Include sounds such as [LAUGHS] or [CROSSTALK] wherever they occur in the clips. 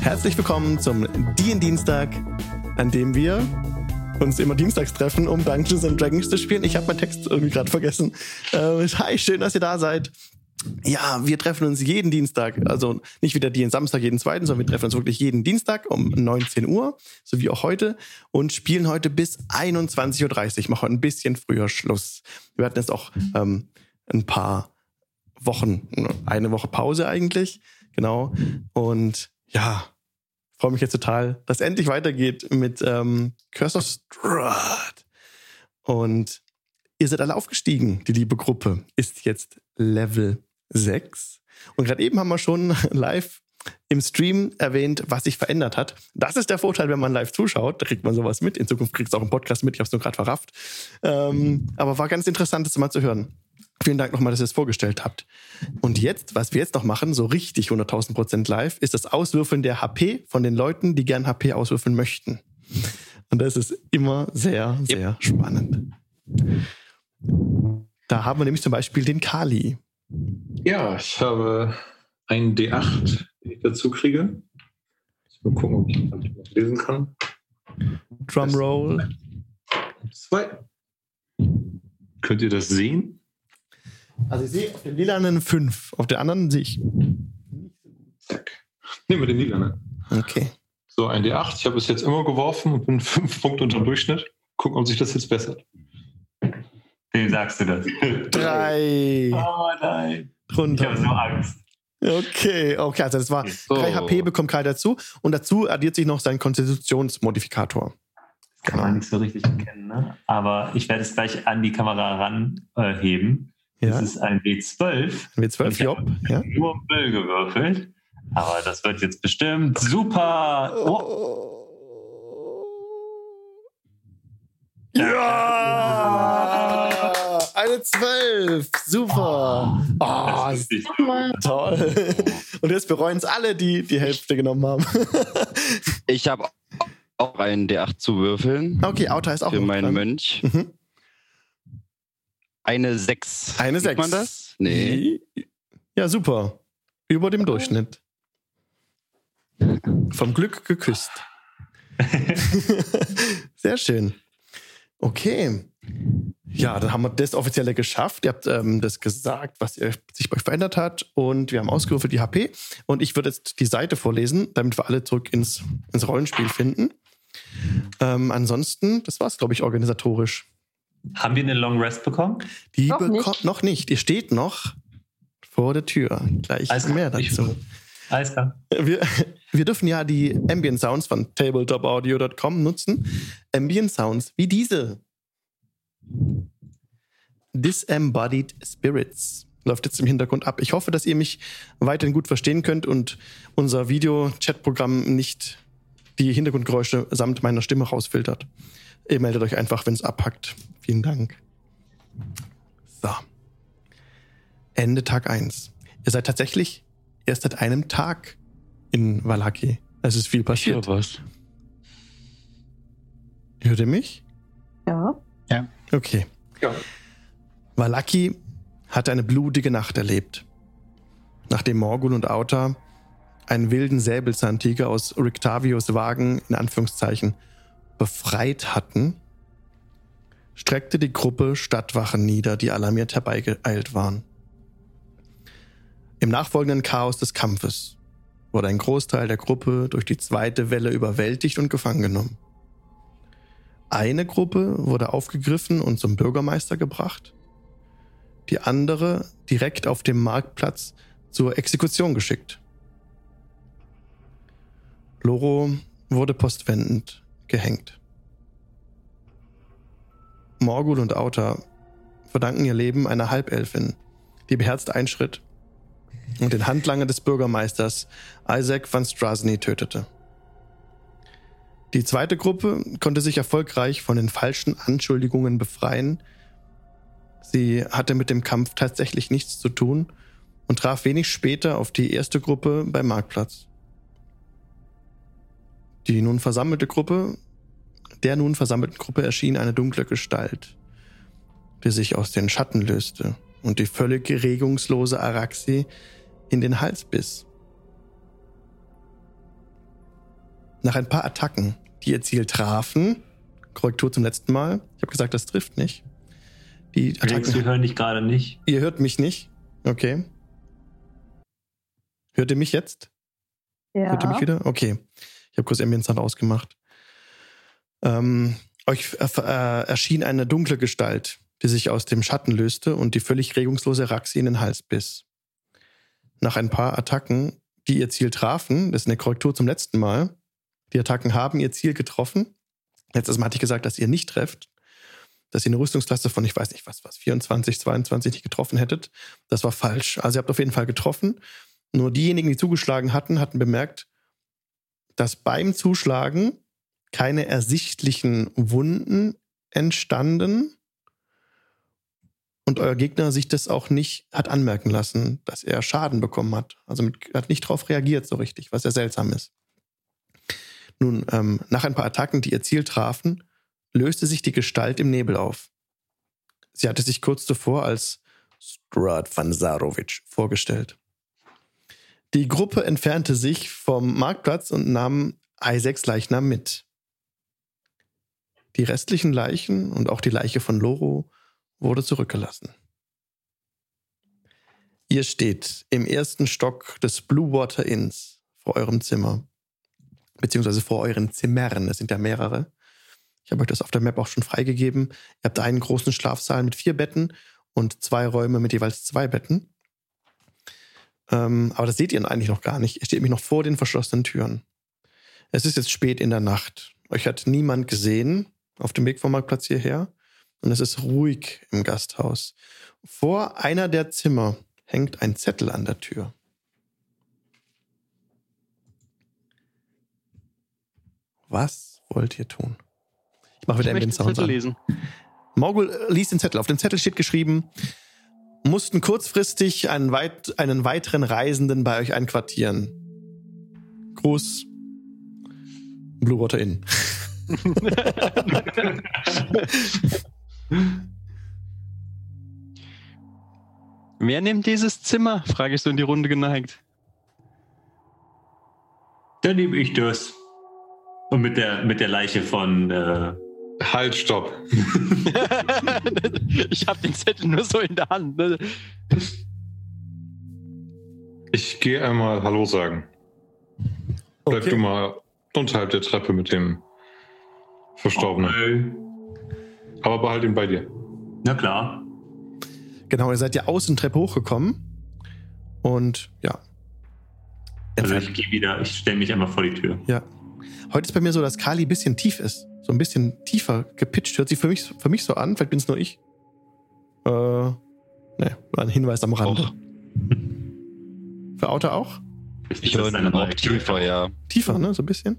Herzlich willkommen zum DIN-Dienstag, an dem wir uns immer dienstags treffen, um Dungeons and Dragons zu spielen. Ich habe meinen Text irgendwie gerade vergessen. Äh, hi, schön, dass ihr da seid. Ja, wir treffen uns jeden Dienstag, also nicht wieder den Samstag, jeden zweiten, sondern wir treffen uns wirklich jeden Dienstag um 19 Uhr, so wie auch heute, und spielen heute bis 21.30 Uhr. Ich mache heute ein bisschen früher Schluss. Wir hatten jetzt auch ähm, ein paar Wochen, eine Woche Pause eigentlich, genau. Und ja, freue mich jetzt total, dass endlich weitergeht mit ähm, Curse of Strahd. Und ihr seid alle aufgestiegen. Die liebe Gruppe ist jetzt Level 6. Und gerade eben haben wir schon [LAUGHS] live im Stream erwähnt, was sich verändert hat. Das ist der Vorteil, wenn man live zuschaut. Da kriegt man sowas mit. In Zukunft kriegst du auch einen Podcast mit. Ich habe es nur gerade verrafft. Ähm, aber war ganz interessant, das mal zu hören. Vielen Dank nochmal, dass ihr es vorgestellt habt. Und jetzt, was wir jetzt noch machen, so richtig 100.000 Prozent live, ist das Auswürfeln der HP von den Leuten, die gern HP auswürfeln möchten. Und das ist immer sehr, sehr yep. spannend. Da haben wir nämlich zum Beispiel den Kali. Ja, ich habe einen D8, den ich dazu kriege. Mal gucken, ob ich das lesen kann. Drumroll. Zwei. Könnt ihr das sehen? Also ich sehe auf dem lilanen 5, auf der anderen sehe ich. Zack. Nehmen wir den lilanen. Okay. So, ein D8. Ich habe es jetzt immer geworfen und bin [LAUGHS] fünf Punkte unter dem Durchschnitt. Gucken, ob sich das jetzt bessert. Wem sagst du das? [LAUGHS] Drei. Oh nein. Drunter. Ich habe so Angst. Okay, okay, also das war So. 3 HP bekommt Kai dazu und dazu addiert sich noch sein Konstitutionsmodifikator. Kann man nicht so richtig erkennen, ne? Aber ich werde es gleich an die Kamera ranheben. Ja, Das ist ein W12. W12, Ich habe Job. Ja. nur Müll gewürfelt. Aber das wird jetzt bestimmt super. Oh, Ja! Eine 12! Super! Oh, das ist richtig toll! Und jetzt bereuen es alle, die die Hälfte genommen haben. Ich habe auch einen D8 zu würfeln Okay, Auto ist auch für meinen dran. Mönch. Mhm. Eine 6. Eine Sieht 6. man das? Nee. Ja, super. Über dem Durchschnitt. Vom Glück geküsst. [LAUGHS] Sehr schön. Okay. Ja, dann haben wir das Offizielle geschafft. Ihr habt ähm, das gesagt, was ihr, sich bei euch verändert hat. Und wir haben ausgewürfelt die HP. Und ich würde jetzt die Seite vorlesen, damit wir alle zurück ins, ins Rollenspiel finden. Ähm, ansonsten, das war es, glaube ich, organisatorisch. Haben wir eine Long Rest bekommen? Die Noch bekommt nicht. noch nicht. Ihr steht noch vor der Tür. Gleich Alles klar. mehr Ich- dazu. Alles klar. Wir, wir dürfen ja die Ambient Sounds von tabletopaudio.com nutzen. Ambient Sounds wie diese. Disembodied Spirits läuft jetzt im Hintergrund ab. Ich hoffe, dass ihr mich weiterhin gut verstehen könnt und unser Video-Chat-Programm nicht die Hintergrundgeräusche samt meiner Stimme rausfiltert. Ihr meldet euch einfach, wenn es abhackt. Vielen Dank. So. Ende Tag 1. Ihr seid tatsächlich erst seit einem Tag in Valaki. Es ist viel passiert. was. Hört ihr mich? Ja. Okay. Ja. Valaki hat eine blutige Nacht erlebt. Nachdem Morgul und Auta einen wilden Säbelzahntiger aus Rictavios Wagen in Anführungszeichen befreit hatten, streckte die Gruppe Stadtwachen nieder, die alarmiert herbeigeeilt waren. Im nachfolgenden Chaos des Kampfes wurde ein Großteil der Gruppe durch die zweite Welle überwältigt und gefangen genommen. Eine Gruppe wurde aufgegriffen und zum Bürgermeister gebracht, die andere direkt auf dem Marktplatz zur Exekution geschickt. Loro wurde postwendend gehängt. Morgul und Auta verdanken ihr Leben einer Halbelfin, die beherzt einschritt und den Handlanger des Bürgermeisters Isaac van Strasny tötete. Die zweite Gruppe konnte sich erfolgreich von den falschen Anschuldigungen befreien. Sie hatte mit dem Kampf tatsächlich nichts zu tun und traf wenig später auf die erste Gruppe beim Marktplatz. Die nun versammelte Gruppe, der nun versammelten Gruppe erschien eine dunkle Gestalt, die sich aus den Schatten löste und die völlig regungslose Araxi in den Hals biss. nach ein paar Attacken, die ihr Ziel trafen, Korrektur zum letzten Mal, ich habe gesagt, das trifft nicht. Die Felix, wir Attacken, hören dich gerade nicht. ihr hört mich nicht. Okay. Hört ihr mich jetzt? Ja. Hört ihr mich wieder? Okay. Ich habe kurz Ambience Sound ausgemacht. Ähm, euch äh, erschien eine dunkle Gestalt, die sich aus dem Schatten löste und die völlig regungslose Raxi in den Hals biss. Nach ein paar Attacken, die ihr Ziel trafen, das ist eine Korrektur zum letzten Mal, die Attacken haben ihr Ziel getroffen. Letztes Mal hatte ich gesagt, dass ihr nicht trefft, dass ihr eine Rüstungsklasse von, ich weiß nicht was, was, 24, 22 nicht getroffen hättet. Das war falsch. Also ihr habt auf jeden Fall getroffen. Nur diejenigen, die zugeschlagen hatten, hatten bemerkt, dass beim Zuschlagen keine ersichtlichen Wunden entstanden und euer Gegner sich das auch nicht hat anmerken lassen, dass er Schaden bekommen hat. Also mit, hat nicht darauf reagiert so richtig, was ja seltsam ist. Nun, ähm, nach ein paar Attacken, die ihr Ziel trafen, löste sich die Gestalt im Nebel auf. Sie hatte sich kurz zuvor als Strad van Zarovic vorgestellt. Die Gruppe entfernte sich vom Marktplatz und nahm Isaacs Leichnam mit. Die restlichen Leichen und auch die Leiche von Loro wurde zurückgelassen. Ihr steht im ersten Stock des Blue Water Inns vor eurem Zimmer, beziehungsweise vor euren Zimmern. Es sind ja mehrere. Ich habe euch das auf der Map auch schon freigegeben. Ihr habt einen großen Schlafsaal mit vier Betten und zwei Räume mit jeweils zwei Betten. Ähm, aber das seht ihr eigentlich noch gar nicht. Ihr steht nämlich noch vor den verschlossenen Türen. Es ist jetzt spät in der Nacht. Euch hat niemand gesehen auf dem Weg vom Marktplatz hierher. Und es ist ruhig im Gasthaus. Vor einer der Zimmer hängt ein Zettel an der Tür. Was wollt ihr tun? Ich mache wieder ich den Sound Zettel an. lesen. Morgul äh, liest den Zettel. Auf dem Zettel steht geschrieben, mussten kurzfristig einen, weit, einen weiteren Reisenden bei euch einquartieren. Gruß. Blue Water Inn. [LAUGHS] [LAUGHS] Wer nimmt dieses Zimmer? Frage ich so in die Runde geneigt. Dann nehme ich das. Und mit der, mit der Leiche von. Äh, Halt, stopp. [LAUGHS] ich habe den Zettel nur so in der Hand. Ne? Ich gehe einmal Hallo sagen. Bleib Okay. du mal unterhalb der Treppe mit dem Verstorbenen. okay. Aber behalt ihn bei dir. Na klar. Genau, ihr seid ja Außentreppe hochgekommen. Und ja. Also ich gehe wieder, ich stelle mich einmal vor die Tür. Ja. Heute ist bei mir so, dass Kali ein bisschen tief ist. So ein bisschen tiefer gepitcht. Hört sich für mich, für mich so an. Vielleicht bin es nur ich. Äh, ne, war ein Hinweis am Rande. Auch. [LAUGHS] Für Auto auch? Ich höre ihn auch tiefer, ja. Tiefer, ne? So ein bisschen.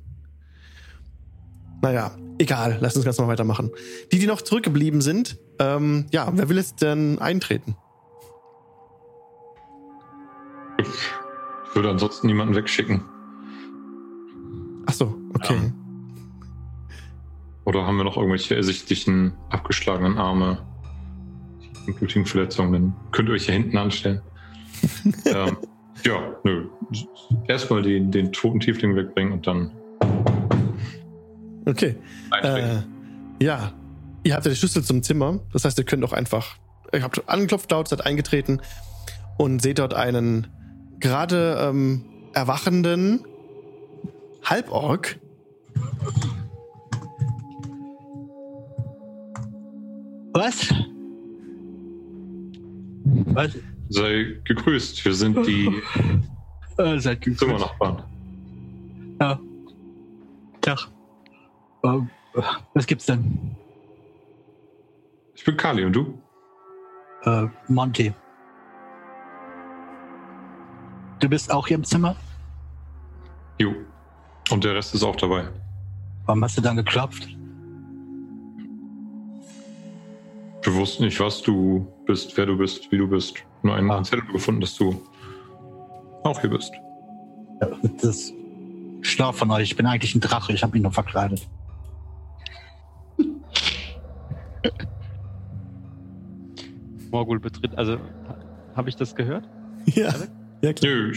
Naja, egal. Lass uns ganz mal weitermachen. Die, die noch zurückgeblieben sind, ähm, ja, wer will jetzt denn eintreten? Ich würde ansonsten niemanden wegschicken. Ach so, okay. Ja. Oder haben wir noch irgendwelche ersichtlichen abgeschlagenen Arme, und blutigen Verletzungen? Dann könnt ihr euch hier hinten anstellen. [LAUGHS] ähm, ja, nö. Erstmal den, den toten Tiefling wegbringen und dann Okay. Äh, ja, ihr habt ja die Schlüssel zum Zimmer. Das heißt, ihr könnt auch einfach. Ihr habt angeklopft laut, seid eingetreten und seht dort einen gerade ähm, erwachenden Halborg. Was? Was? Sei gegrüßt. Wir sind die [LAUGHS] Äh, seid gegrüßt. Zimmernachbarn. Ja. Tag. Ähm, was gibt's denn? Ich bin Kali und du? Äh, Monty. Du bist auch hier im Zimmer? Jo. Und der Rest ist auch dabei. Warum hast du dann geklopft? Wir wussten nicht, was du bist, wer du bist, wie du bist. Nur einen Ah. Zettel gefunden, dass du auch hier bist. Das ist schlau von euch. Ich bin eigentlich ein Drache. Ich habe ihn nur verkleidet. Morgul betritt, also habe ich das gehört? [LAUGHS] Ja, ja klar.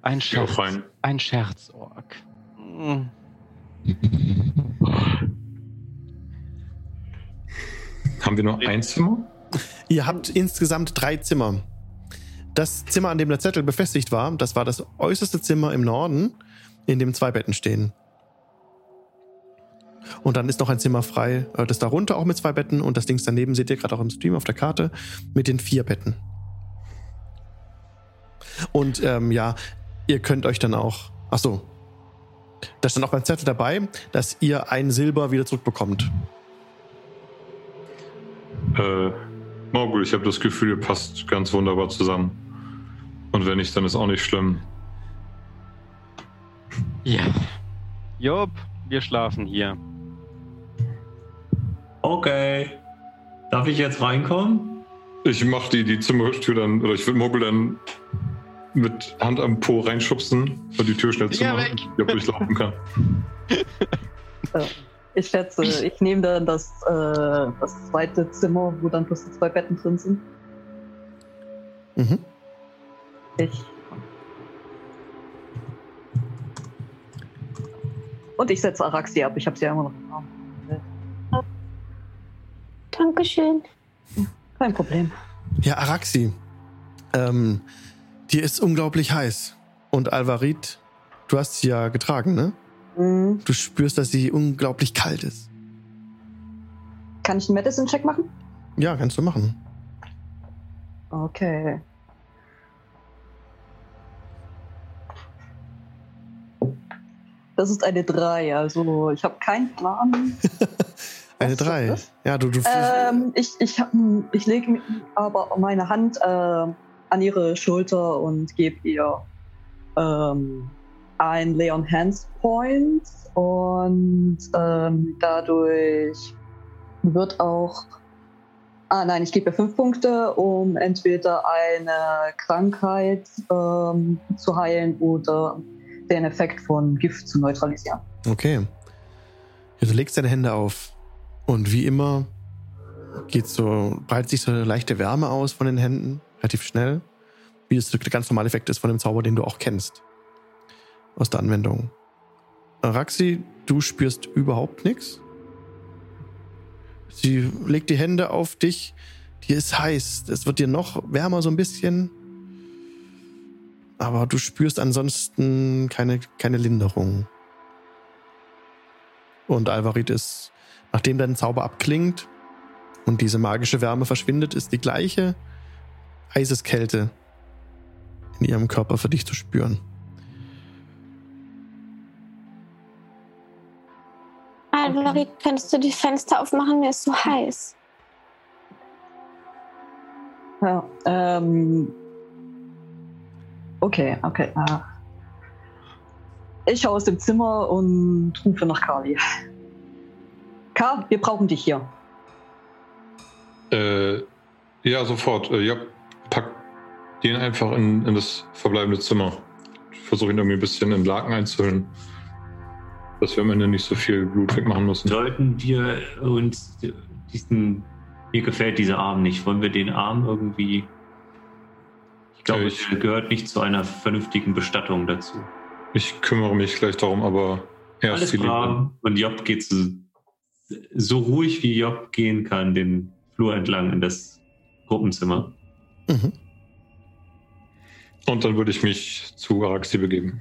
Ein Scherz. rein. Ein Scherzorg. Hm. [LAUGHS] Haben wir nur ein Zimmer? Ihr habt insgesamt drei Zimmer. Das Zimmer, an dem der Zettel befestigt war, das war das äußerste Zimmer im Norden, in dem zwei Betten stehen. Und dann ist noch ein Zimmer frei, äh, das darunter auch mit zwei Betten und das Dings daneben seht ihr gerade auch im Stream auf der Karte mit den vier Betten. Und ähm, ja, ihr könnt euch dann auch. Ach so. Da stand auch beim Zettel dabei, dass ihr ein Silber wieder zurückbekommt. Äh, Morgul, ich habe das Gefühl, ihr passt ganz wunderbar zusammen. Und wenn nicht, dann ist auch nicht schlimm. Ja. Job, wir schlafen hier. Okay. Darf ich jetzt reinkommen? Ich mach die, die Zimmertür dann, oder ich will Mogul dann mit Hand am Po reinschubsen und die Tür schnell zu machen, damit ich laufen kann. [LAUGHS] Ich schätze, ich nehme dann das, äh, das zweite Zimmer, wo dann plus die zwei Betten drin sind. Mhm. Ich. Und ich setze Araxi ab. Ich habe sie ja immer noch im Arm. Dankeschön. Kein Problem. Ja, Araxi. Ähm, dir ist unglaublich heiß. Und Alvarit, du hast sie ja getragen, ne? Mhm. Du spürst, dass sie unglaublich kalt ist. Kann ich einen Medicine-Check machen? Ja, kannst du machen. Okay. Das ist eine 3, also ich habe keinen Plan. [LAUGHS] Eine drei. Ja, du, du Ähm, ich ich, hab- ich lege aber meine Hand äh, an ihre Schulter und gebe ihr ähm, ein Leon Hands Point und ähm, dadurch wird auch Ah nein, ich gebe ihr fünf Punkte, um entweder eine Krankheit ähm, zu heilen oder den Effekt von Gift zu neutralisieren. Okay. Ja, du legst deine Hände auf. Und wie immer geht so, breitet sich so eine leichte Wärme aus von den Händen, relativ schnell. Wie es der ganz normale Effekt ist von dem Zauber, den du auch kennst. Aus der Anwendung. Raxi, du spürst überhaupt nichts. Sie legt die Hände auf dich. Dir ist heiß. Es wird dir noch wärmer so ein bisschen. Aber du spürst ansonsten keine, keine Linderung. Und Alvarit ist, nachdem dein Zauber abklingt und diese magische Wärme verschwindet, ist die gleiche Eiseskälte in ihrem Körper für dich zu spüren. Alvarit, könntest du die Fenster aufmachen? Mir ist so heiß. Ja, ähm. Okay, okay. Äh. Ich schaue aus dem Zimmer und rufe nach Kali. K, wir brauchen dich hier. Äh, ja, sofort. Äh, ja, pack den einfach in, in das verbleibende Zimmer. Ich versuche ihn irgendwie ein bisschen in Laken einzuhüllen. Dass wir am Ende nicht so viel Blut wegmachen müssen. Sollten wir uns diesen. Mir gefällt dieser Arm nicht. Wollen wir den Arm irgendwie. Ich glaube, Ich- der gehört nicht zu einer vernünftigen Bestattung dazu. Ich kümmere mich gleich darum, aber erst Alles die Liebe. klar. Und Job geht so, so ruhig wie Job gehen kann, den Flur entlang in das Gruppenzimmer. Mhm. Und dann würde ich mich zu Araxi begeben.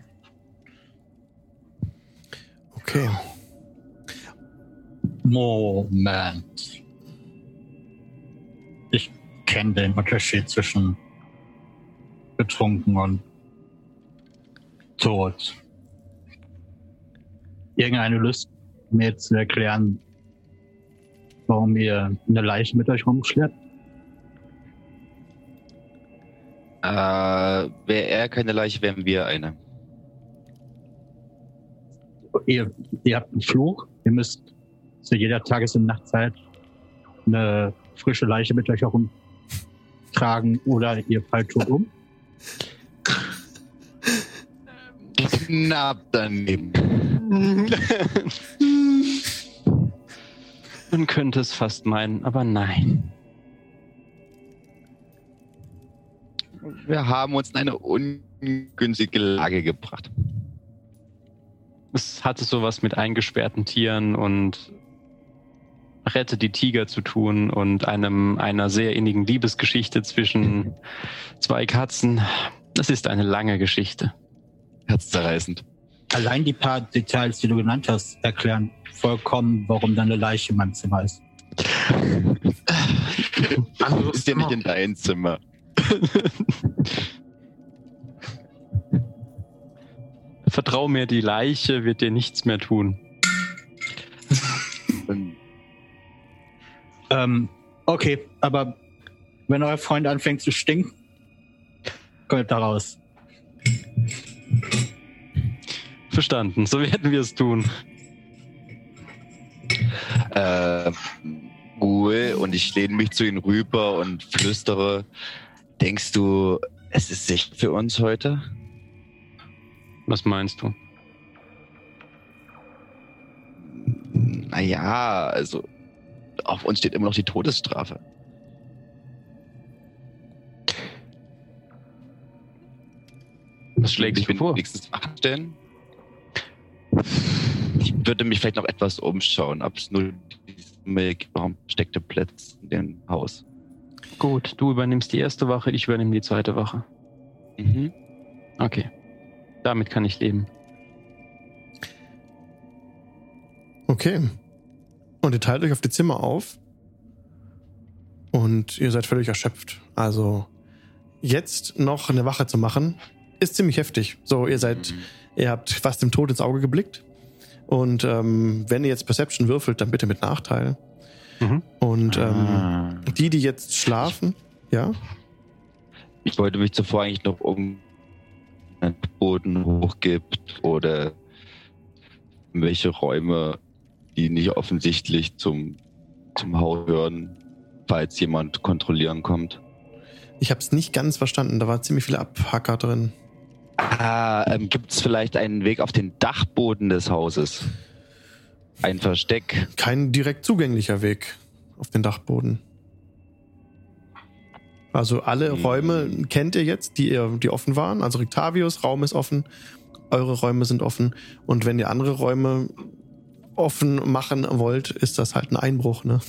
Okay. Moment. Ich kenne den Unterschied zwischen betrunken und tot. Irgendeine Lust, mir zu erklären, warum ihr eine Leiche mit euch rumschleppt? Äh, wäre er keine Leiche, wären wir eine. Ihr, ihr habt einen Fluch, ihr müsst zu jeder Tages- und Nachtzeit eine frische Leiche mit euch herumtragen oder ihr fallt tot um. [LAUGHS] Knapp daneben. [LAUGHS] [LAUGHS] Man könnte es fast meinen, aber nein. Wir haben uns in eine ungünstige Lage gebracht. es hatte sowas mit eingesperrten Tieren und Rette die Tiger zu tun und einem einer sehr innigen Liebesgeschichte zwischen zwei Katzen. Das ist eine lange Geschichte. Herzzerreißend. Allein die paar Details, die du genannt hast, erklären vollkommen, warum deine Leiche in meinem Zimmer ist. Anderes Ist ja nicht in dein Zimmer. [LAUGHS] Vertrau mir, die Leiche wird dir nichts mehr tun. Und Ähm, okay, aber wenn euer Freund anfängt zu stinken, kommt da raus. Verstanden, so werden wir es tun. äh, Ruhe und ich lehne mich zu ihm rüber und flüstere. Denkst du, es ist sicher für uns heute? Was meinst du? Naja, also auf uns steht immer noch die Todesstrafe. Was schlägst du vor? wenigstens wachstellen. Ich würde mich vielleicht noch etwas umschauen, ob es nur diese Raum steckte Plätze in dem Haus. Gut, du übernimmst die erste Wache, ich übernehme die zweite Wache. Mhm. Okay. Damit kann ich leben. Okay. Und ihr teilt euch auf die Zimmer auf. Und ihr seid völlig erschöpft. Also jetzt noch eine Wache zu machen, ist ziemlich heftig. So, ihr seid, ihr habt fast dem Tod ins Auge geblickt. Und ähm, wenn ihr jetzt Perception würfelt, dann bitte mit Nachteil. Mhm. Und ähm, Ah. die, die jetzt schlafen, ja, Ich wollte mich zuvor eigentlich noch um einen Boden hochgibt oder welche Räume, die nicht offensichtlich zum, zum Haus hören, falls jemand kontrollieren kommt. ich habe es nicht ganz verstanden. Da war ziemlich viel Abhacker drin. Ah, ähm, gibt es vielleicht einen Weg auf den Dachboden des Hauses? Ein Versteck? Kein direkt zugänglicher Weg auf den Dachboden. Also alle Hm. Räume kennt ihr jetzt, die, ihr, die offen waren. Also Rictavius Raum ist offen, eure Räume sind offen. Und wenn ihr andere Räume offen machen wollt, ist das halt ein Einbruch, ne?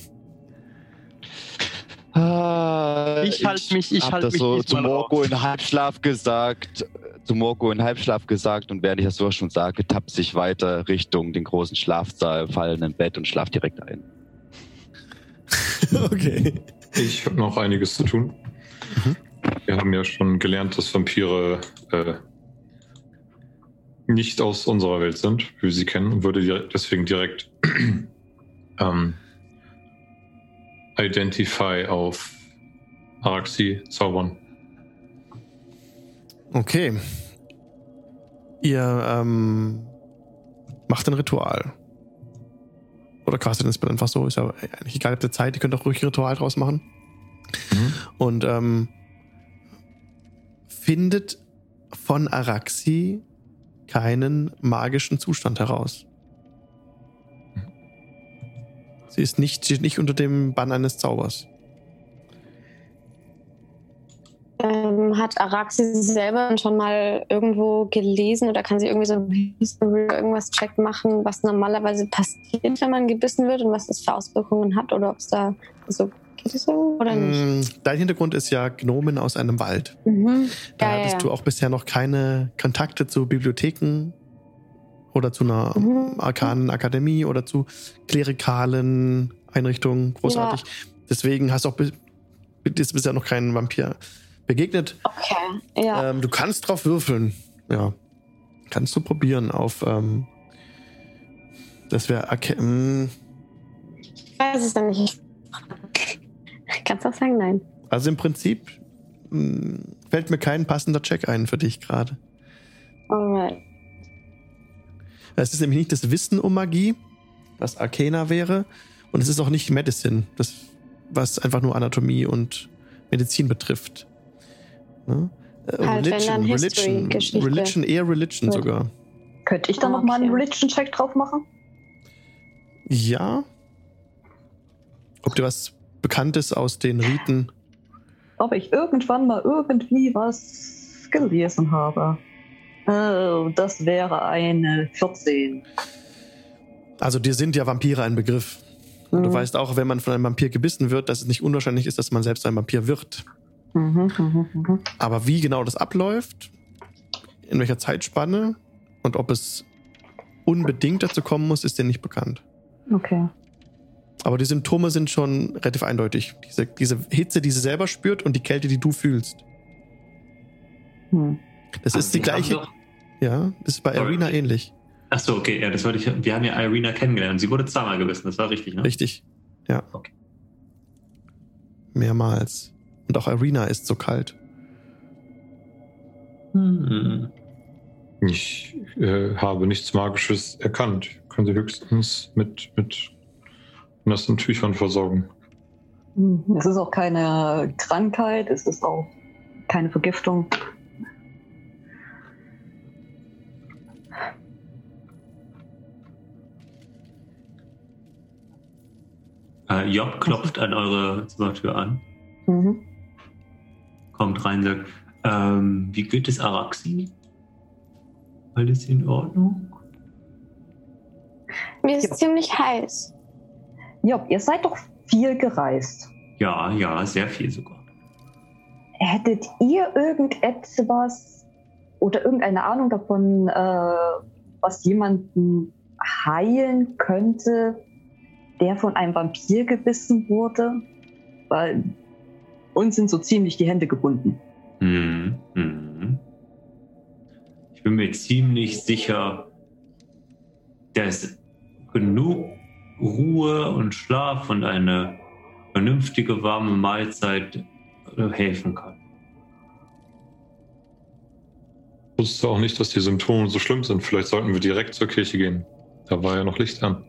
Ah, Ich halt mich- ich hab halt das mich so zu Morgo in Halbschlaf gesagt, zu Morgo in Halbschlaf gesagt und während ich das so schon sage, tappt sich weiter Richtung den großen Schlafsaal, fallen im Bett und schlaft direkt ein. [LAUGHS] okay. Ich habe noch einiges zu tun. Wir haben ja schon gelernt, dass Vampire äh, nicht aus unserer Welt sind, wie wir sie kennen, und würde deswegen direkt [CLEARS THROAT] ähm, Identify auf Araxi zaubern. Okay. Ihr ähm, macht ein Ritual. Oder castet das Bild einfach so. Ist ja eigentlich egal, habt ihr Zeit, ihr könnt auch ruhig ein Ritual draus machen. Mhm. Und ähm, findet von Araxi keinen magischen Zustand heraus. Sie ist nicht, steht nicht unter dem Bann eines Zaubers. Ähm, hat Araxi selber schon mal irgendwo gelesen oder kann sie irgendwie so ein History oder irgendwas Check machen, was normalerweise passiert, wenn man gebissen wird und was das für Auswirkungen hat oder ob es da so geht es so oder nicht? Mm, Dein Hintergrund ist ja Gnomen aus einem Wald. Mhm. Da Ja, ja, hattest ja. du auch bisher noch keine Kontakte zu Bibliotheken oder zu einer Mhm. arkanen Akademie oder zu klerikalen Einrichtungen. Großartig. Deswegen hast du auch bis, bisher noch kein Vampir begegnet. Okay, ja. Ähm, du kannst drauf würfeln. Ja. Kannst du probieren auf. Ähm, das wäre. Ähm, ich weiß es nicht. Kannst auch sagen, nein. also im Prinzip mh, fällt mir kein passender Check ein für dich gerade. Alright. Es ist nämlich nicht das Wissen um Magie, was Arcana wäre. Und es ist auch nicht Medicine, das, was einfach nur Anatomie und Medizin betrifft. Ne? Äh, Halt, History, Religion, Geschichte. Religion, eher Religion Gut. sogar. Könnte ich da noch Okay. mal einen Religion-Check drauf machen? Ja. Ob dir was Bekanntes aus den Riten. Ob ich irgendwann mal irgendwie was gelesen habe. Äh, das wäre eine 14. Also dir sind ja Vampire ein Begriff. Und Du Mhm. weißt auch, wenn man von einem Vampir gebissen wird, dass es nicht unwahrscheinlich ist, dass man selbst ein Vampir wird. Mhm, mhm, mhm. Aber wie genau das abläuft, in welcher Zeitspanne und ob es unbedingt dazu kommen muss, ist dir nicht bekannt. Okay. Aber die Symptome sind schon relativ eindeutig. Diese, diese Hitze, die sie selber spürt und die Kälte, die du fühlst. Hm. Das Aber ist die gleiche. doch- Ja, das ist bei Sorry. Arena ähnlich. Ach so, okay, ja, das wollte ich. Wir haben ja Irina kennengelernt. Sie wurde zweimal gebissen, das war richtig, ne? Richtig. Ja. Okay. Mehrmals. Und auch Arena ist so kalt. Hm. Ich äh, habe nichts Magisches erkannt. Können Sie höchstens mit, mit nassen Tüchern versorgen. Hm. Es ist auch keine Krankheit, es ist auch keine Vergiftung. Äh, Job klopft an eure Zimmertür an, Mhm. Kommt rein, sagt: ähm, Wie geht es Araxi? Alles in Ordnung? Mir ist Ja. ziemlich heiß. Job, ihr seid doch viel gereist. Ja, ja, sehr viel sogar. Hättet ihr irgendetwas oder irgendeine Ahnung davon, äh, was jemanden heilen könnte, der von einem Vampir gebissen wurde? Weil uns sind so ziemlich die Hände gebunden. Hm, hm. Ich bin mir ziemlich sicher, dass genug Ruhe und Schlaf und eine vernünftige warme Mahlzeit äh, helfen kann. Ich wusste auch nicht, dass die Symptome so schlimm sind. Vielleicht sollten wir direkt zur Kirche gehen. Da war ja noch Licht an.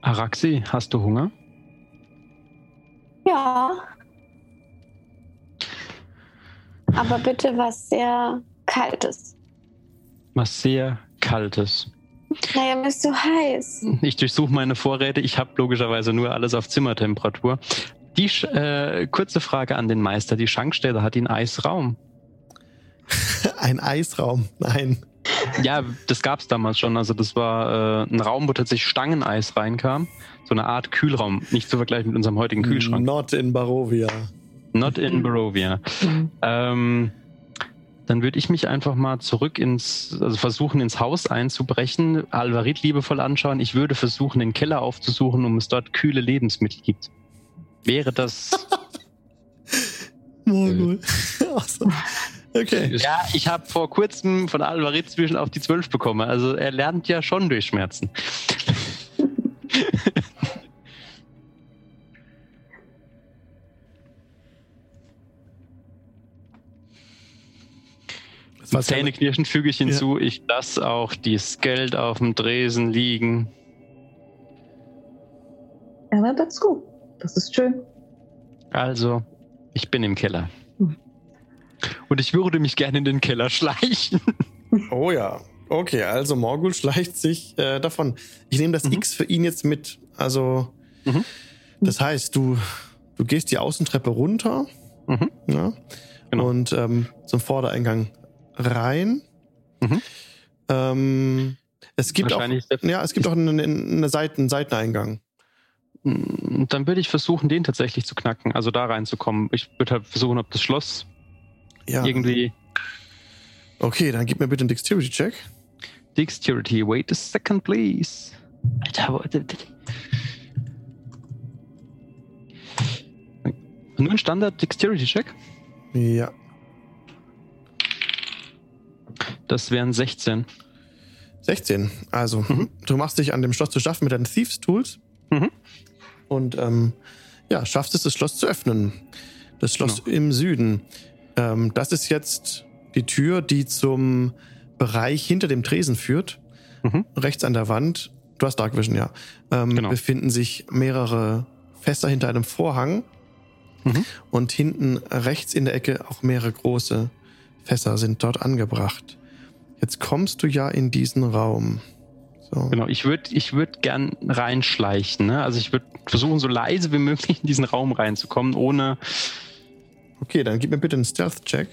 Araxi, hast du Hunger? Ja. Aber bitte was sehr Kaltes. Was sehr Kaltes. Naja, mir ist so heiß. Ich durchsuche meine Vorräte. Ich habe logischerweise nur alles auf Zimmertemperatur. Die äh, kurze Frage an den Meister. Die Schankstelle hat den Eisraum. [LAUGHS] Ein Eisraum. Nein. Ja, das gab es damals schon. Also das war äh, ein Raum, wo tatsächlich Stangeneis reinkam. So eine Art Kühlraum. Nicht zu vergleichen mit unserem heutigen Kühlschrank. Not in Barovia. Not in Barovia. Ähm, dann würde ich mich einfach mal zurück ins, also versuchen ins Haus einzubrechen, Alvarit liebevoll anschauen. Ich würde versuchen, den Keller aufzusuchen, um es dort kühle Lebensmittel gibt. Wäre das. [LAUGHS] Morgul. [LAUGHS] awesome. Okay. ja, ich habe vor kurzem von Alvarit zwischen auf die 12 bekommen. Also er lernt ja schon durch Schmerzen. Das war Zähneknirschend füge ich hinzu, ich lasse auch dieses Geld auf dem Dresen liegen. Er hört dazu. Das ist schön. Also, ich bin im Keller. Hm. Und ich würde mich gerne in den Keller schleichen. [LAUGHS] Oh ja. Okay, also Morgul schleicht sich äh, davon. Ich nehme das Mhm. X für ihn jetzt mit. Also, Mhm. das heißt, du, du gehst die Außentreppe runter Mhm. ja, Genau. und ähm, zum Vordereingang rein. Mhm. Ähm, es gibt auch, ja, es gibt auch einen, einen, Seiten, einen Seiteneingang. Mm, Dann würde ich versuchen, den tatsächlich zu knacken, also da reinzukommen. Ich würde halt versuchen, ob das Schloss Ja. irgendwie. Okay, dann gib mir bitte einen Dexterity-Check. Dexterity, wait a second, please. Alter, Nur ein Standard Dexterity-Check? Ja. Das wären 16. 16. Also, Mhm. du machst dich an dem Schloss zu schaffen mit deinen Thieves-Tools. Mhm. Und ähm, ja, schaffst es, das Schloss zu öffnen. Das Schloss Genau. im Süden. Ähm, das ist jetzt die Tür, die zum Bereich hinter dem Tresen führt. Mhm. Rechts an der Wand, du hast Dark Vision, ja, ähm, Genau. befinden sich mehrere Fässer hinter einem Vorhang. Mhm. Und hinten rechts in der Ecke auch mehrere große Fässer sind dort angebracht. Jetzt kommst du ja in diesen Raum. So. Genau, ich würde ich würd gern reinschleichen. Ne? Also ich würde versuchen, so leise wie möglich in diesen Raum reinzukommen, ohne. Okay, dann gib mir bitte einen Stealth-Check.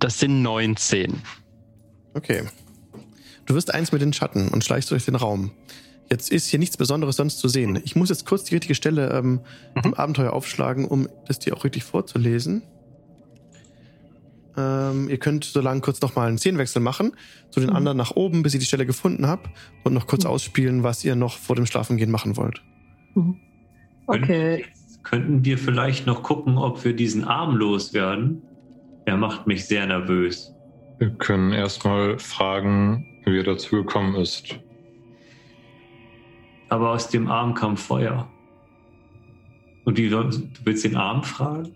Das sind 19. Okay. Du wirst eins mit den Schatten und schleichst durch den Raum. Jetzt ist hier nichts Besonderes sonst zu sehen. Ich muss jetzt kurz die richtige Stelle ähm, im Abenteuer aufschlagen, um das dir auch richtig vorzulesen. Ähm, ihr könnt so lange kurz nochmal einen Szenenwechsel machen, zu den anderen nach oben, bis ihr die Stelle gefunden habt und noch kurz ausspielen, was ihr noch vor dem Schlafengehen machen wollt. Okay. Könnten wir vielleicht noch gucken, ob wir diesen Arm loswerden? Er macht mich sehr nervös. Wir können erstmal fragen, wie er dazu gekommen ist. Aber aus dem Arm kam Feuer. Und wie du willst den Arm fragen?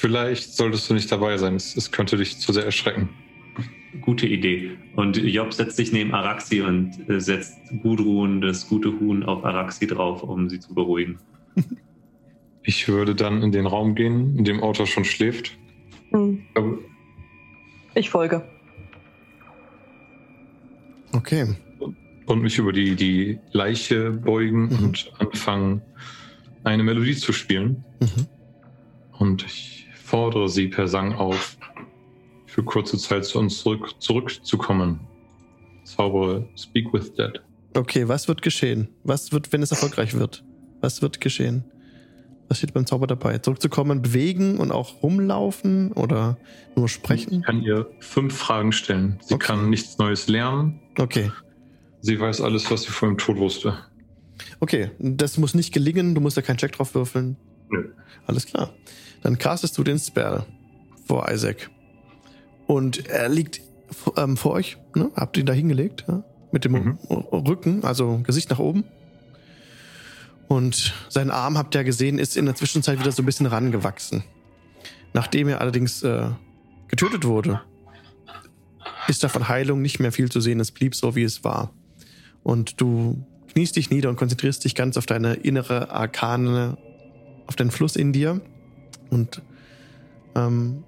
Vielleicht solltest du nicht dabei sein. Es, es könnte dich zu sehr erschrecken. Gute Idee. Und Job setzt sich neben Araxi und äh, setzt Gudrun, das gute Huhn, auf Araxi drauf, um sie zu beruhigen. [LAUGHS] Ich würde dann in den Raum gehen, in dem Autor schon schläft. Hm. Ich folge. Okay. Und mich über die, die Leiche beugen Mhm. und anfangen, eine Melodie zu spielen. Mhm. Und ich fordere sie per Sang auf, für kurze Zeit zu uns zurück, zurückzukommen. Zaubere Speak with Dead. Okay, was wird geschehen? Was wird, wenn es erfolgreich wird? Was wird geschehen? Was steht beim Zauber dabei? Zurückzukommen, bewegen und auch rumlaufen oder nur sprechen? Ich kann ihr fünf Fragen stellen. Sie Okay. kann nichts Neues lernen. Okay. Sie weiß alles, was sie vor dem Tod wusste. Okay, das muss nicht gelingen, du musst da keinen Check drauf würfeln. Nö. Alles klar. Dann castest du den Spell vor Isaac. Und er liegt ähm, vor euch, ne? Habt ihn da hingelegt, ja? Mit dem Mhm. Rücken, also Gesicht nach oben. Und sein Arm, habt ihr gesehen, ist in der Zwischenzeit wieder so ein bisschen rangewachsen. Nachdem er allerdings äh, getötet wurde, ist da von Heilung nicht mehr viel zu sehen. Es blieb so, wie es war. Und du kniest dich nieder und konzentrierst dich ganz auf deine innere Arkane, auf den Fluss in dir und ähm,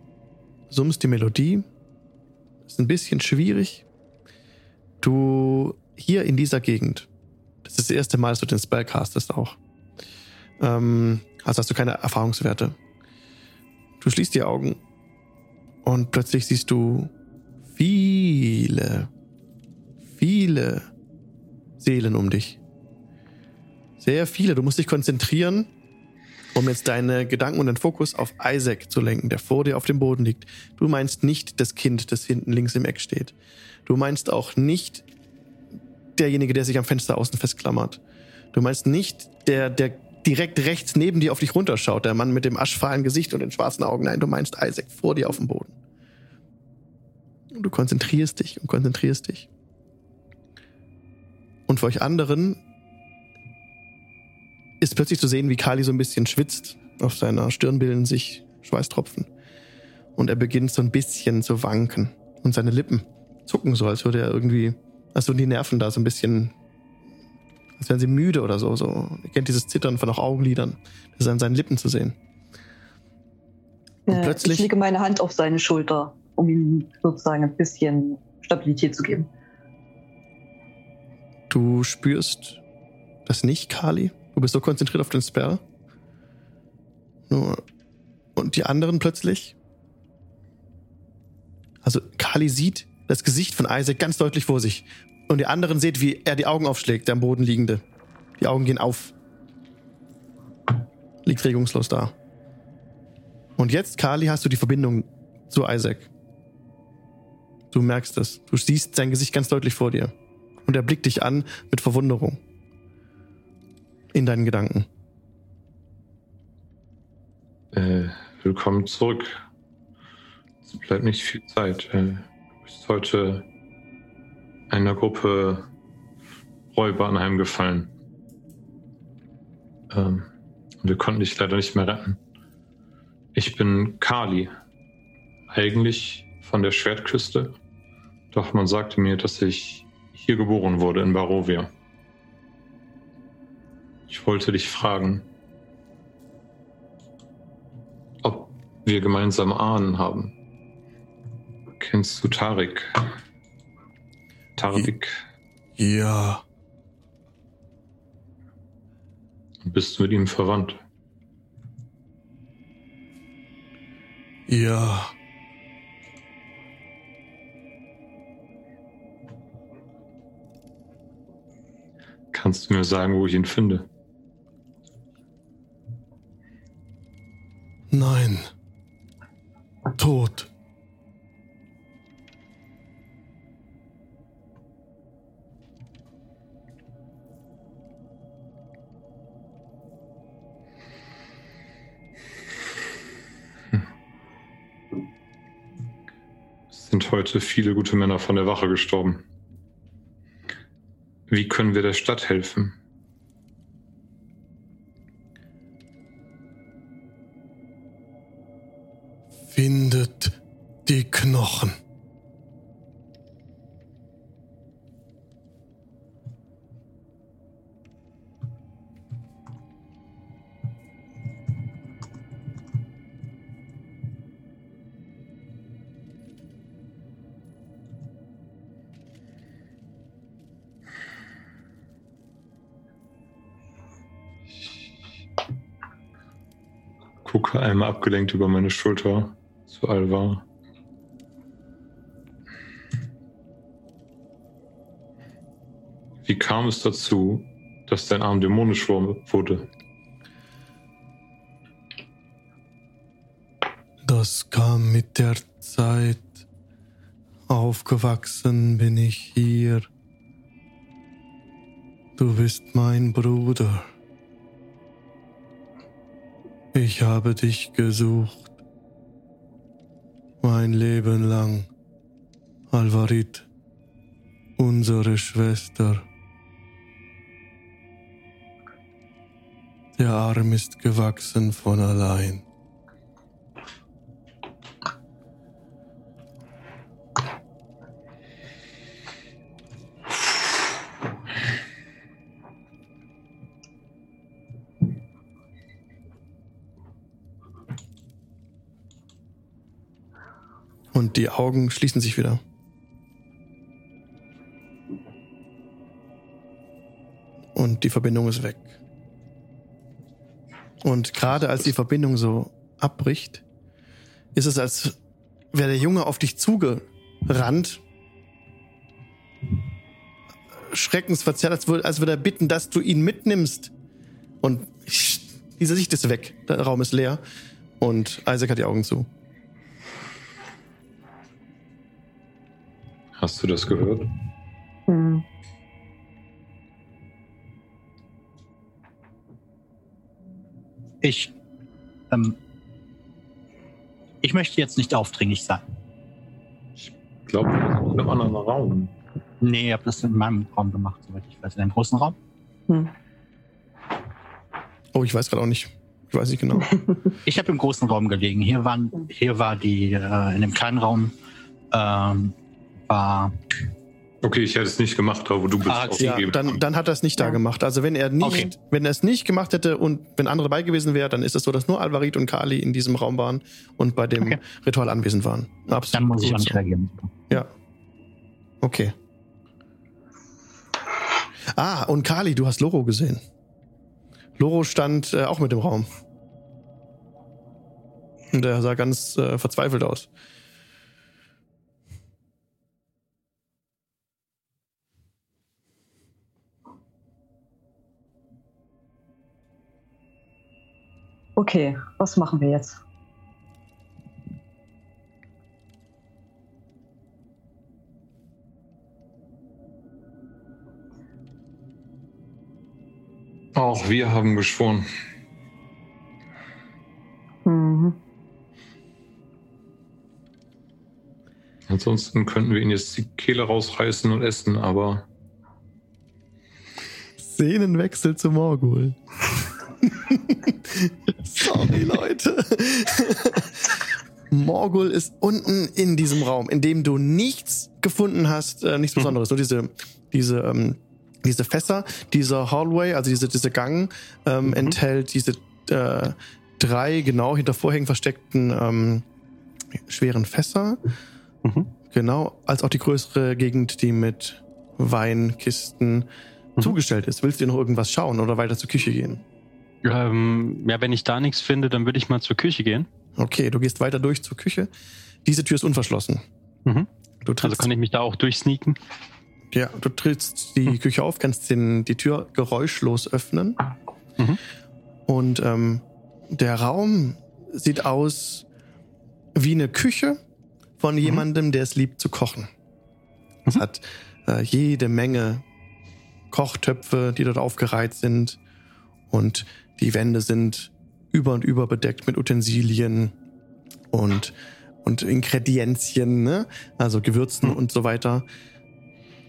summst die Melodie. Ist ein bisschen schwierig. Du hier in dieser Gegend, das ist das erste Mal, dass du den Spell castest auch. Ähm, also hast du keine Erfahrungswerte. Du schließt die Augen und plötzlich siehst du viele, viele Seelen um dich. Sehr viele. Du musst dich konzentrieren, um jetzt deine Gedanken und den Fokus auf Isaac zu lenken, der vor dir auf dem Boden liegt. Du meinst nicht das Kind, das hinten links im Eck steht. Du meinst auch nicht derjenige, der sich am Fenster außen festklammert. Du meinst nicht der, der direkt rechts neben dir auf dich runterschaut, der Mann mit dem aschfahlen Gesicht und den schwarzen Augen. Nein, du meinst Isaac vor dir auf dem Boden. Und du konzentrierst dich und konzentrierst dich. Und für euch anderen ist plötzlich zu sehen, wie Kali so ein bisschen schwitzt. Auf seiner Stirn bilden sich Schweißtropfen. Und er beginnt so ein bisschen zu wanken. Und seine Lippen zucken so, als würde er irgendwie, als würden die Nerven da so ein bisschen, als wären sie müde oder so. so. Ihr kennt dieses Zittern von auch Augenlidern. Das ist an seinen Lippen zu sehen. Und Äh, plötzlich- Ich lege meine Hand auf seine Schulter, um ihm sozusagen ein bisschen Stabilität zu geben. Du spürst das nicht, Kali. Du bist so konzentriert auf den Spell. Nur. Und die anderen plötzlich. Also, Kali sieht das Gesicht von Isaac ganz deutlich vor sich. Und die anderen seht, wie er die Augen aufschlägt, der am Boden liegende. Die Augen gehen auf. Liegt regungslos da. Und jetzt, Kali, hast du die Verbindung zu Isaac. Du merkst es. Du siehst sein Gesicht ganz deutlich vor dir. Und er blickt dich an mit Verwunderung. In deinen Gedanken. Äh, willkommen zurück. Es bleibt nicht viel Zeit. Äh, du bist heute einer Gruppe Räuber anheimgefallen. Ähm, wir konnten dich leider nicht mehr retten. Ich bin Kali. Eigentlich von der Schwertküste. Doch man sagte mir, dass ich hier geboren wurde in Barovia. Ich wollte dich fragen, ob wir gemeinsame Ahnen haben. Kennst du Tarik? Tarik, Ja. bist du mit ihm verwandt? Ja. Kannst du mir sagen, wo ich ihn finde? Nein. Es sind heute viele gute Männer von der Wache gestorben. Wie können wir der Stadt helfen? Knochen. Gucke einmal abgelenkt über meine Schulter zu Alvar. Kam es dazu, dass dein Arm dämonisch wurde? Das kam mit der Zeit. Aufgewachsen bin ich hier. Du bist mein Bruder. Ich habe dich gesucht. Mein Leben lang. Alvarit, unsere Schwester. Der Arm ist gewachsen von allein. Und die Augen schließen sich wieder. Und die Verbindung ist weg. Und gerade als die Verbindung so abbricht, ist es, als wäre der Junge auf dich zugerannt. Schreckensverzerrt, als würde, als würde er bitten, dass du ihn mitnimmst. Und diese Sicht ist weg. Der Raum ist leer. Und Isaac hat die Augen zu. Hast du das gehört? Hm. Ich, ähm, ich möchte jetzt nicht aufdringlich sein. Ich glaube, wir sind in einem anderen Raum. Nee, ich habe das in meinem Raum gemacht, soweit ich weiß. In einem großen Raum. Hm. Oh, ich weiß gerade auch nicht. Ich weiß nicht genau. [LAUGHS] Ich habe im großen Raum gelegen. Hier, waren, hier war die, äh, in dem kleinen Raum ähm, war Okay, ich hätte es nicht gemacht, aber du bist Ah, Ja, dann, dann hat er es nicht da Ja. gemacht. Also wenn er nicht, Okay. wenn er es nicht gemacht hätte und wenn andere dabei gewesen wären, dann ist es so, dass nur Alvarit und Kali in diesem Raum waren und bei dem Okay. Ritual anwesend waren. Absolut. Dann muss ich auch nicht reagieren. Ja. Okay. Ah, und Kali, du hast Loro gesehen. Loro stand äh, auch mit im Raum. Und er sah ganz äh, verzweifelt aus. Okay, was machen wir jetzt? Auch wir haben geschworen. Mhm. Ansonsten könnten wir ihn jetzt die Kehle rausreißen und essen, aber Szenenwechsel zu Morgul. [LAUGHS] Sorry, Leute. [LAUGHS] Morgul ist unten in diesem Raum, in dem du nichts gefunden hast, äh, nichts Besonderes, nur diese, diese, ähm, diese Fässer, dieser Hallway, also diese, diese Gang, ähm, enthält diese äh, drei genau hinter Vorhängen versteckten ähm, schweren Fässer. Mhm. Genau, als auch die größere Gegend, die mit Weinkisten Mhm. zugestellt ist. Willst du noch irgendwas schauen oder weiter zur Küche gehen? Ähm, ja, wenn ich da nichts finde, dann würde ich mal zur Küche gehen. Okay, du gehst weiter durch zur Küche. Diese Tür ist unverschlossen. Mhm. Also kann ich mich da auch durchsneaken? ja, du trittst die Küche auf, kannst den, die Tür geräuschlos öffnen. Mhm. Und ähm, der Raum sieht aus wie eine Küche von jemandem, der es liebt zu kochen. Es Mhm. hat äh, jede Menge Kochtöpfe, die dort aufgereiht sind. Und die Wände sind über und über bedeckt mit Utensilien und, und Ingredienzien, ne? also Gewürzen Mhm. und so weiter.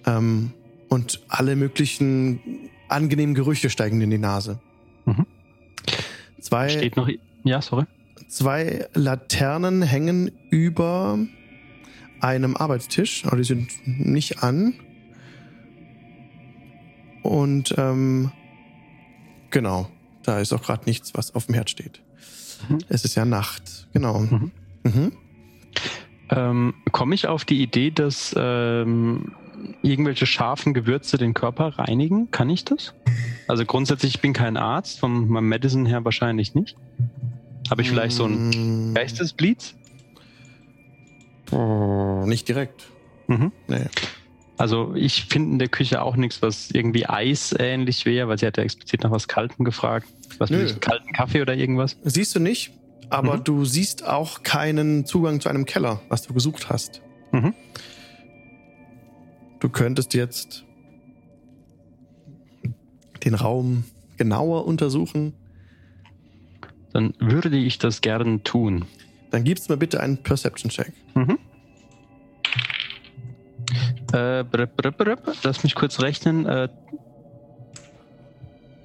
Ähm, und alle möglichen angenehmen Gerüche steigen in die Nase. Mhm. Zwei, Steht noch. Ja, sorry. zwei Laternen hängen über einem Arbeitstisch, aber die sind nicht an. Und ähm, genau, da ist auch gerade nichts, was auf dem Herd steht. Mhm. Es ist ja Nacht, genau. Mhm. Mhm. Ähm, Komme ich auf die Idee, dass ähm, irgendwelche scharfen Gewürze den Körper reinigen? Kann ich das? Also grundsätzlich, ich bin kein Arzt, von meinem Medicine her wahrscheinlich nicht. Habe ich vielleicht so ein Mm, Geistesblitz? oh, Nicht direkt. Mhm. Nee. Also ich finde in der Küche auch nichts, was irgendwie eisähnlich wäre, weil sie hat ja explizit nach was Kaltem gefragt. Was Nö. ich, kalten Kaffee oder irgendwas? Siehst du nicht, aber Mhm. du siehst auch keinen Zugang zu einem Keller, was du gesucht hast. Mhm. Du könntest jetzt den Raum genauer untersuchen. Dann würde ich das gerne tun. Dann gibst mir bitte einen Perception-Check. Mhm. Äh, brr, brr, brr, lass mich kurz rechnen. Äh,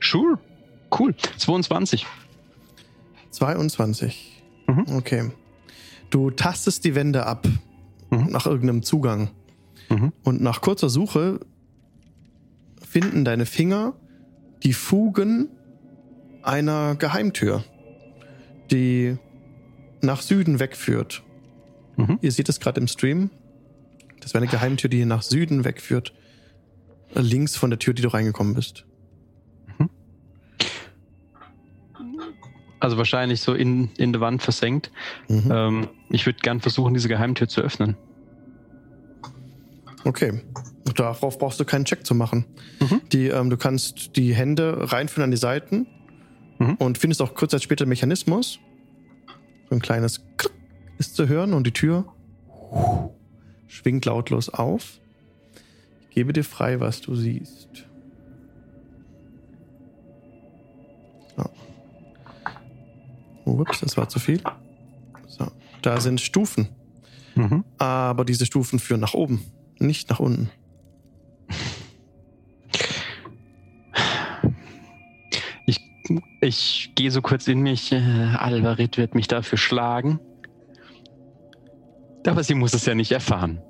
sure. Cool. 22. 22. Mhm. Okay. Du tastest die Wände ab Mhm. nach irgendeinem Zugang. Mhm. Und nach kurzer Suche finden deine Finger die Fugen einer Geheimtür, die nach Süden wegführt. Mhm. Ihr seht es gerade im Stream. Das wäre eine Geheimtür, die nach Süden wegführt. Äh, Links von der Tür, die du reingekommen bist. Also wahrscheinlich so in, in der Wand versenkt. Mhm. Ähm, ich würde gern versuchen, diese Geheimtür zu öffnen. Okay. Darauf brauchst du keinen Check zu machen. Mhm. Die, ähm, du kannst die Hände reinführen an die Seiten Mhm. und findest auch kurz Zeit später den Mechanismus. So ein kleines Klick ist zu hören und die Tür schwingt lautlos auf. Ich gebe dir frei, was du siehst. So. Ups, das war zu viel. So. Da sind Stufen. Mhm. Aber diese Stufen führen nach oben, nicht nach unten. Ich, ich gehe so kurz in mich. Äh, Alvarit wird mich dafür schlagen. Aber sie muss es ja nicht erfahren.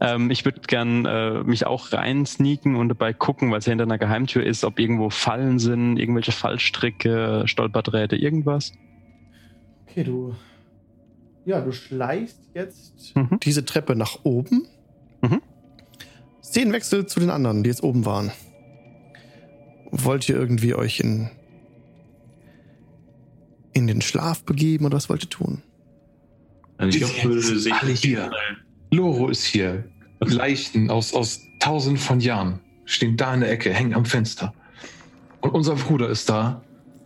Ähm, ich würde gern äh, mich auch rein sneaken und dabei gucken, weil es ja hinter einer Geheimtür ist, ob irgendwo Fallen sind, irgendwelche Fallstricke, Stolperdrähte, irgendwas. Okay, du. Ja, du schleichst jetzt Mhm. diese Treppe nach oben. Mhm. Szenenwechsel zu den anderen, die jetzt oben waren. Wollt ihr irgendwie euch in, in den Schlaf begeben oder was wollt ihr tun? Also ich glaube, sich Alle hier. Loro ist hier. Leichen aus, aus tausenden von Jahren stehen da in der Ecke, hängen am Fenster. Und unser Bruder ist da,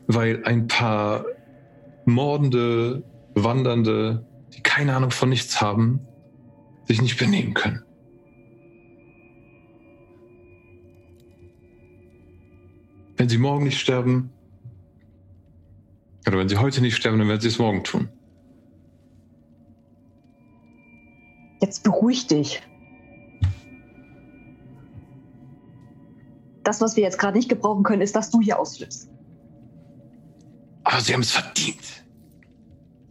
weil ein paar mordende, wandernde, die keine Ahnung von nichts haben, sich nicht benehmen können. Wenn sie morgen nicht sterben, oder wenn sie heute nicht sterben, dann werden sie es morgen tun. Jetzt beruhig dich. Das, was wir jetzt gerade nicht gebrauchen können, ist, dass du hier ausflippst. Aber sie haben es verdient.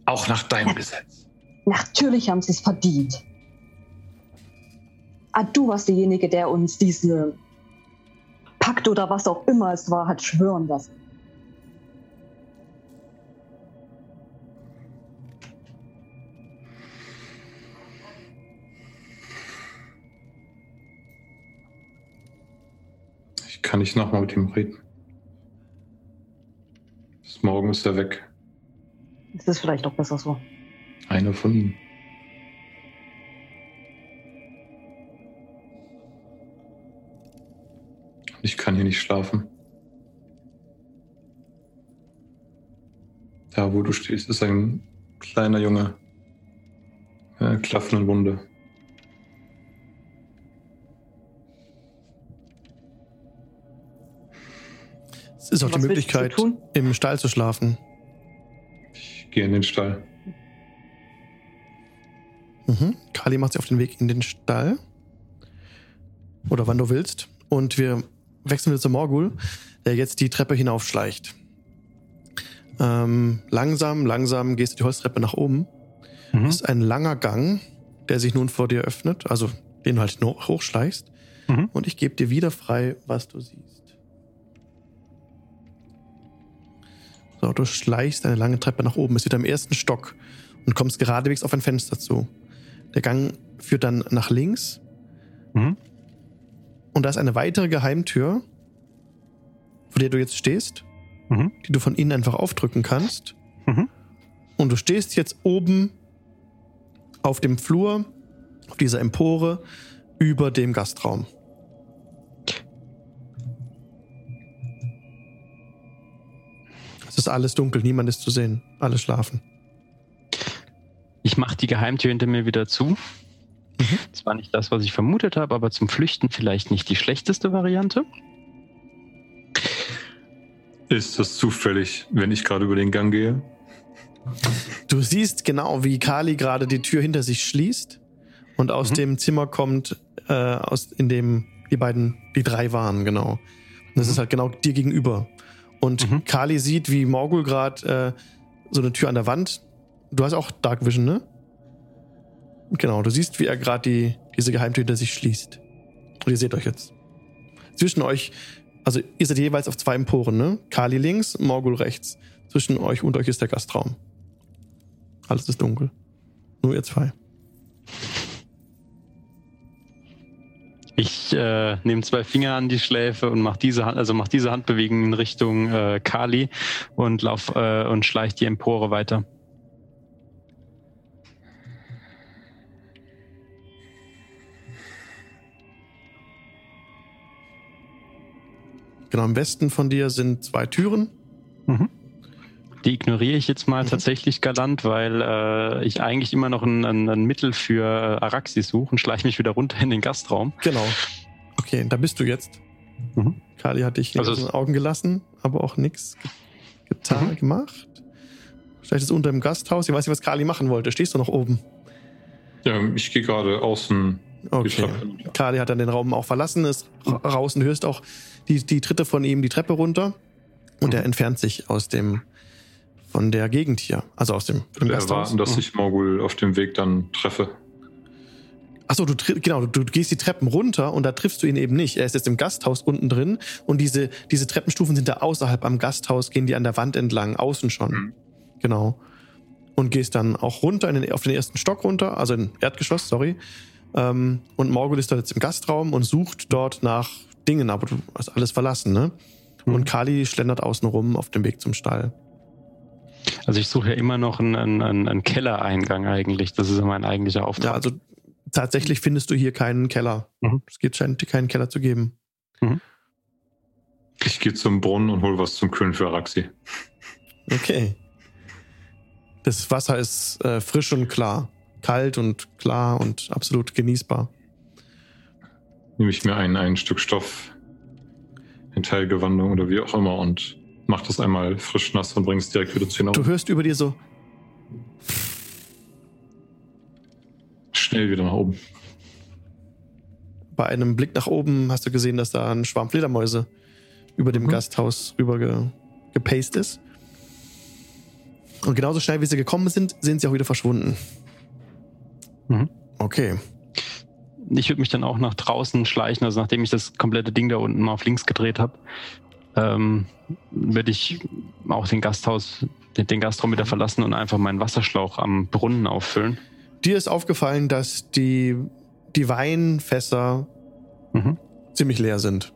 Auch nach deinem Gesetz. Natürlich haben sie es verdient. Ah, du warst derjenige, der uns diese Pakt oder was auch immer es war, hat schwören lassen. Kann nicht nochmal mit ihm reden. Bis morgen ist er weg. Das ist vielleicht auch besser so. Einer von ihnen. Ich kann hier nicht schlafen. Da, wo du stehst, ist ein kleiner Junge. Äh, klaffende Wunde. Ist auch die Möglichkeit, tun? im Stall zu schlafen. Ich gehe in den Stall. Mhm. Kali macht sich auf den Weg in den Stall. Oder wann du willst. Und wir wechseln wieder zu Morgul, der jetzt die Treppe hinaufschleicht. Ähm, langsam, langsam gehst du die Holztreppe nach oben. Mhm. Das ist ein langer Gang, der sich nun vor dir öffnet, also den du halt hochschleichst. Mhm. Und ich gebe dir wieder frei, was du siehst. So, du schleichst eine lange Treppe nach oben, bist wieder im ersten Stock und kommst geradewegs auf ein Fenster zu. Der Gang führt dann nach links Mhm. und da ist eine weitere Geheimtür, vor der du jetzt stehst, Mhm. die du von innen einfach aufdrücken kannst. Mhm. Und du stehst jetzt oben auf dem Flur, auf dieser Empore, über dem Gastraum. Es ist alles dunkel, niemand ist zu sehen. Alle schlafen. Ich mache die Geheimtür hinter mir wieder zu. Das war nicht das, was ich vermutet habe, aber zum Flüchten vielleicht nicht die schlechteste Variante. Ist das zufällig, wenn ich gerade über den Gang gehe? Du siehst genau, wie Kali gerade die Tür hinter sich schließt und aus Mhm. dem Zimmer kommt, äh, aus, in dem die beiden, die drei waren, genau. Und das Mhm. ist halt genau dir gegenüber. Und Mhm. Kali sieht, wie Morgul gerade äh, so eine Tür an der Wand. Du hast auch Dark Vision, ne? Genau, du siehst, wie er gerade die, diese Geheimtür hinter sich schließt. Und ihr seht euch jetzt. Zwischen euch, also ihr seid jeweils auf zwei Emporen, ne? Kali links, Morgul rechts. Zwischen euch und euch ist der Gastraum. Alles ist dunkel. Nur ihr zwei. Ich äh, nehme zwei Finger an die Schläfe und mache diese, Hand, also mach diese Handbewegung in Richtung äh, Kali und lauf äh, und schleich die Empore weiter. Genau, im Westen von dir sind zwei Türen. Die ignoriere ich jetzt mal Mhm. tatsächlich galant, weil äh, ich eigentlich immer noch ein, ein, ein Mittel für äh, Araxis suche und schleiche mich wieder runter in den Gastraum. Genau. Okay, da bist du jetzt. Mhm. Kali hat dich Also in den Augen gelassen, aber auch nichts getan, Mhm. gemacht. Vielleicht ist unter dem Gasthaus. Ich weiß nicht, was Kali machen wollte. Stehst du noch oben? Ja, ich gehe gerade außen Okay. Kali hat dann den Raum auch verlassen, ist ra- raus und du hörst auch die, die Tritte von ihm die Treppe runter. Und er entfernt sich aus dem, von der Gegend hier. Also aus dem, Gasthaus. erwarten, dass ich Morgul auf dem Weg dann treffe. Achso, du, genau, du, du gehst die Treppen runter und da triffst du ihn eben nicht. Er ist jetzt im Gasthaus unten drin und diese, diese Treppenstufen sind da außerhalb am Gasthaus, gehen die an der Wand entlang, außen schon. Mhm. Genau. Und gehst dann auch runter, in den, auf den ersten Stock runter, also in Erdgeschoss, sorry. Ähm, und Morgul ist dort jetzt im Gastraum und sucht dort nach Dingen, aber du hast alles verlassen, ne? Mhm. Und Kali schlendert außen rum auf dem Weg zum Stall. Also ich suche ja immer noch einen, einen, einen Kellereingang eigentlich. Das ist ja mein eigentlicher Auftrag. Ja, also tatsächlich findest du hier keinen Keller. Mhm. Es geht, scheint keinen Keller zu geben. Ich gehe zum Brunnen und hol was zum Kühlen für Araxi. Okay. Das Wasser ist äh, frisch und klar. Kalt und klar und absolut genießbar. Nehme ich mir ein, ein Stück Stoff, ein Teil Gewandung oder wie auch immer und mach das einmal frisch nass und bring es direkt wieder zu Du hinaus. hörst über dir so, Schnell wieder nach oben. bei einem Blick nach oben hast du gesehen, dass da ein Schwarm Fledermäuse über dem Mhm. Gasthaus rüber ge, gepaced ist. Und genauso schnell wie sie gekommen sind, sind sie auch wieder verschwunden. Mhm. Okay. Ich würde mich dann auch nach draußen schleichen, also nachdem ich das komplette Ding da unten mal auf links gedreht habe, ähm, würde ich auch den Gasthaus, den, den Gastraum wieder verlassen und einfach meinen Wasserschlauch am Brunnen auffüllen. Dir ist aufgefallen, dass die, die Weinfässer Mhm. ziemlich leer sind.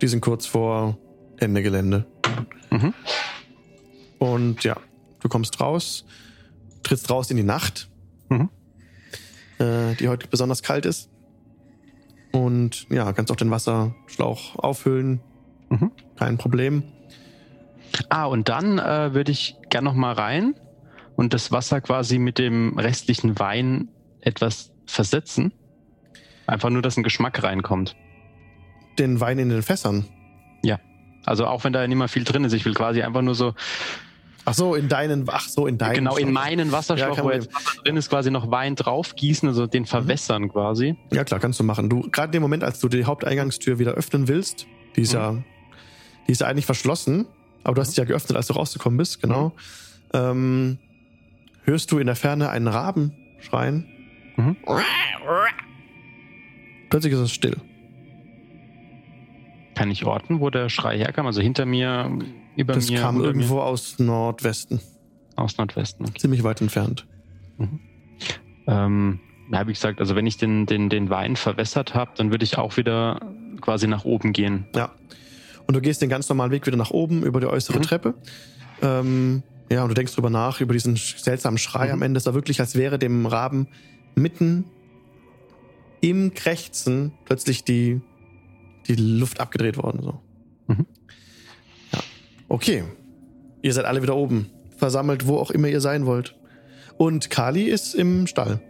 Die sind kurz vor Ende Gelände. Mhm. Und ja, Du kommst raus, trittst raus in die Nacht, Mhm. äh, die heute besonders kalt ist. Und ja, kannst auch den Wasserschlauch auffüllen. Mhm. Kein Problem. Ah, und dann äh, würde ich gern noch mal rein und das Wasser quasi mit dem restlichen Wein etwas versetzen. Einfach nur, dass ein Geschmack reinkommt. Den Wein in den Fässern. Also auch wenn da nicht mehr viel drin ist. Ich will quasi einfach nur so, Ach so, in deinen, ach so, in deinen. genau in meinen Ja, Wasserschlauch, kein wo jetzt Wasser drin ist, quasi noch Wein draufgießen, also den verwässern quasi. Ja, klar, kannst du machen. Du, gerade in dem Moment, als du die Haupteingangstür wieder öffnen willst, die ist ja, die ist ja eigentlich verschlossen, aber du hast sie ja geöffnet, als du rausgekommen bist, genau. Ähm, hörst du in der Ferne einen Raben schreien. Mhm. Plötzlich ist es still. Kann ich orten, wo der Schrei herkam? Also hinter mir, über Das mir, kam unter irgendwo aus Nordwesten, mir, aus Nordwesten. Okay. ziemlich weit entfernt. Ähm, ja, wie gesagt, also wenn ich den, den, den Wein verwässert habe, dann würde ich auch wieder quasi nach oben gehen. Ja. Und du gehst den ganz normalen Weg wieder nach oben über die äußere Mhm. Treppe. Ähm, ja, und du denkst drüber nach, über diesen seltsamen Schrei Mhm. am Ende. Es war wirklich, als wäre dem Raben mitten im Krächzen plötzlich die, die Luft abgedreht worden. So. Mhm. Ja. Okay. Ihr seid alle wieder oben. Versammelt, wo auch immer ihr sein wollt. Und Kali ist im Stall.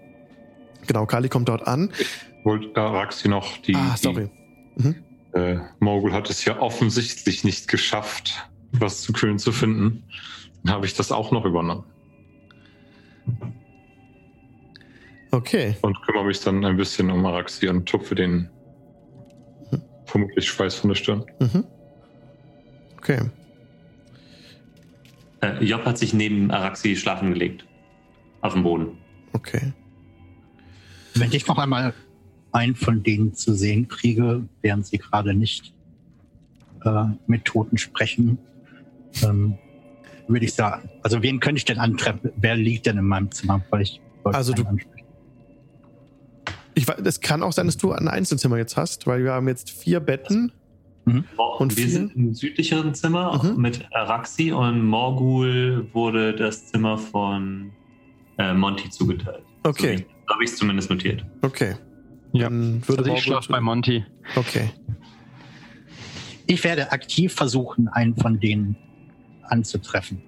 Genau, Kali kommt dort an. Wollte Araxi noch die. ah, sorry. Mhm. Äh, Morgul hat es ja offensichtlich nicht geschafft, was zu kühlen zu finden. Dann habe ich das auch noch übernommen Okay. und kümmere mich dann ein bisschen um Araxi und tupfe den vermutlich Schweiß von der Stirn. Mhm. Okay. Äh, Job hat sich neben Araxi schlafen gelegt. Auf dem Boden. Okay. Wenn ich noch einmal einen von denen zu sehen kriege, während sie gerade nicht äh, mit Toten sprechen, ähm, würde ich sagen, also wen könnte ich denn antreffen? Wer liegt denn in meinem Zimmer? Weil ich wollte Also du-. Ich, es kann auch sein, dass du ein Einzelzimmer jetzt hast, weil wir haben jetzt vier Betten. Und Und wir vier? sind im südlicheren Zimmer Mhm. mit Araxi und Morgul wurde das Zimmer von äh, Monty zugeteilt. Okay. So habe ich es zumindest notiert. Okay. Ja. Dann würde Also ich schlafe bei Monty. Okay. Ich werde aktiv versuchen, einen von denen anzutreffen.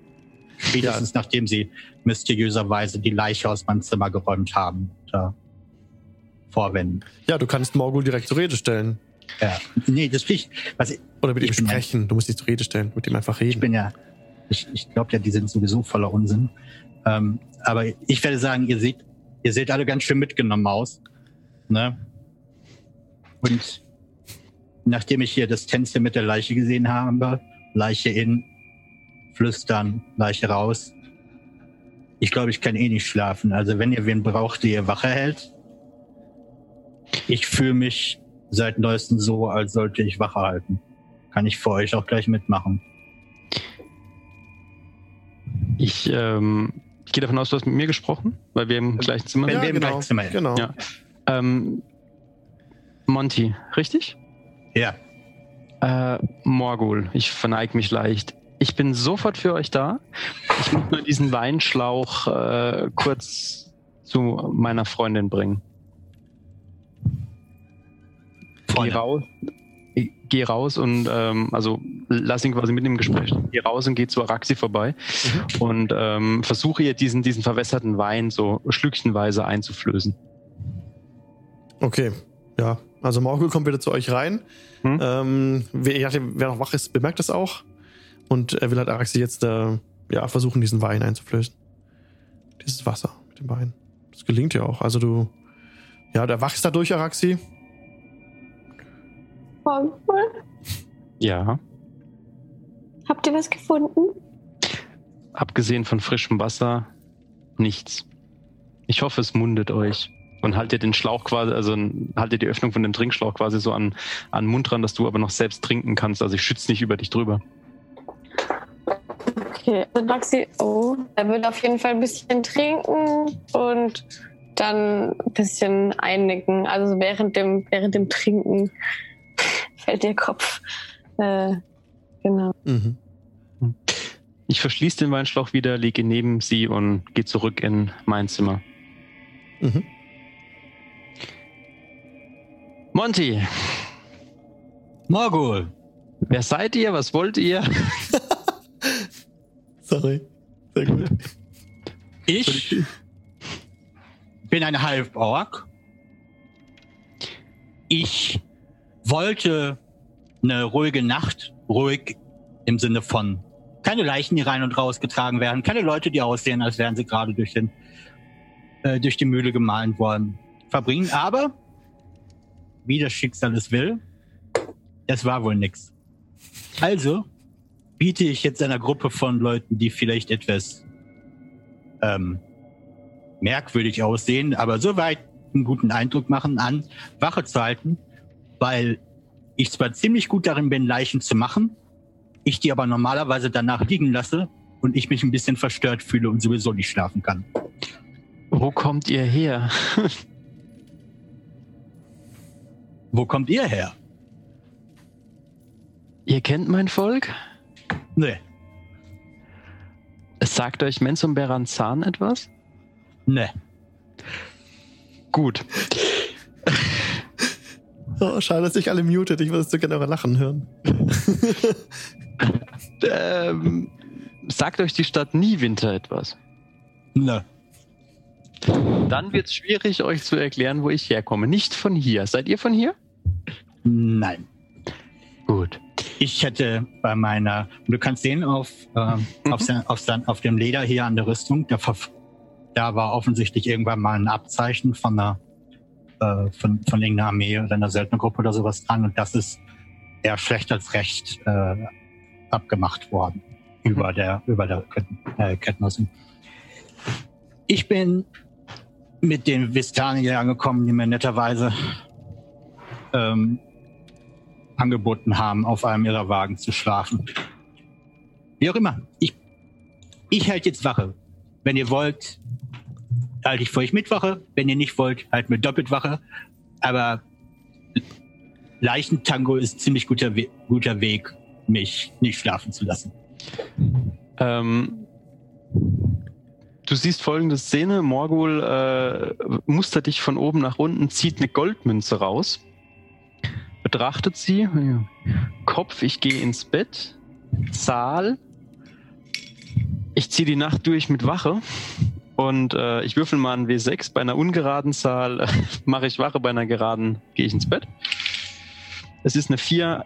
Spätestens nachdem sie mysteriöserweise die Leiche aus meinem Zimmer geräumt haben. Da vorwenden. Ja, du kannst Morgul direkt zur Rede stellen. Ja. Nee, das will ich. Was ich, Oder mit ihm Ich bin ja- sprechen. Du musst nicht zur Rede stellen, mit ihm einfach ich reden. bin ja. Ich, ich glaube ja, die sind sowieso voller Unsinn. Ähm, aber ich werde sagen, ihr seht, ihr seht alle ganz schön mitgenommen aus. Ne? Und nachdem ich hier das Tänzchen mit der Leiche gesehen habe, Leiche in, flüstern, Leiche raus. Ich glaube, ich kann eh nicht schlafen. Also wenn ihr wen braucht, der ihr Wache hält, ich fühle mich seit neuestem so, als sollte ich Wache halten. Kann ich für euch auch gleich mitmachen. Ich, ähm, ich gehe davon aus, du hast mit mir gesprochen, weil wir im gleichen Zimmer sind. wir im genau. gleichen Zimmer- genau. Ja. Ähm, Monty, richtig? Ja. Äh, Morgul, ich verneige mich leicht. Ich bin sofort für euch da. Ich muss nur diesen Weinschlauch äh, kurz zu meiner Freundin bringen. Geh Freunde. raus, geh raus und ähm, also lass ihn quasi mit im Gespräch. Geh raus und geh zu Araxi vorbei und ähm, versuche ihr diesen, diesen verwässerten Wein so schlückchenweise einzuflößen. Okay. Ja. Also Morgul kommt wieder zu euch rein. Hm? Ähm, wer, wer noch wach ist, bemerkt das auch. Und er will halt Araxi jetzt äh, ja, versuchen, diesen Wein einzuflößen. Dieses Wasser mit dem Wein. Das gelingt ja auch. Also du, ja, du erwachst dadurch, Araxi. Morgul, Ja. habt ihr was gefunden? Abgesehen von frischem Wasser, nichts. Ich hoffe, es mundet euch. Und haltet den Schlauch quasi, also haltet die Öffnung von dem Trinkschlauch quasi so an, an den Mund dran, dass du aber noch selbst trinken kannst. Also ich schütze nicht über dich drüber. Okay, also Maxi, oh, er wird auf jeden Fall ein bisschen trinken und dann ein bisschen einnicken. Also während dem, während dem Trinken [LAUGHS] fällt ihr Kopf. Äh, genau. Mhm. Ich verschließe den Weinschlauch wieder, lege neben sie und gehe zurück in mein Zimmer. Mhm. Monty, Morgul, wer seid ihr? Was wollt ihr? [LAUGHS] Sorry. Sehr gut. ich bin ein Halborg. Ich wollte eine ruhige Nacht, ruhig im Sinne von keine Leichen, die rein und raus getragen werden, keine Leute, die aussehen, als wären sie gerade durch, den, äh, durch die Mühle gemahlen worden, verbringen. Aber, wie das Schicksal es will, es war wohl nix. Also biete ich jetzt einer Gruppe von Leuten, die vielleicht etwas ähm, merkwürdig aussehen, aber soweit einen guten Eindruck machen, an, Wache zu halten, weil ich zwar ziemlich gut darin bin, Leichen zu machen, ich die aber normalerweise danach liegen lasse und ich mich ein bisschen verstört fühle und sowieso nicht schlafen kann. Wo kommt ihr her? [LAUGHS] Wo kommt ihr her? ihr kennt mein Volk? Nee, Es sagt euch Mensum Beranzan etwas? nee. Gut. [LAUGHS] Oh, schade, dass sich alle mutet. Ich würde so gerne eure Lachen hören. [LAUGHS] Ähm, sagt euch die Stadt Niewinter etwas? Nee. Dann wird es schwierig, euch zu erklären, wo ich herkomme. Nicht von hier. Seid ihr von hier? Nein. Gut. Ich hätte bei meiner, du kannst sehen auf, ähm, auf, sein, auf, sein, auf dem Leder hier an der Rüstung, da, da war offensichtlich irgendwann mal ein Abzeichen von einer, äh, von, von irgendeiner Armee oder einer Söldnergruppe oder sowas dran und das ist eher schlecht als recht äh, abgemacht worden über der, über der Ketten, äh, Kettenrüstung. Ich bin mit den Vistani angekommen, die mir netterweise ähm, angeboten haben, auf einem ihrer Wagen zu schlafen. Wie auch immer. Ich, ich halte jetzt Wache. Wenn ihr wollt, halte ich für euch mit Wache. Wenn ihr nicht wollt, halt mit doppelt Wache. Aber Leichentango ist ziemlich guter, We guter Weg, mich nicht schlafen zu lassen. Ähm, du siehst folgende Szene. Morgul äh, mustert dich von oben nach unten, zieht eine Goldmünze raus, betrachtet sie. Kopf, ich gehe ins Bett. Zahl, ich ziehe die Nacht durch mit Wache. Und äh, ich würfel mal einen W6. Bei einer ungeraden Zahl äh, [LAUGHS] mache ich Wache, bei einer geraden gehe ich ins Bett. Es ist eine 4.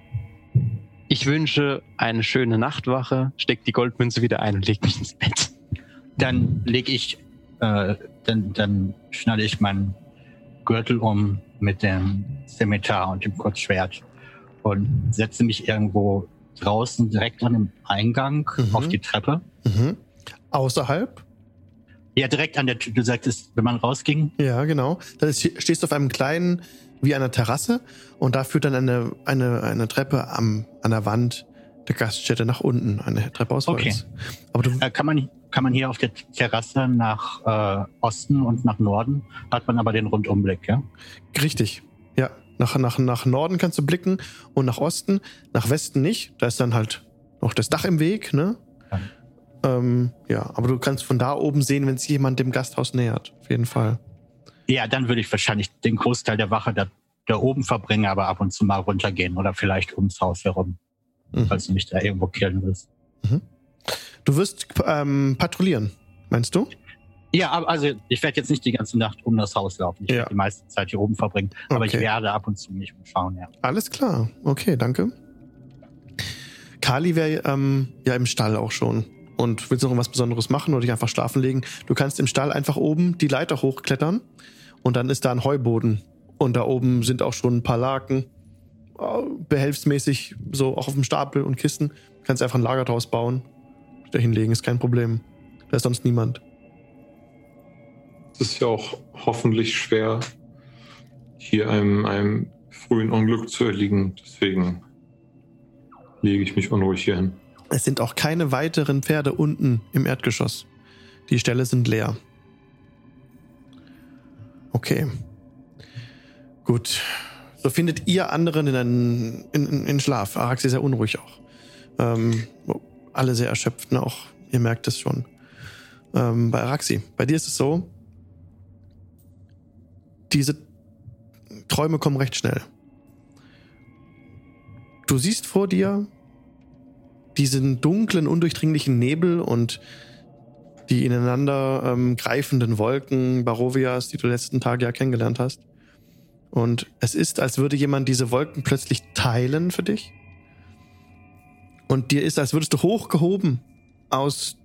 Ich wünsche eine schöne Nachtwache, steck die Goldmünze wieder ein und leg mich ins Bett. Dann lege ich, äh, dann, dann schnalle ich meinen Gürtel um mit dem Scimitar und dem Kurzschwert und setze mich irgendwo draußen direkt an dem Eingang Mhm. auf die Treppe. Mhm. Außerhalb? Ja, direkt an der Tür. Du sagtest, wenn man rausging. Ja, genau. Dann ist, stehst du auf einem kleinen, wie einer Terrasse und da führt dann eine, eine, eine Treppe am, an der Wand der Gaststätte nach unten. Eine Treppe aus Holz. Okay. Aber du, Äh, kann, man, kann man hier auf der Terrasse nach äh, Osten und nach Norden, hat man aber den Rundumblick, ja? richtig. Ja, nach, nach, nach Norden kannst du blicken und nach Osten. Nach Westen nicht. Da ist dann halt noch das Dach im Weg, ne? Ja. Ähm, ja, aber du kannst von da oben sehen, wenn sich jemand dem Gasthaus nähert. Auf jeden Fall. Ja, dann würde ich wahrscheinlich den Großteil der Wache da, da oben verbringen, aber ab und zu mal runtergehen oder vielleicht ums Haus herum, Mhm. falls du mich da irgendwo killen willst. Du wirst ähm, patrouillieren, meinst du? Ja, also ich werde jetzt nicht die ganze Nacht um das Haus laufen. Ich Ja. werde die meiste Zeit hier oben verbringen, aber ich Okay. werde ab und zu mich umschauen, ja. Alles klar. Okay, danke. Kali wäre ähm, ja im Stall auch schon. Und willst du noch was Besonderes machen oder dich einfach schlafen legen? Du kannst im Stall einfach oben die Leiter hochklettern und dann ist da ein Heuboden. Und da oben sind auch schon ein paar Laken, äh, behelfsmäßig so auch auf dem Stapel und Kisten. Du kannst einfach ein Lager draus bauen. Da hinlegen ist kein Problem. Da ist sonst niemand. Es ist ja auch hoffentlich schwer, hier einem, einem frühen Unglück zu erliegen. Deswegen lege ich mich unruhig hier hin. Es sind auch keine weiteren Pferde unten im Erdgeschoss. Die Ställe sind leer. Okay. Gut. So findet ihr anderen in, einen, in, in, Schlaf. Arax ist sehr unruhig auch. Ähm, alle sehr erschöpft, ne? auch ihr merkt es schon. Ähm, bei Araxi, bei dir ist es so, diese Träume kommen recht schnell. Du siehst vor dir diesen dunklen, undurchdringlichen Nebel und die ineinander ähm, greifenden Wolken Barovias, die du letzten Tage ja kennengelernt hast. Und es ist, als würde jemand diese Wolken plötzlich teilen für dich. Und dir ist, als würdest du hochgehoben aus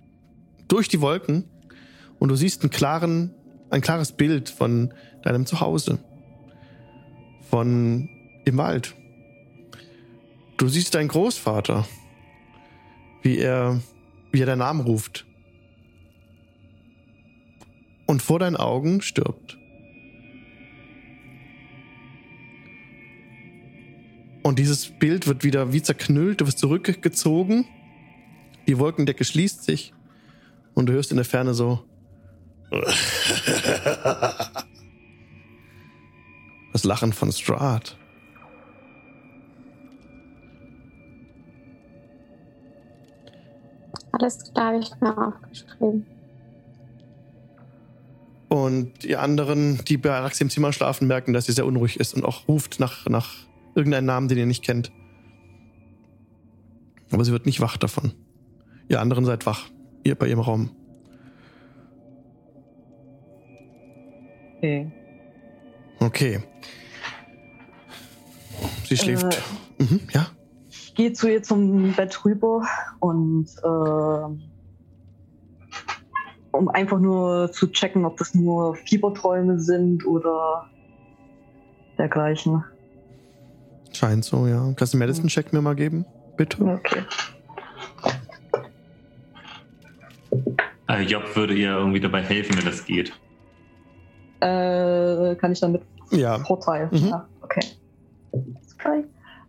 durch die Wolken und du siehst einen klaren, ein klares Bild von deinem Zuhause. Von im Wald. Du siehst deinen Großvater, wie er, wie er deinen Namen ruft. Und vor deinen Augen stirbt. Und dieses Bild wird wieder wie zerknüllt, du wirst zurückgezogen, die Wolkendecke schließt sich und du hörst in der Ferne so. [LAUGHS] Das Lachen von Strahd. Alles klar, habe ich mir aufgeschrieben. Und die anderen, die bei Araxi im Zimmer schlafen, merken, dass sie sehr unruhig ist und auch ruft nach, nach irgendeinem Namen, den ihr nicht kennt. Aber sie wird nicht wach davon. Ihr anderen seid wach. Ihr bei ihrem Raum. Okay. Okay. Sie schläft. Äh, mhm, ja. Ich gehe zu ihr zum Bett rüber und äh, um einfach nur zu checken, ob das nur Fieberträume sind oder dergleichen. Scheint so, ja. Kannst du einen Medicine-Check mir mal geben? Bitte? Okay. Äh, Job würde ihr irgendwie dabei helfen, wenn das geht. Äh, kann ich damit Ja. Vorteil? Mhm. Ja, okay. okay.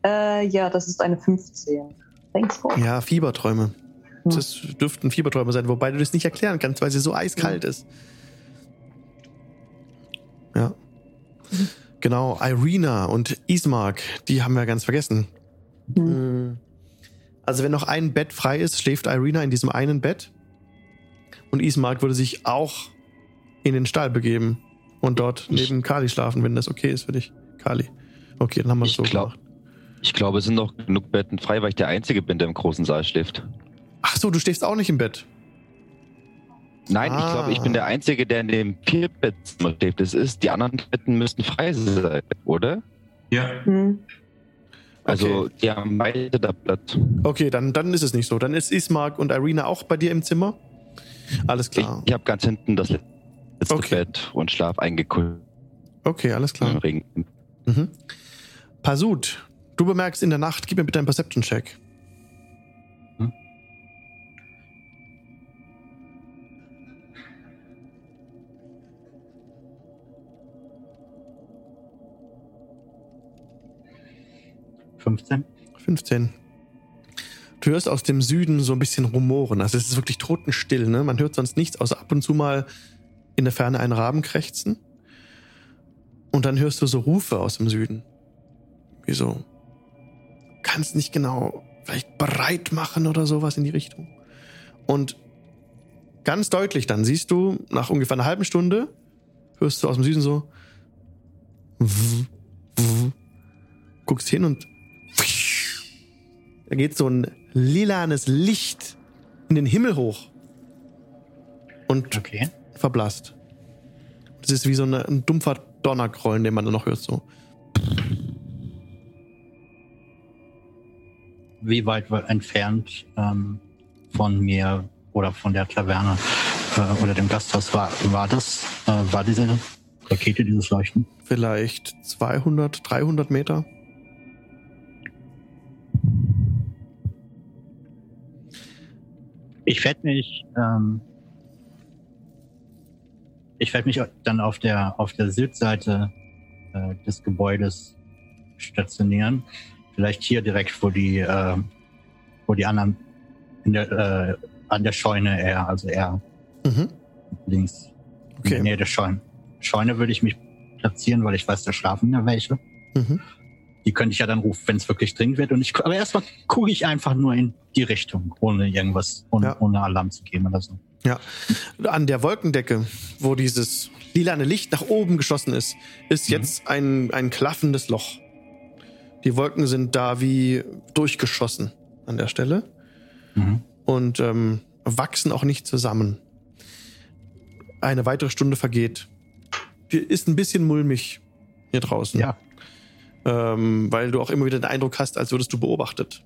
Äh, ja, das ist eine 15. Thanks for. Ja, Fieberträume. Hm. Das dürften Fieberträume sein, wobei du das nicht erklären kannst, weil sie so eiskalt ist. Ja. Genau, Irina und Ismark, die haben wir ganz vergessen. Hm. Mm. Also wenn noch ein Bett frei ist, schläft Irina in diesem einen Bett. Und Ismark würde sich auch in den Stall begeben und dort Ich- neben Kali schlafen, wenn das okay ist für dich. Kali. Okay, dann haben wir es so glaub- gemacht. Ich glaube, es sind noch genug Betten frei, weil ich der Einzige bin, der im großen Saal schläft. Ach so, du stehst auch nicht im Bett. Nein, ich Ah. glaube, ich bin der Einzige, der in dem Vierbettzimmer schläft. Das ist, die anderen Betten müssten frei sein, oder? Ja. Hm. Also, die haben beide da Platz. Okay, dann, dann ist es nicht so. Dann ist Ismark und Irina auch bei dir im Zimmer. Alles Ich, klar. ich habe ganz hinten das letzte Okay. Bett und schlaf eingekühlt Okay, alles im klar. Regen. Mhm. Pasut, du bemerkst in der Nacht, gib mir bitte einen Perception-Check. 15. 15. Du hörst aus dem Süden so ein bisschen Rumoren. Also es ist wirklich totenstill. Ne? Man hört sonst nichts, außer ab und zu mal in der Ferne einen Raben krächzen. Und dann hörst du so Rufe aus dem Süden. Wieso? Kannst nicht genau vielleicht bereit machen oder sowas in die Richtung. Und ganz deutlich dann siehst du, nach ungefähr einer halben Stunde, hörst du aus dem Süden so, wuh, wuh, guckst hin und da geht so ein lilanes Licht in den Himmel hoch und Okay. verblasst. Das ist wie so eine, ein dumpfer Donnergrollen, den man dann noch hört. So. Wie weit entfernt ähm, von mir oder von der Taverne äh, oder dem Gasthaus war, war das? Äh, war diese Rakete, dieses Leuchten? Vielleicht 200, 300 Meter. Ich werde mich, ähm, ich werde mich dann auf der auf der Südseite äh, des Gebäudes stationieren. Vielleicht hier direkt, wo die, äh, wo die anderen in der, äh, an der Scheune eher, also eher Mhm. links in der Okay. Nähe der Scheune. Scheune würde ich mich platzieren, weil ich weiß, da schlafen ja welche. Mhm. Die könnte ich ja dann rufen, wenn es wirklich dringend wird. Und ich, aber erstmal gucke ich einfach nur in die Richtung, ohne irgendwas, ohne, Ja. ohne Alarm zu geben oder so. An der Wolkendecke, wo dieses lilane Licht nach oben geschossen ist, ist Mhm. jetzt ein, ein klaffendes Loch. Die Wolken sind da wie durchgeschossen an der Stelle Mhm. und ähm, wachsen auch nicht zusammen. Eine weitere Stunde vergeht. Ist ein bisschen mulmig hier draußen. Ja, Ähm, weil du auch immer wieder den Eindruck hast, als würdest du beobachtet.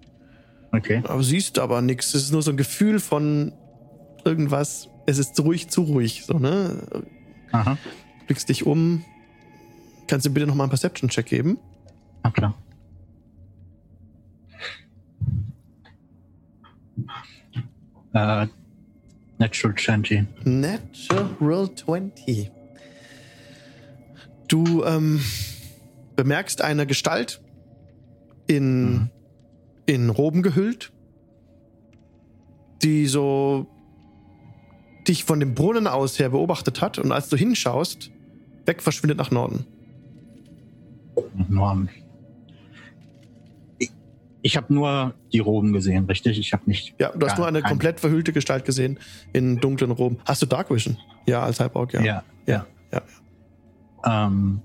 okay. Aber siehst aber nichts. Es ist nur so ein Gefühl von irgendwas. Es ist ruhig zu ruhig. So, ne? Aha, Blickst dich um. Kannst du bitte noch mal einen Perception-Check geben? na klar. Äh, Natural 20. Natural 20. Du ähm, bemerkst eine Gestalt in, Mhm. in Roben gehüllt, die so dich von dem Brunnen aus her beobachtet hat und als du hinschaust, weg verschwindet nach Norden. Norm. Ich, ich habe nur die Roben gesehen, richtig? Ich habe nicht. Ja, du hast nur eine komplett verhüllte Gestalt gesehen in dunklen Roben. Hast du Dark Vision? Ja, als Halborg, ja. Ja, ja. ja. Ähm,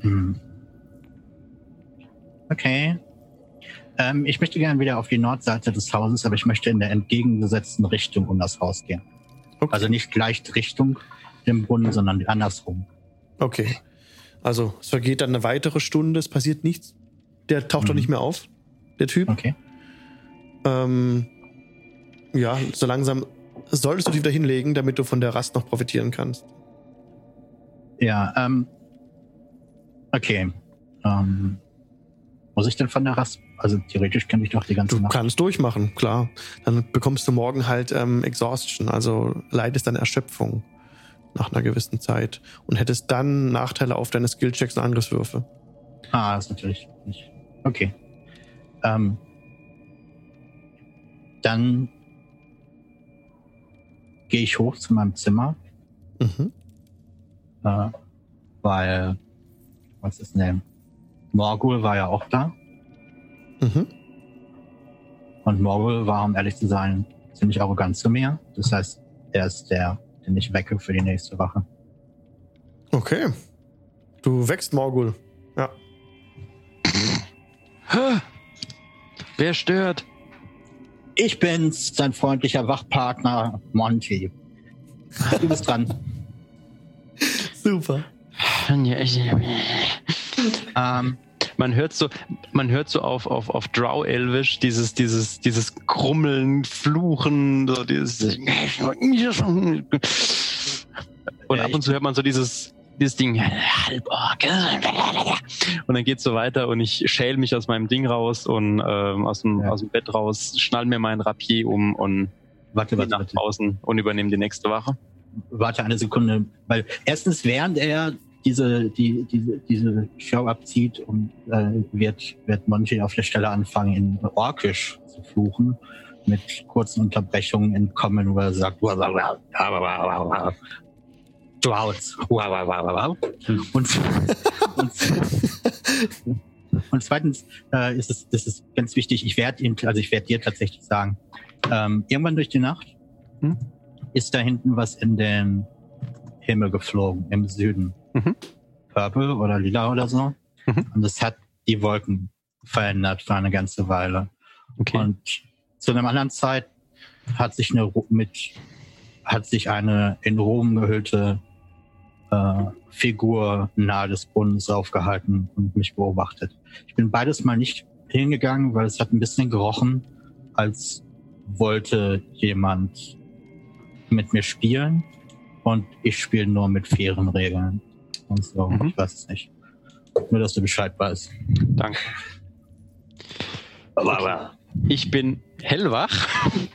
hm. Okay. Ähm, ich möchte gerne wieder auf die Nordseite des Hauses, aber ich möchte in der entgegengesetzten Richtung um das Haus gehen. Okay. Also nicht gleich Richtung dem Brunnen, sondern andersrum. Okay. Also, es vergeht dann eine weitere Stunde, es passiert nichts. Der taucht doch Mhm. nicht mehr auf, der Typ. Okay. Ähm, ja, so langsam solltest du dich wieder hinlegen, damit du von der Rast noch profitieren kannst. Ja, ähm. Okay. Ähm, muss ich denn von der Rast? Also theoretisch kann ich doch die ganze Du Nacht. kannst durchmachen, klar. Dann bekommst du morgen halt ähm, Exhaustion, also leidest an Erschöpfung nach einer gewissen Zeit und hättest dann Nachteile auf deine Skillchecks und Angriffswürfe. Ah, das ist natürlich nicht. Okay. Ähm, dann gehe ich hoch zu meinem Zimmer, Mhm. äh, weil, was ist denn? Morgul war ja auch da. Mhm. Und Morgul war, um ehrlich zu sein, ziemlich arrogant zu mir. Das heißt, er ist der, den ich wecke für die nächste Wache. Okay. Du wächst Morgul. Ja. Wer stört? Ich bin's, dein freundlicher Wachpartner Monty. Du bist dran. [LAUGHS] Super. Ähm, Man hört so, man hört so auf, auf, auf Drow-Elvisch dieses, dieses, dieses Krummeln, Fluchen, so dieses. Und ab und zu hört man so dieses, dieses Ding, Halborg. Und dann geht's so weiter und ich schäl mich aus meinem Ding raus und ähm, aus, dem, Ja. aus dem Bett raus, schnall mir meinen Rapier um und warte, warte, nach warte. draußen und übernehme die nächste Wache. warte eine Sekunde, weil erstens, während er diese, die, diese, diese Show abzieht und äh, wird, wird Monty auf der Stelle anfangen, in Orkisch zu fluchen, mit kurzen Unterbrechungen in Common, wo er sagt, Droughts. Und, und, und zweitens äh, ist es, das ist ganz wichtig, ich werde ihm, also ich werde dir tatsächlich sagen, ähm, irgendwann durch die Nacht Hm? ist da hinten was in den Himmel geflogen, im Süden. Mhm. Purple oder lila oder so. Mhm. Und das hat die Wolken verändert für eine ganze Weile. Okay. Und zu einer anderen Zeit hat sich eine mit hat sich eine in Rom gehüllte äh, Figur nahe des Brunnens aufgehalten und mich beobachtet. Ich bin beides mal nicht hingegangen, weil es hat ein bisschen gerochen, als wollte jemand mit mir spielen und ich spiele nur mit fairen Regeln und so. Mhm. Ich weiß es nicht. Nur, dass du Bescheid weißt. Danke. Ich bin hellwach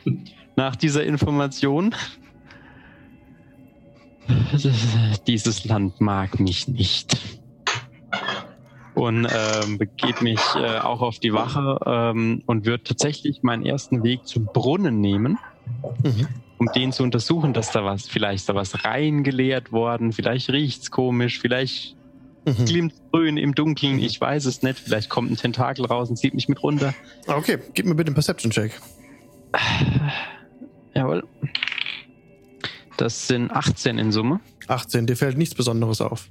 [LAUGHS] nach dieser Information. [LAUGHS] Dieses Land mag mich nicht. Und ähm, begeht mich äh, auch auf die Wache ähm, und wird tatsächlich meinen ersten Weg zum Brunnen nehmen, Mhm. Um den zu untersuchen, dass da was, vielleicht da was reingeleert worden, vielleicht riecht's komisch, vielleicht Mhm. glimmt grün im Dunkeln. Ich weiß es nicht. Vielleicht kommt ein Tentakel raus und zieht mich mit runter. Okay, gib mir bitte einen Perception-Check. Jawohl. Das sind 18 in Summe. 18, dir fällt nichts Besonderes auf.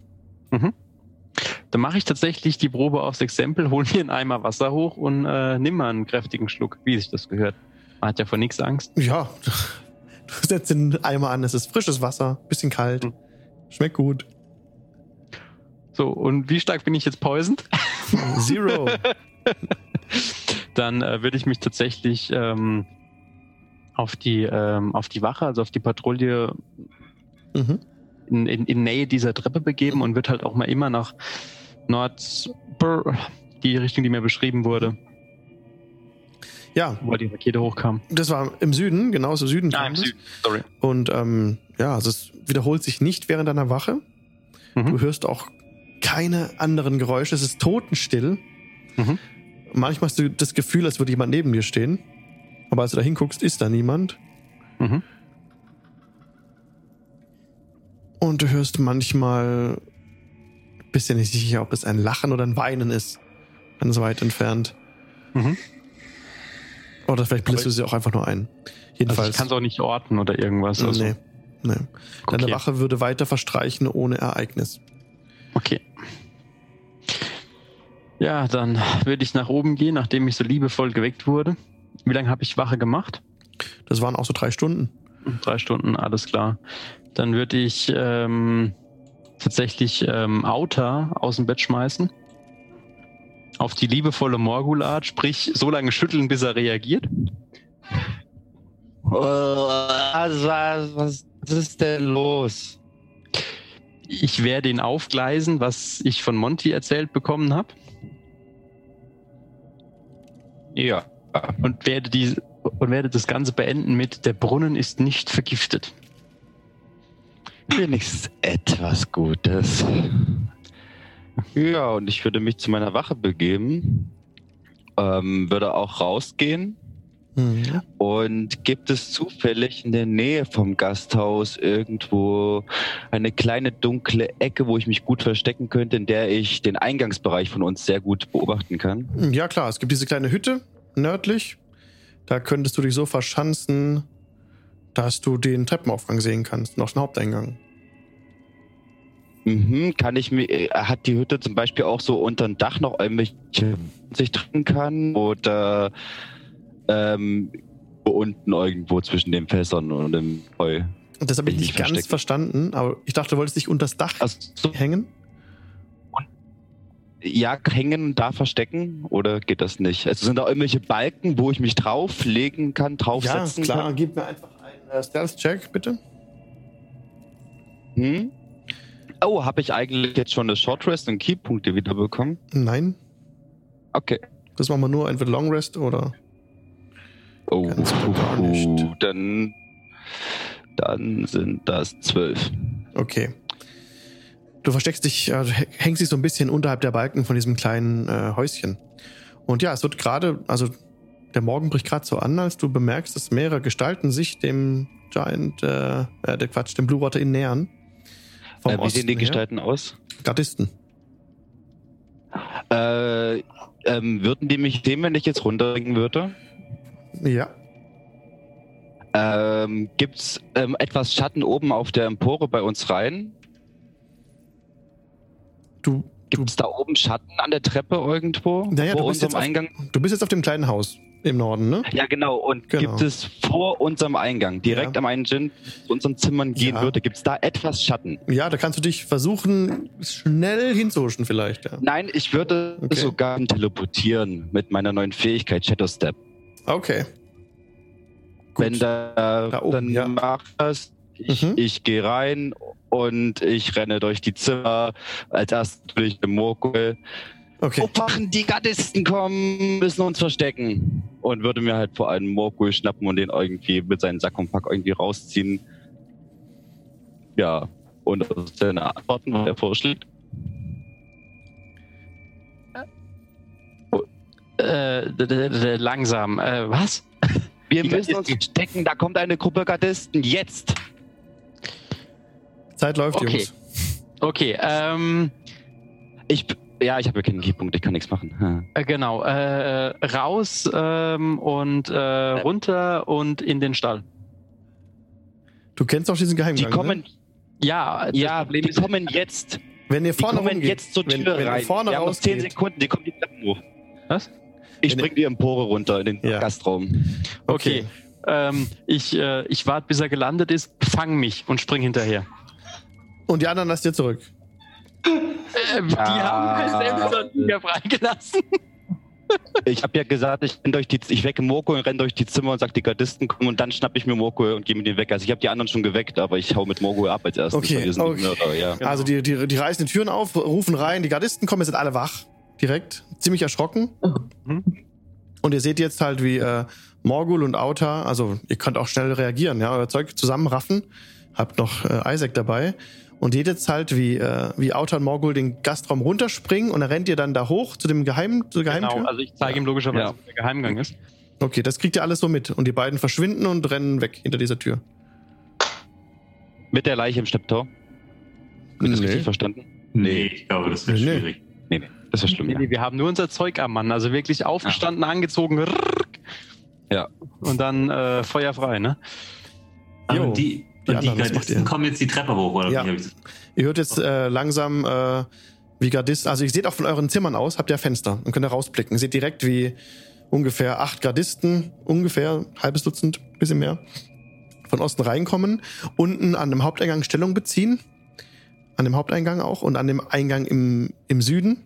Dann mache ich tatsächlich die Probe aufs Exempel, hol mir einen Eimer Wasser hoch und äh, nimm mal einen kräftigen Schluck, wie sich das gehört. Man hat ja vor nichts Angst. Ja, [LAUGHS] setzt den Eimer an, es ist frisches Wasser, bisschen kalt, Mhm. schmeckt gut. So, und wie stark bin ich jetzt poisoned? [LAUGHS] Zero. [LAUGHS] Dann äh, würde ich mich tatsächlich ähm, auf, die, ähm, auf die Wache, also auf die Patrouille mhm. in, in, in Nähe dieser Treppe begeben und wird halt auch mal immer nach Nord, die Richtung, die mir beschrieben wurde, Ja, wo die Rakete hochkam. das war im Süden, genau dem Süden. Ah, kam im das. Süden, sorry. Und ähm, ja, also es wiederholt sich nicht während deiner Wache. Mhm. Du hörst auch keine anderen Geräusche. Es ist totenstill. Mhm. Manchmal hast du das Gefühl, als würde jemand neben dir stehen. Aber als du da hinguckst, ist da niemand. Mhm. Und du hörst manchmal, bist dir nicht sicher, ob es ein Lachen oder ein Weinen ist. Ganz weit entfernt. Mhm. Oder vielleicht Aber du sie auch einfach nur ein. Also Jedenfalls. ich kann es auch nicht orten oder irgendwas. Also, nee, nee. Deine Okay. Wache würde weiter verstreichen ohne Ereignis. Okay. Ja, dann würde ich nach oben gehen, nachdem ich so liebevoll geweckt wurde. Wie lange habe ich Wache gemacht? Das waren auch so drei Stunden. Drei Stunden, alles klar. Dann würde ich ähm, tatsächlich ähm, Auta aus dem Bett schmeißen. Auf die liebevolle Morgulart, sprich so lange schütteln, bis er reagiert. Was, was, was ist denn los? Ich werde ihn aufgleisen, was ich von Monty erzählt bekommen habe. Ja. Und werde, die, und werde das Ganze beenden mit, der Brunnen ist nicht vergiftet. Wenigstens etwas Gutes. Ja, und ich würde mich zu meiner Wache begeben. Ähm, würde auch rausgehen. Mhm. Und gibt es zufällig in der Nähe vom Gasthaus irgendwo eine kleine dunkle Ecke, wo ich mich gut verstecken könnte, in der ich den Eingangsbereich von uns sehr gut beobachten kann? Ja, klar, es gibt diese kleine Hütte nördlich. Da könntest du dich so verschanzen, dass du den Treppenaufgang sehen kannst, noch den Haupteingang. Mhm, kann ich mir, äh, hat die Hütte zum Beispiel auch so unter dem Dach noch irgendwelche sich trinken kann? Oder ähm, unten irgendwo zwischen den Fässern und dem Heu? Das habe ich nicht ganz versteckt? verstanden, aber ich dachte, du wolltest dich unter das Dach Also, so, hängen. ja, hängen und da verstecken? Oder geht das nicht? Also sind da irgendwelche Balken, wo ich mich drauflegen kann, Ja, draufsetzen klar, kann? gib mir einfach einen äh, Stealth-Check, bitte. Hm? Oh, habe ich eigentlich jetzt schon eine Short Rest und Keypunkte wiederbekommen? Nein, Okay. das machen wir nur entweder Long Rest oder. Oh, gar nicht. dann, dann sind das zwölf. Okay. Du versteckst dich, äh, hä- hängst dich so ein bisschen unterhalb der Balken von diesem kleinen äh, Häuschen. Und ja, es wird gerade, also der Morgen bricht gerade so an, als du bemerkst, dass mehrere Gestalten sich dem Giant, äh, äh der Quatsch, dem Blue Water Inn nähern. Äh, wie Osten sehen die her. Gestalten aus? Gardisten. Äh, ähm, würden die mich sehen, wenn ich jetzt runterbringen würde? Ja. Ähm, gibt's ähm, etwas Schatten oben auf der Empore bei uns rein? Du, Gibt's da oben Schatten an der Treppe irgendwo? Naja, vor unserem auf- Eingang? du bist jetzt auf dem kleinen Haus im Norden, ne? Ja, genau. Und Genau. gibt es vor unserem Eingang, direkt Ja. am Eingang zu unseren Zimmern gehen Ja. würde, gibt's da etwas Schatten? Ja, da kannst du dich versuchen, schnell hinzuhuschen vielleicht, ja. Nein, ich würde Okay. sogar teleportieren mit meiner neuen Fähigkeit Shadow Step. Okay. Gut. Wenn da, Da oben, dann ja. mach das. Ich, Mhm. ich gehe rein und ich renne durch die Zimmer. Als erstes natürlich der Murkel. okay. Aufwachen, die Gardisten kommen, müssen uns verstecken. Und würde mir halt vor allem Murkel schnappen und den irgendwie mit seinem Sack und Pack irgendwie rausziehen. Ja, und aus seine Antworten, was er vorschlägt. Äh, d- d- d- langsam. Äh, was? Wir Die müssen uns verstecken, da kommt eine Gruppe Gardisten, jetzt! Zeit läuft, Okay. Jungs. Okay, ähm. Ich, ja, ich habe ja keinen Keypunkt, ich kann nichts machen. Äh, genau. Äh, raus ähm, und äh, runter und in den Stall. Du kennst auch diesen Die Geheimgang. kommen, ne? Ja, das ja, Problem die ist, kommen jetzt. Wenn ihr Die vorne kommen rumgeht, jetzt zur Tür wenn, wenn rein. ihr vorne Wir haben noch 10 rausgeht. Sekunden, die kommen die Treppen hoch. Was? Ich Wenn- spring die Empore runter in den Ja. Gastraum. Okay. ähm, ich, äh, ich warte, bis er gelandet ist, fang mich und spring hinterher. Und die anderen lasst ihr zurück. Äh, die Ah. haben selbst wieder freigelassen. [LAUGHS] Ich habe ja gesagt, ich, renn durch die, ich wecke Moko und renne durch die Zimmer und sag, die Gardisten kommen und dann schnapp ich mir Moko und gehe mit dem weg. Also ich habe die anderen schon geweckt, aber ich hau mit Moko ab als erstes. Okay, weil wir sind okay. die Mörder, ja. Genau. Also die, die, die reißen die Türen auf, rufen rein, die Gardisten kommen, ihr seid alle wach. Direkt. Ziemlich erschrocken. Mhm. Und ihr seht jetzt halt, wie äh, Morgul und Auta, also ihr könnt auch schnell reagieren, ja, euer Zeug zusammenraffen. Habt noch äh, Isaac dabei. Und jetzt halt, wie, äh, wie Auta und Morgul den Gastraum runterspringen und dann rennt ihr dann da hoch zu dem Geheim, zur Geheimtür. Genau, also ich zeige ihm logischerweise, Ja. wo der Geheimgang ist. Okay, das kriegt ihr alles so mit. Und die beiden verschwinden und rennen weg hinter dieser Tür. Mit der Leiche im Schlepptau. Ich das Nee. richtig verstanden? Nee, ich glaube, das wird Nee, nee. schwierig. Nee, nee. Das ist schlimm. Nee, Ja. nee, wir haben nur unser Zeug am Mann, also wirklich aufgestanden, angezogen. rrrk. Ja. Und dann äh, feuerfrei, ne? Jo, und die, die und die anderen, macht Gardisten ihr? kommen jetzt die Treppe hoch, oder Ja. Ihr hört jetzt äh, langsam, äh, wie Gardisten, also ihr seht auch von euren Zimmern aus, habt ihr Fenster und könnt da rausblicken. Ihr seht direkt, wie ungefähr acht Gardisten, ungefähr halbes Dutzend, bisschen mehr, von Osten reinkommen, unten an dem Haupteingang Stellung beziehen, an dem Haupteingang auch und an dem Eingang im, im Süden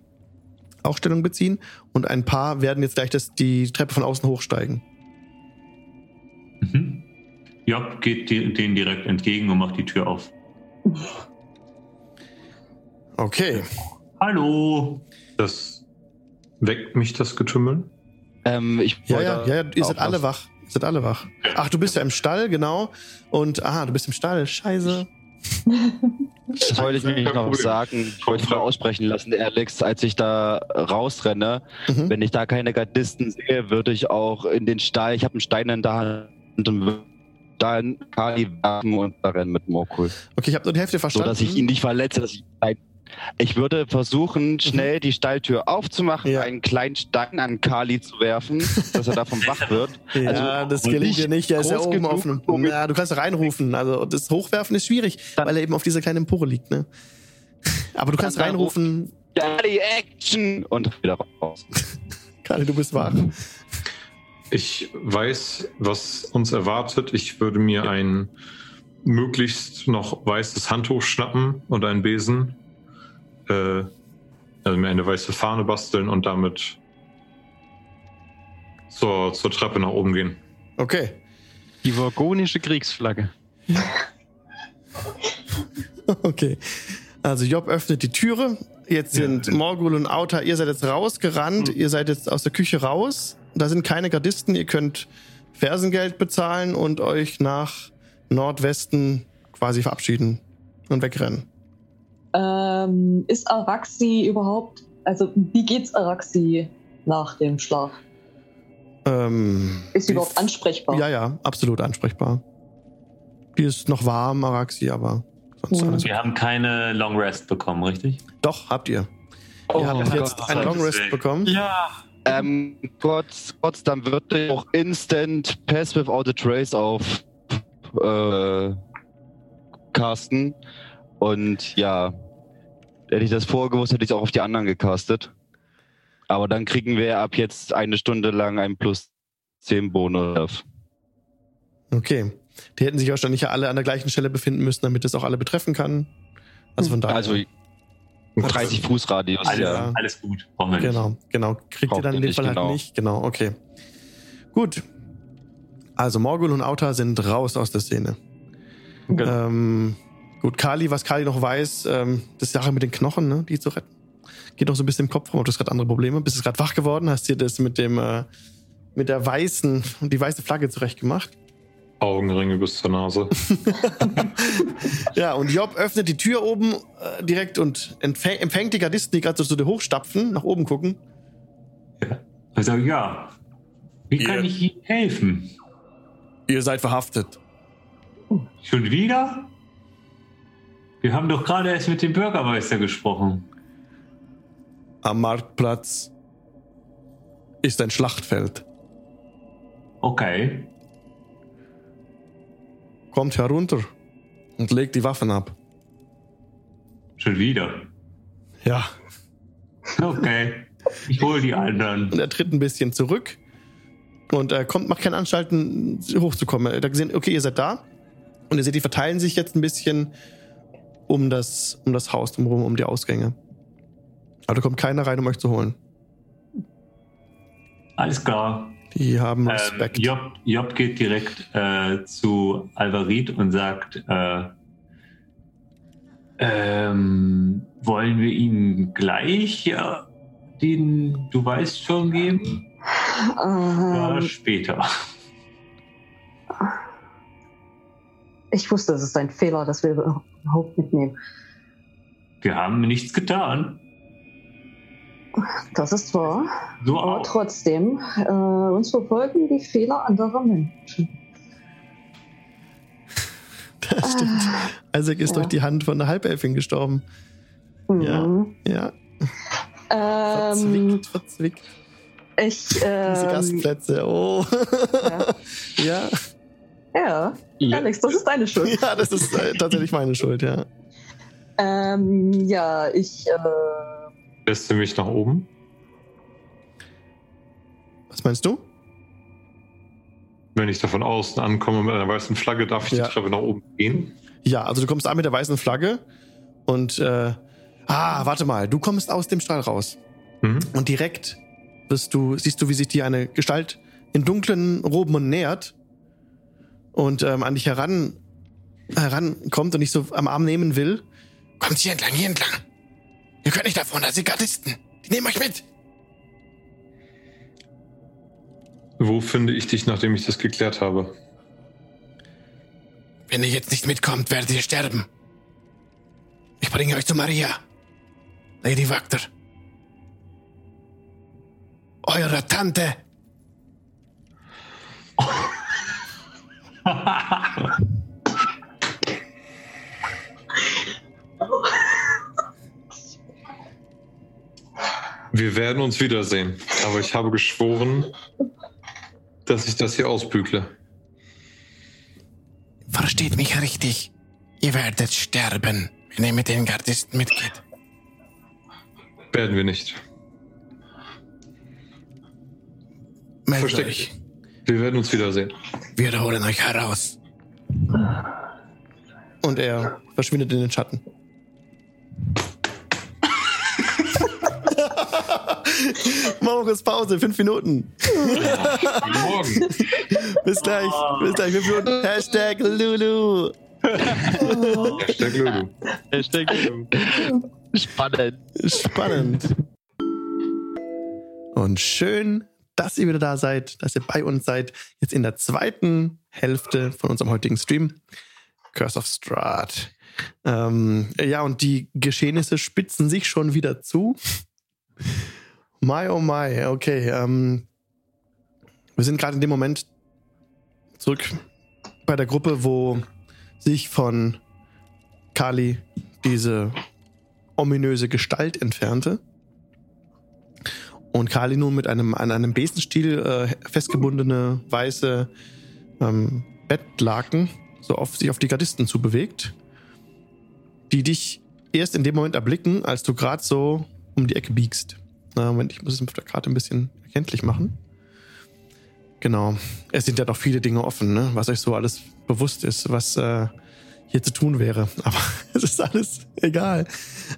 auch Stellung beziehen und ein paar werden jetzt gleich das, die Treppe von außen hochsteigen. Mhm. Job geht denen direkt entgegen und macht die Tür auf. Okay. Hallo! Das weckt mich das Getümmel. Ähm, ich Ja, wollte ja, ja, ihr seid alle wach. Ihr seid alle wach. Ach, du bist ja im Stall, genau. Und, aha, du bist im Stall. Scheiße. Das wollte ich Kein noch Problem. sagen. Ich wollte mal aussprechen lassen, Alex, als ich da rausrenne. Mhm. Wenn ich da keine Gardisten sehe, würde ich auch in den Stall, ich habe einen Stein in der Hand und würde da in Kali werfen und da rennen mit Morkul. Okay, ich habe nur die Hälfte So, verstanden. dass ich ihn nicht verletze. Dass ich, ich würde versuchen, schnell die Stalltür aufzumachen, Mhm. Ja. einen kleinen Stein an Kali zu werfen, dass er davon wach wird. [LAUGHS] Ja, Also, das gelingt dir nicht. Er ist ja oben auf einem. Ja, du kannst reinrufen. Also das Hochwerfen ist schwierig, Dann- weil er eben auf dieser kleinen Empore liegt, ne? [LAUGHS] Aber du kannst Dann reinrufen, Kali, Action! Und wieder raus. [LAUGHS] Kali, du bist wach. Ich weiß, was uns erwartet. Ich würde mir ein möglichst noch weißes Handtuch schnappen und einen Besen. Äh, also mir eine weiße Fahne basteln und damit zur, zur Treppe nach oben gehen. Okay. Die vorgonische Kriegsflagge. [LAUGHS] Okay. Also Job öffnet die Türe. Jetzt sind Morgul und Auta, ihr seid jetzt rausgerannt. Ihr seid jetzt aus der Küche raus. Da sind keine Gardisten. Ihr könnt Fersengeld bezahlen und euch nach Nordwesten quasi verabschieden und wegrennen. Ähm, ist Araxi überhaupt, also wie geht's Araxi nach dem Schlaf? Ähm, Ist sie überhaupt ansprechbar? Ja, ja, absolut ansprechbar. Die ist noch warm, Araxi, aber sonst Ja. alles. Wir haben keine Long Rest bekommen, richtig? Doch, habt ihr. Oh, ihr habt jetzt einen Long Rest bekommen. Ja. Ähm, kurz, kurz, dann wird er auch Instant Pass Without a Trace auf äh, casten. Und ja, hätte ich das vorher gewusst, hätte ich es auch auf die anderen gecastet. Aber dann kriegen wir ab jetzt eine Stunde lang einen plus 10 Bonus. Okay. Die hätten sich wahrscheinlich ja alle an der gleichen Stelle befinden müssen, damit es auch alle betreffen kann. Also von daher. Also 30 Fuß Radius, Alles, ja. Alles gut, brauchen wir nicht. Genau, genau. Kriegt ihr Braucht dann in ihr dem nicht, Fall halt genau. nicht. Genau, okay. Gut. Also Morgul und Auta sind raus aus der Szene. Genau. Ähm, gut, Kali, was Kali noch weiß, ähm, das ist die Sache mit den Knochen, ne, die zu retten. Geht noch so ein bisschen im Kopf rum, du hast gerade andere Probleme. Bist du gerade wach geworden, hast dir das mit dem, äh, mit der weißen, die weiße Flagge zurechtgemacht. Augenringe bis zur Nase. [LAUGHS] Ja, und Job öffnet die Tür oben äh, direkt und empfäng, empfängt die Gardisten, die gerade so zu dir hochstapfen, nach oben gucken. Also ja, wie kann Ihr- ich Ihnen helfen? Ihr seid verhaftet. Schon wieder? Wir haben doch gerade erst mit dem Bürgermeister gesprochen. am Marktplatz ist ein Schlachtfeld. Okay. Kommt herunter und legt die Waffen ab. Schon wieder. Ja. Okay. Ich hole die anderen. Und er tritt ein bisschen zurück und äh, kommt, macht keine Anstalten, hochzukommen. Er hat gesehen, okay, ihr seid da. Und ihr seht, die verteilen sich jetzt ein bisschen um das, um das Haus drumherum, um die Ausgänge. Aber da kommt keiner rein, um euch zu holen. Alles klar. Die haben Ähm, Respekt. Job, Job geht direkt äh, zu Alvarit und sagt, äh, ähm, wollen wir ihm gleich ja, den Du weißt schon geben? Oder Ähm, später? ich wusste, es ist ein Fehler, dass wir überhaupt mitnehmen. Wir haben nichts getan. Das ist wahr. So Aber auch. trotzdem, äh, uns verfolgen die Fehler anderer Menschen. Das stimmt. Isaac ist Ja. durch die Hand von einer Halbelfin gestorben. Ja. Mhm. Ja, Ähm, verzwickt, verzwickt. ich, Diese ähm, Gastplätze, oh. ja. ja, Alex, das ist deine Schuld. ja, das ist äh, tatsächlich meine Schuld, ja. Ähm, ja, ich, äh, Lässt du mich nach oben? Was meinst du? Wenn ich da von außen ankomme mit einer weißen Flagge, darf ich Ja. die Treppe nach oben gehen? Ja, also du kommst an mit der weißen Flagge und äh, ah, warte mal, du kommst aus dem Stall raus Mhm. und direkt wirst du, siehst du, wie sich dir eine Gestalt in dunklen Roben nähert und ähm, an dich heran herankommt und dich so am Arm nehmen will. Kommt hier entlang, hier entlang. Ihr könnt nicht davon, das sind Gardisten. Die nehmen euch mit. Wo finde ich dich, nachdem ich das geklärt habe? Wenn ihr jetzt nicht mitkommt, werdet ihr sterben. Ich bringe euch zu Maria. Lady Wachter. Eure Tante. [LAUGHS] Wir werden uns wiedersehen, aber ich habe geschworen, dass ich das hier ausbügle. Versteht mich richtig. Ihr werdet sterben, wenn ihr mit den Gardisten mitgeht. Werden wir nicht. Meldet Versteckt. euch. Wir werden uns wiedersehen. Wir holen euch heraus. Und er verschwindet in den Schatten. [LAUGHS] Kurz Pause, fünf Minuten. Guten Morgen. Bis gleich. Bis gleich, fünf Minuten. Hashtag Lulu. Hashtag Lulu. Hashtag Spannend. Spannend. Und schön, dass ihr wieder da seid, dass ihr bei uns seid. Jetzt in der zweiten Hälfte von unserem heutigen Stream. Curse of Strahd. Ähm, ja, und die Geschehnisse spitzen sich schon wieder zu. My oh my, okay. Ähm, wir sind gerade in dem Moment zurück bei der Gruppe, wo sich von Kali diese ominöse Gestalt entfernte. Und Kali nun mit einem, an einem Besenstiel äh, festgebundene weiße ähm, Bettlaken so auf sich auf die Gardisten zubewegt, die dich erst in dem Moment erblicken, als du gerade so um die Ecke biegst. Na, Moment, ich muss es auf der Karte ein bisschen erkenntlich machen. Genau. Es sind ja noch viele Dinge offen, ne? was euch so alles bewusst ist, was äh, hier zu tun wäre. [LAUGHS] Aber es ist alles egal.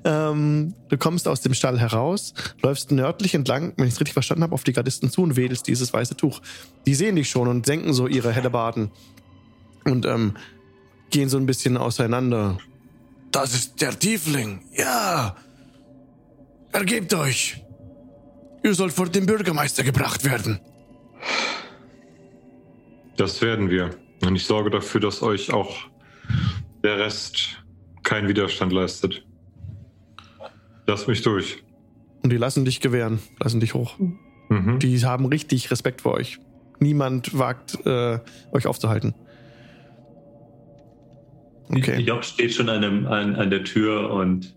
Ähm, du kommst aus dem Stall heraus, läufst nördlich entlang, wenn ich es richtig verstanden habe, auf die Gardisten zu und wedelst dieses weiße Tuch. Die sehen dich schon und senken so ihre Hellebarden und ähm, gehen so ein bisschen auseinander. Das ist der Tiefling. Ja. Ergebt euch. Ihr sollt vor den Bürgermeister gebracht werden. Das werden wir. Und ich sorge dafür, dass euch auch der Rest keinen Widerstand leistet. Lass mich durch. Und die lassen dich gewähren, lassen dich hoch. Mhm. Die haben richtig Respekt vor euch. Niemand wagt, äh, euch aufzuhalten. Okay. Job steht schon an, dem, an, an der Tür und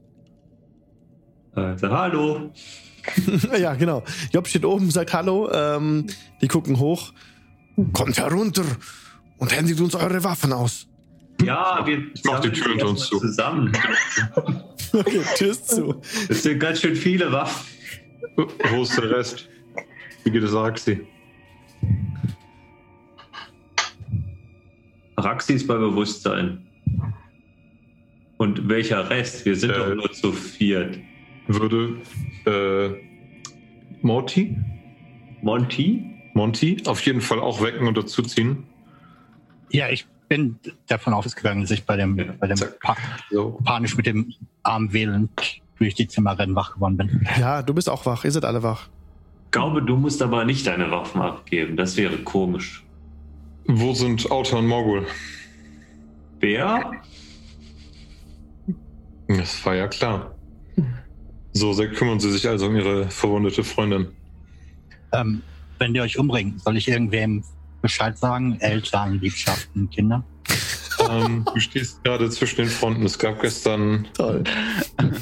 äh, sagt, hallo. [LAUGHS] ja, genau. Job steht oben, sagt Hallo. Ähm, die gucken hoch. Kommt herunter und händigt uns eure Waffen aus. Ja, wir Ich mach die Tür hinter uns zu. Zusammen. [LAUGHS] Okay, Tür ist zu. Das sind ganz schön viele Waffen. Wo ist der Rest? Wie geht es Araxi? Raxi ist bei Bewusstsein. Und welcher Rest? Wir sind Äh. doch nur zu viert. Würde äh, Morty? Monty? Monty auf jeden Fall auch wecken und dazuziehen. Ja, ich bin davon ausgegangen, dass ich bei dem, Ja, bei dem pa So. panisch mit dem Arm wählend durch die Zimmer rennen wach geworden bin. Ja, du bist auch wach. Ihr seid alle wach. Glaube, du musst aber nicht deine Waffen abgeben. Das wäre komisch. Wo sind Auta und Morgul? Wer? Das war ja klar. So sehr kümmern sie sich also um ihre verwundete Freundin. Ähm, wenn die euch umbringen, soll ich irgendwem Bescheid sagen? Eltern, Liebschaften, Kinder? ähm, du stehst gerade zwischen den Fronten. Es gab gestern Toll.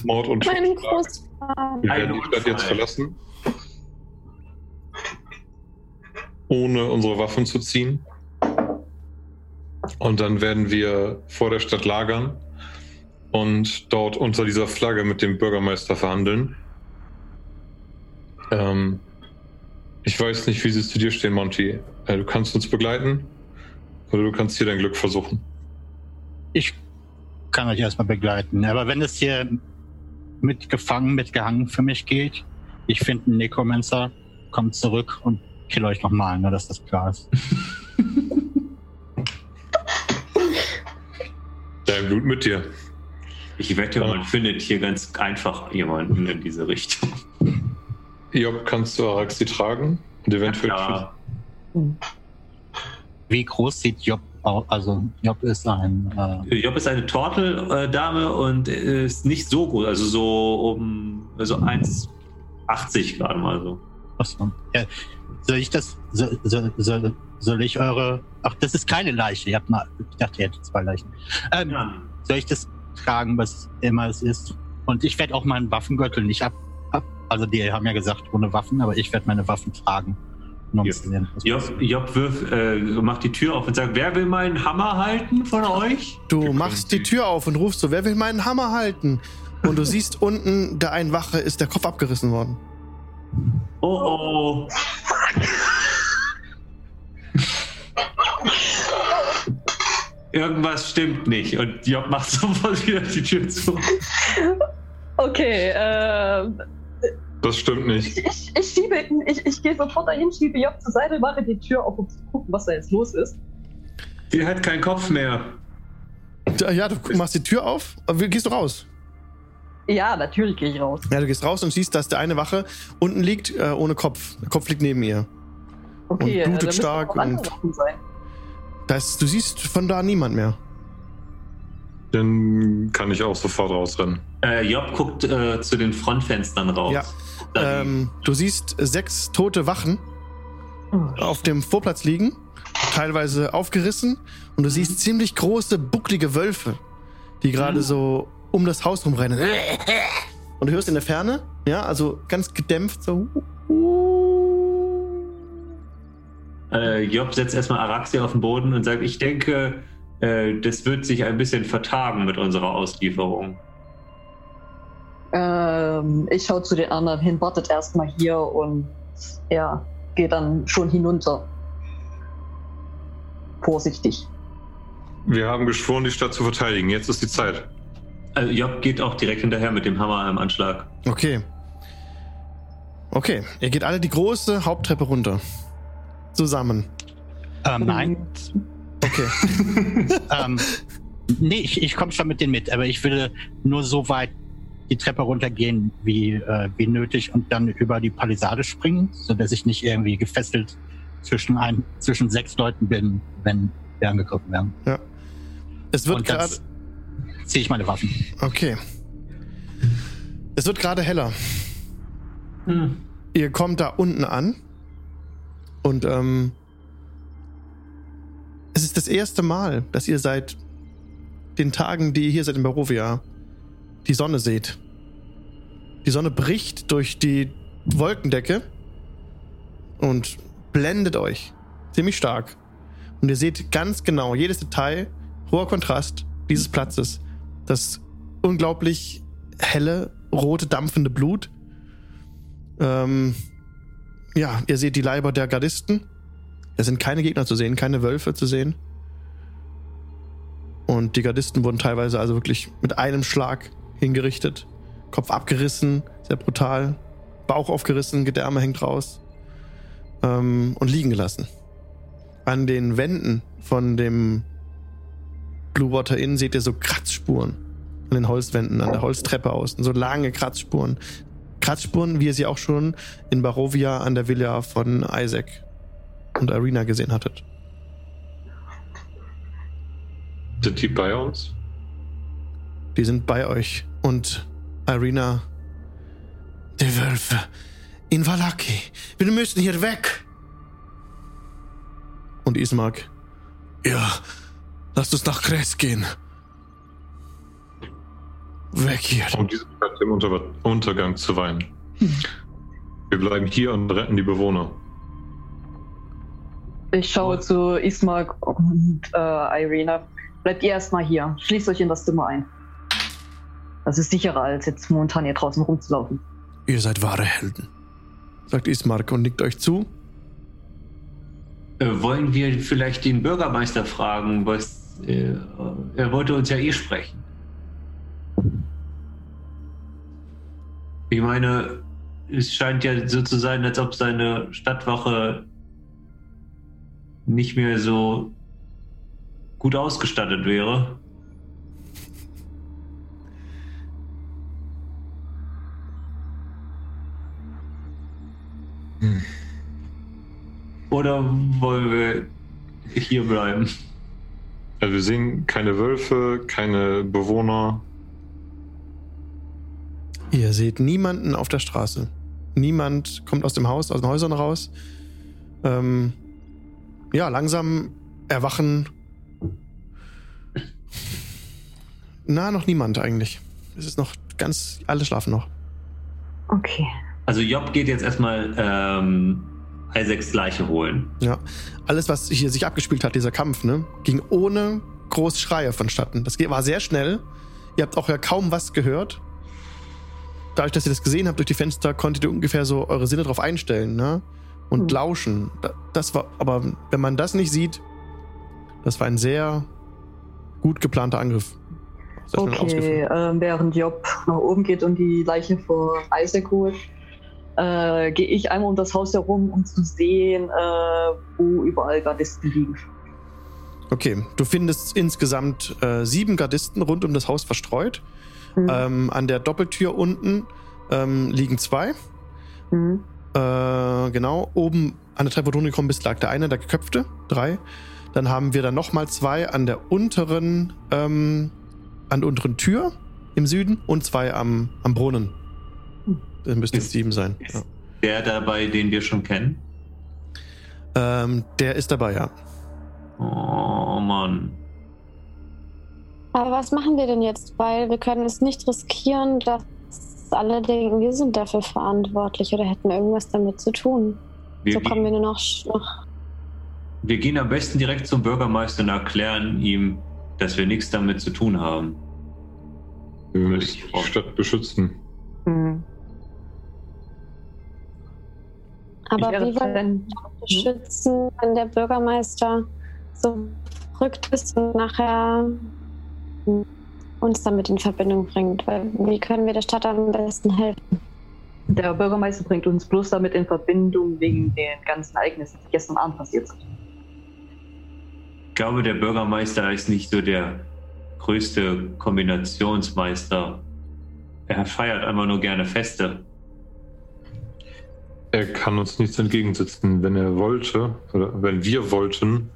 Mord und Meinen. Großvater. Wir werden die Stadt jetzt verlassen. Ohne unsere Waffen zu ziehen. Und dann werden wir vor der Stadt lagern und dort unter dieser Flagge mit dem Bürgermeister verhandeln. Ähm, ich weiß nicht, wie sie zu dir stehen, Monty. Äh, du kannst uns begleiten oder du kannst hier dein Glück versuchen. Ich kann euch erstmal begleiten. Aber wenn es hier mit gefangen, mit gehangen für mich geht, ich finde einen Necromancer, kommt zurück und kill euch nochmal, nur dass das klar ist. [LAUGHS] Dein Blut mit dir. Ich wette, man findet hier ganz einfach jemanden in diese Richtung. Job, kannst du Araxi tragen? Und eventuell Ja, Wie groß sieht Job aus? Also Job ist ein äh, Job ist eine Torteldame und ist nicht so groß, also so um also 1,80 gerade mal so. Achso. Ja, soll ich das, soll, soll, soll, soll ich eure, ach, das ist keine Leiche. Ihr habt mal, ich dachte, ihr hättet zwei Leichen. Ähm, Ja. Soll ich das tragen, was immer es ist? Und ich werde auch meinen Waffengürtel nicht ab, ab, also die haben ja gesagt, ohne Waffen, aber ich werde meine Waffen tragen. Um Ja. Job, Job wirf, äh, macht die Tür auf und sagt, wer will meinen Hammer halten von euch? Du Wir machst die Tür auf und rufst so, wer will meinen Hammer halten? Und du [LAUGHS] siehst unten, der einen Wache ist der Kopf abgerissen worden. Oh oh. [LAUGHS] [LAUGHS] Irgendwas stimmt nicht und Job macht [LAUGHS] sofort wieder die Tür zu. Okay, ähm, Das stimmt nicht. ich, ich, ich schiebe, ich, ich gehe sofort dahin, schiebe Job zur Seite, mache die Tür auf, um zu gucken, was da jetzt los ist. Sie hat keinen Kopf mehr. Ja, du machst die Tür auf, aber gehst du raus. Ja, natürlich gehe ich raus. Ja, du gehst raus und siehst, dass der eine Wache unten liegt, äh, ohne Kopf. Der Kopf liegt neben ihr. Okay, Und blutet äh, stark und- sein. Das, du siehst von da niemand mehr. Dann kann ich auch sofort rausrennen. Äh, Job guckt äh, zu den Frontfenstern raus. Ja. Ähm, du siehst sechs tote Wachen auf dem Vorplatz liegen, teilweise aufgerissen. Und du siehst ziemlich große, bucklige Wölfe, die gerade Mhm. so um das Haus rumrennen. Und du hörst in der Ferne, ja, also ganz gedämpft so. Äh, Job setzt erstmal Araxia auf den Boden und sagt, ich denke, äh, das wird sich ein bisschen vertagen mit unserer Auslieferung. Ähm, ich schaue zu den anderen hin, wartet erstmal hier und ja, gehe dann schon hinunter. Vorsichtig. Wir haben geschworen, die Stadt zu verteidigen. Jetzt ist die Zeit. Also Job geht auch direkt hinterher mit dem Hammer im Anschlag. Okay. Okay, ihr geht alle die große Haupttreppe runter. Zusammen. Ähm, nein. Okay. [LAUGHS] ähm, nee, ich, ich komme schon mit denen mit, aber ich würde nur so weit die Treppe runtergehen, wie, äh, wie nötig und dann über die Palisade springen, sodass ich nicht irgendwie gefesselt zwischen, ein, zwischen sechs Leuten bin, wenn wir angegriffen werden. Es wird gerade. ziehe ich meine Waffen. Okay. Es wird gerade heller. Hm. Ihr kommt da unten an und ähm, es ist das erste Mal, dass ihr seit den Tagen, die ihr hier seid in Barovia, die Sonne seht. Die Sonne bricht durch die Wolkendecke und blendet euch ziemlich stark. Und ihr seht ganz genau jedes Detail, hoher Kontrast dieses Platzes. Das unglaublich helle, rote, dampfende Blut. Ähm, ja, ihr seht die Leiber der Gardisten. Es sind keine Gegner zu sehen, keine Wölfe zu sehen. Und die Gardisten wurden teilweise also wirklich mit einem Schlag hingerichtet. Kopf abgerissen, sehr brutal. Bauch aufgerissen, Gedärme hängt raus. Ähm, und liegen gelassen. An den Wänden von dem Blue Water Inn seht ihr so Kratzspuren. An den Holzwänden, an der Holztreppe außen. So lange Kratzspuren. Kratzspuren, wie ihr sie auch schon in Barovia an der Villa von Isaac und Arena gesehen hattet. Sind die bei uns? Die sind bei euch. Und Irina. Die Wölfe. In Valaki. Wir müssen hier weg. Und Ismark. Ja, lasst uns nach Kres gehen. Weg hier. Um diese Stadt im Unter Untergang zu weinen. Wir bleiben hier und retten die Bewohner. Ich schaue zu Ismark und äh, Irina. Bleibt ihr erstmal hier. Schließt euch in das Zimmer ein. Das ist sicherer, als jetzt momentan hier draußen rumzulaufen. Ihr seid wahre Helden, sagt Ismark und nickt euch zu. Äh, wollen wir vielleicht den Bürgermeister fragen, was. Äh, er wollte uns ja eh sprechen. Ich meine, es scheint ja so zu sein, als ob seine Stadtwache nicht mehr so gut ausgestattet wäre. Oder wollen wir hier bleiben? Also wir sehen keine Wölfe, keine Bewohner. Ihr seht niemanden auf der Straße. Niemand kommt aus dem Haus, aus den Häusern raus. Ähm, ja, langsam erwachen. Na, noch niemand eigentlich. Es ist noch ganz. Alle schlafen noch. Okay. Also Job geht jetzt erstmal ähm, Isaacs Leiche holen. Ja. Alles, was hier sich abgespielt hat, dieser Kampf, ne, ging ohne groß Schreie vonstatten. Das war sehr schnell. Ihr habt auch ja kaum was gehört. Dadurch, dass ihr das gesehen habt durch die Fenster, konntet ihr ungefähr so eure Sinne drauf einstellen, ne? Und Hm. lauschen. Da- Das war, aber wenn man das nicht sieht, das war ein sehr gut geplanter Angriff. Sehr Okay, ähm, während Job nach oben geht und die Leiche vor Isaac holt, äh, gehe ich einmal um das Haus herum, um zu sehen, äh, wo überall Gardisten liegen. Okay, du findest insgesamt äh, sieben Gardisten rund um das Haus verstreut. Hm. Ähm, an der Doppeltür unten ähm, liegen zwei. Hm. Äh, genau, oben an der Treppe, wo du gekommen bist, lag der eine, der geköpfte, drei. Dann haben wir dann nochmal zwei an der unteren, ähm, an der unteren Tür im Süden und zwei am, am Brunnen. Das müssten jetzt Ist- sieben sein. ist- Ja. Der dabei, den wir schon kennen. Ähm, der ist dabei, ja. Oh Mann. Aber was machen wir denn jetzt? Weil wir können es nicht riskieren, dass alle denken, wir sind dafür verantwortlich oder hätten irgendwas damit zu tun. Wir, so kommen wir nur noch, noch wir gehen am besten direkt zum Bürgermeister und erklären ihm, dass wir nichts damit zu tun haben. Wir müssen die Stadt beschützen. Hm. Aber wie wollen wir schützen, wenn der Bürgermeister so verrückt ist und nachher uns damit in Verbindung bringt? Weil wie können wir der Stadt am besten helfen? Der Bürgermeister bringt uns bloß damit in Verbindung wegen den ganzen Ereignissen, die gestern Abend passiert sind. Ich glaube, der Bürgermeister ist nicht so der größte Kombinationsmeister. Er feiert einfach nur gerne Feste. Er kann uns nichts entgegensetzen. Wenn er wollte, oder wenn wir wollten,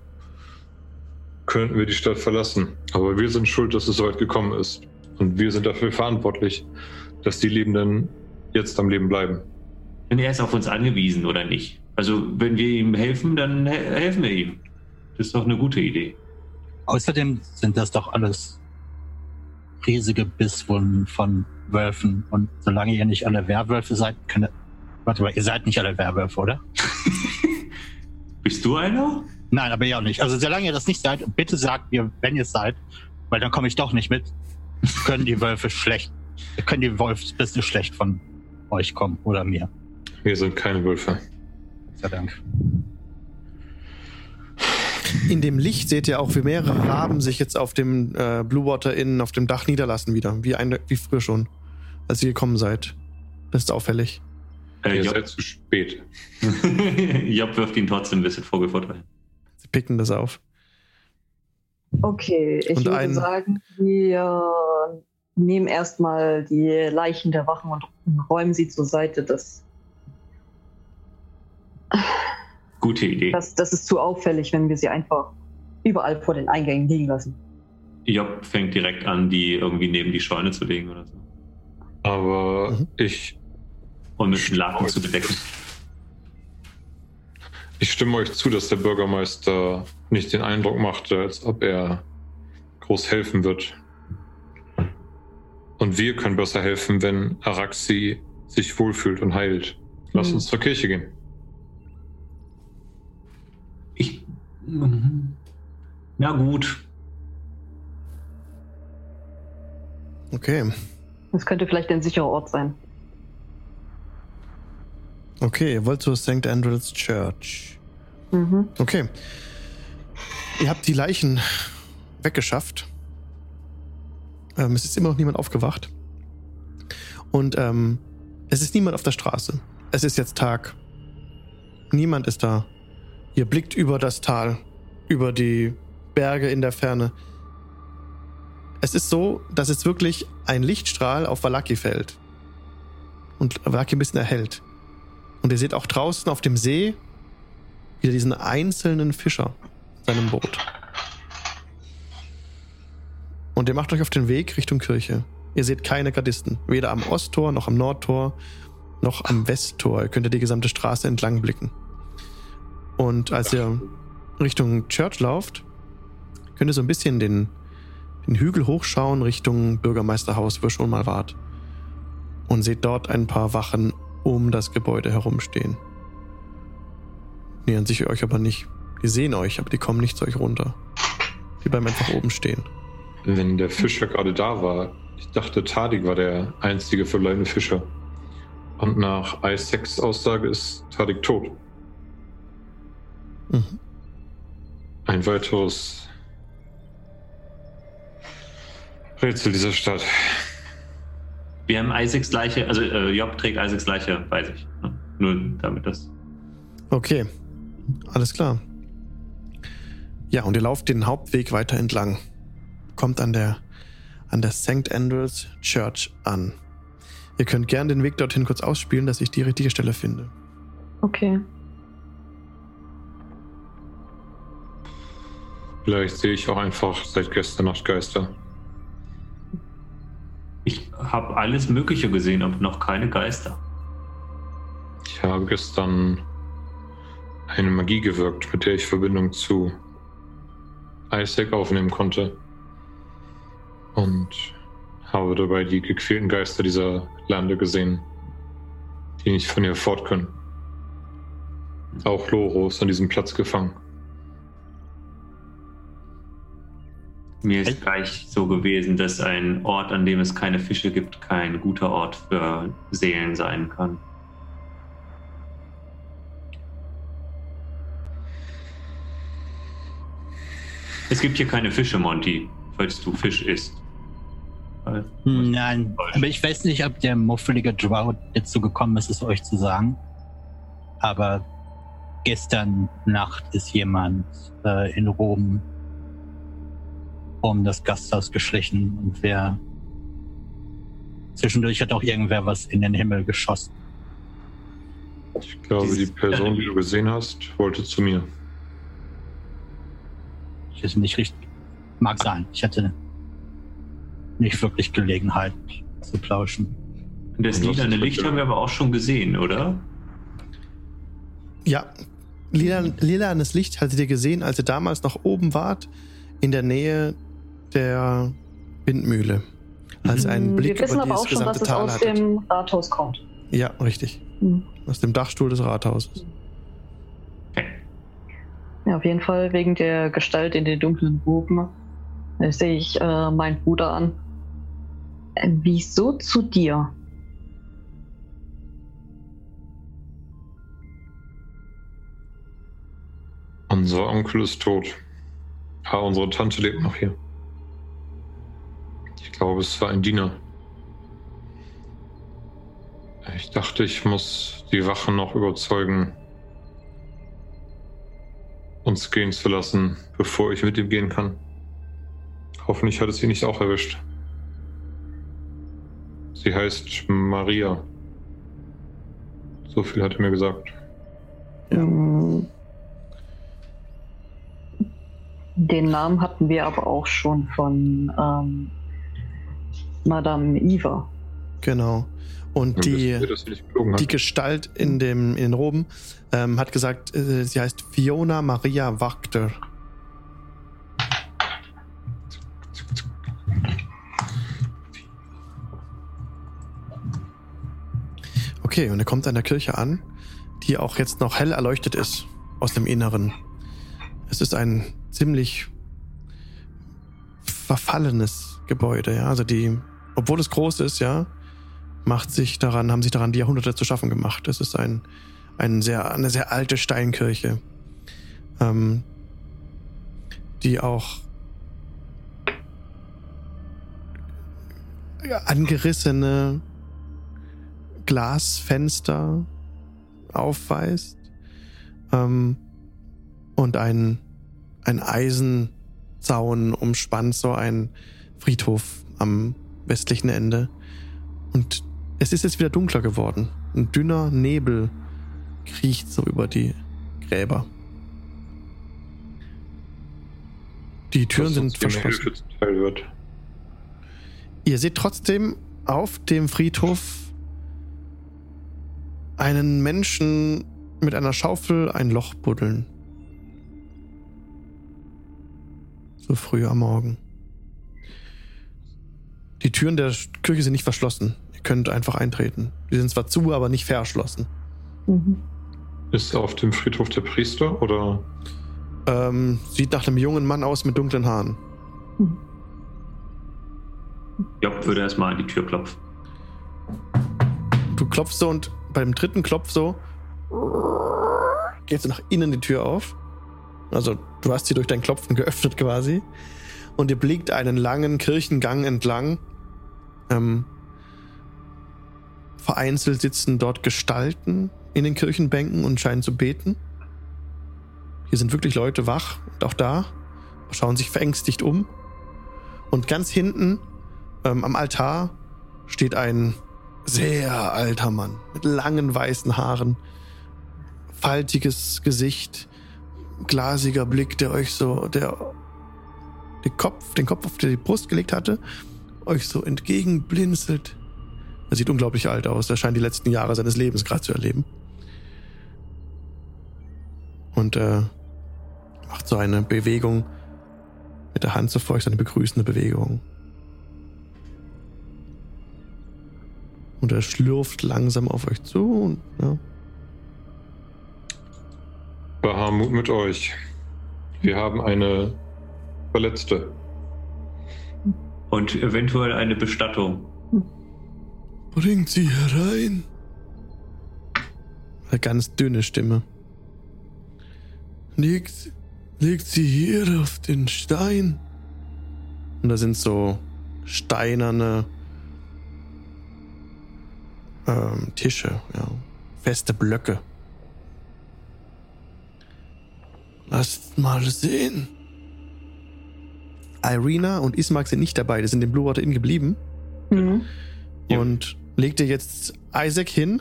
könnten wir die Stadt verlassen. Aber wir sind schuld, dass es so weit gekommen ist. Und wir sind dafür verantwortlich, dass die Lebenden jetzt am Leben bleiben. Und er ist auf uns angewiesen, oder nicht? Also, wenn wir ihm helfen, dann he helfen wir ihm. Das ist doch eine gute Idee. Außerdem sind das doch alles riesige Bisswunden von Wölfen. Und solange ihr nicht alle Werwölfe seid, könnt, Warte mal, ihr seid nicht alle Werwölfe, oder? [LAUGHS] Bist du einer? Nein, aber ihr auch nicht. Also solange ihr das nicht seid, bitte sagt mir, wenn ihr es seid, weil dann komme ich doch nicht mit. [LAUGHS] Können die Wölfe schlecht, können die Wolfsbisse schlecht von euch kommen oder mir. Wir sind keine Wölfe. Sei Dank. In dem Licht seht ihr auch, wie mehrere Raben sich jetzt auf dem äh, Blue Water Inn auf dem Dach niederlassen wieder, wie, eine, wie früher schon, als ihr gekommen seid. Das ist auffällig. Äh, Ihr Job, seid zu spät. [LAUGHS] Job wirft ihn trotzdem ein bisschen vorgefordert ein. Sie picken das auf. Okay, ich Und würde ein- sagen, wir nehmen erstmal die Leichen der Wachen und räumen sie zur Seite. Das, Gute Idee. das, das ist zu auffällig, wenn wir sie einfach überall vor den Eingängen liegen lassen. Job fängt direkt an, die irgendwie neben die Scheune zu legen oder so. Aber Mhm. ich, Und mit einem Laken zu bedecken. ich stimme euch zu, dass der Bürgermeister nicht den Eindruck machte, als ob er groß helfen wird. Und wir können besser helfen, wenn Araxi sich wohlfühlt und heilt. Lass Mhm. uns zur Kirche gehen. Ich. Mhm. Na gut. Okay. Das könnte vielleicht ein sicherer Ort sein. Okay, ihr wollt zur St. Andrews Church. Mhm. Okay. Ihr habt die Leichen weggeschafft. Ähm, es ist immer noch niemand aufgewacht. Und ähm, es ist niemand auf der Straße. Es ist jetzt Tag. Niemand ist da. Ihr blickt über das Tal, über die Berge in der Ferne. Es ist so, dass es wirklich ein Lichtstrahl auf Valaki fällt. Und Valaki ein bisschen erhellt. Und ihr seht auch draußen auf dem See wieder diesen einzelnen Fischer in seinem Boot. Und ihr macht euch auf den Weg Richtung Kirche. Ihr seht keine Gardisten, weder am Osttor noch am Nordtor noch am Westtor. Ihr könnt die gesamte Straße entlang blicken. Und als ihr Richtung Church lauft, könnt ihr so ein bisschen den, den Hügel hochschauen Richtung Bürgermeisterhaus, wo ihr schon mal wart. Und seht dort ein paar Wachen um das Gebäude herumstehen. Nähern sich euch aber nicht. Die sehen euch, aber die kommen nicht zu euch runter. Die bleiben einfach oben stehen. Wenn der Fischer gerade da war, ich dachte, Tadik war der einzige verbliebene Fischer. Und nach Isaacs Aussage ist Tadik tot. Mhm. Ein weiteres Rätsel dieser Stadt. Wir haben Isaacs Leiche, also äh, Job trägt Isaacs Leiche bei sich. Ne? Nur damit das. Okay, alles klar. Ja, und ihr lauft den Hauptweg weiter entlang. Kommt an der, an der St. Andrews Church an. Ihr könnt gern den Weg dorthin kurz ausspielen, dass ich die richtige Stelle finde. Okay. Vielleicht sehe ich auch einfach seit gestern Nacht Geister. Habe alles Mögliche gesehen, aber noch keine Geister. Ich habe gestern eine Magie gewirkt, mit der ich Verbindung zu Isaac aufnehmen konnte. Und habe dabei die gequälten Geister dieser Lande gesehen, die nicht von ihr fort können. Auch Loro ist an diesem Platz gefangen. Mir ist gleich so gewesen, dass ein Ort, an dem es keine Fische gibt, kein guter Ort für Seelen sein kann. Es gibt hier keine Fische, Monty, falls du Fisch isst. Nein, aber ich weiß nicht, ob der muffelige jetzt so gekommen ist, es euch zu sagen. Aber gestern Nacht ist jemand äh, in Rom um das Gasthaus geschlichen und wer zwischendurch hat auch irgendwer was in den Himmel geschossen. Ich glaube, die Dieses- Person, die du gesehen hast, wollte zu mir. Ich ist nicht richtig. Mag sein. Ich hatte nicht wirklich Gelegenheit zu plauschen. Und das lilane Licht haben wir aber auch schon gesehen, oder? Ja, lila, lilanes Licht hattet ihr gesehen, als ihr damals noch oben wart, in der Nähe der Windmühle. Als ein Hm, Blick wir wissen über aber auch schon, dass gesamte es Tal aus hattet. dem Rathaus kommt. Ja, richtig. Hm. Aus dem Dachstuhl des Rathauses. Ja, auf jeden Fall wegen der Gestalt in den dunklen Roben äh, sehe ich äh, meinen Bruder an. Äh, wieso zu dir? Unser Onkel ist tot. Ah, unsere Tante lebt noch hier. Ich glaube, es war ein Diener. Ich dachte, ich muss die Wachen noch überzeugen, uns gehen zu lassen, bevor ich mit ihm gehen kann. Hoffentlich hat es sie nicht auch erwischt. Sie heißt Maria. So viel hat er mir gesagt. Ja. Den Namen hatten wir aber auch schon von ähm, Madame Eva. Genau. Und die, die Gestalt in, dem, in den Roben ähm, hat gesagt, äh, sie heißt Fiona Maria Wachter. Okay, und er kommt an der Kirche an, die auch jetzt noch hell erleuchtet ist aus dem Inneren. Es ist ein ziemlich verfallenes Gebäude, ja. Also die, obwohl es groß ist, ja, macht sich daran, haben sich daran die Jahrhunderte zu schaffen gemacht. Es ist ein, ein sehr, eine sehr alte Steinkirche, ähm, die auch angerissene Glasfenster aufweist ähm, und ein, ein Eisenzaun umspannt so ein Friedhof am westlichen Ende. Und es ist jetzt wieder dunkler geworden. Ein dünner Nebel kriecht so über die Gräber. Die Türen sind verschlossen. Wird. Ihr seht trotzdem auf dem Friedhof einen Menschen mit einer Schaufel ein Loch buddeln. So früh am Morgen. Die Türen der Kirche sind nicht verschlossen. Ihr könnt einfach eintreten. Die sind zwar zu, aber nicht verschlossen. Mhm. Ist auf dem Friedhof der Priester oder Ähm, sieht nach einem jungen Mann aus mit dunklen Haaren. Job würde erstmal an die Tür klopfen. Du klopfst so und beim dritten Klopf so geht so nach innen die Tür auf. Also du hast sie durch dein Klopfen geöffnet quasi. Und ihr blickt einen langen Kirchengang entlang. Ähm, vereinzelt sitzen dort Gestalten in den Kirchenbänken und scheinen zu beten. Hier sind wirklich Leute wach und auch da schauen sich verängstigt um. Und ganz hinten ähm, am Altar steht ein sehr alter Mann mit langen weißen Haaren, faltiges Gesicht, glasiger Blick, der euch so, der den Kopf, den Kopf auf die Brust gelegt hatte, euch so entgegenblinzelt. Er sieht unglaublich alt aus. Er scheint die letzten Jahre seines Lebens gerade zu erleben. Und äh, macht so eine Bewegung mit der Hand so vor euch, so eine begrüßende Bewegung. Und er schlürft langsam auf euch zu und ja, Bahamut mit euch? Wir haben eine Verletzte. Und eventuell eine Bestattung. Bringt sie herein. Eine ganz dünne Stimme. Legt, legt sie hier auf den Stein. Und da sind so steinerne ähm, Tische, ja. Feste Blöcke. Lasst mal sehen. Irina und Ismark sind nicht dabei, die sind im Blue Water Inn geblieben. Mhm. Ja. Und legt ihr jetzt Isaac hin?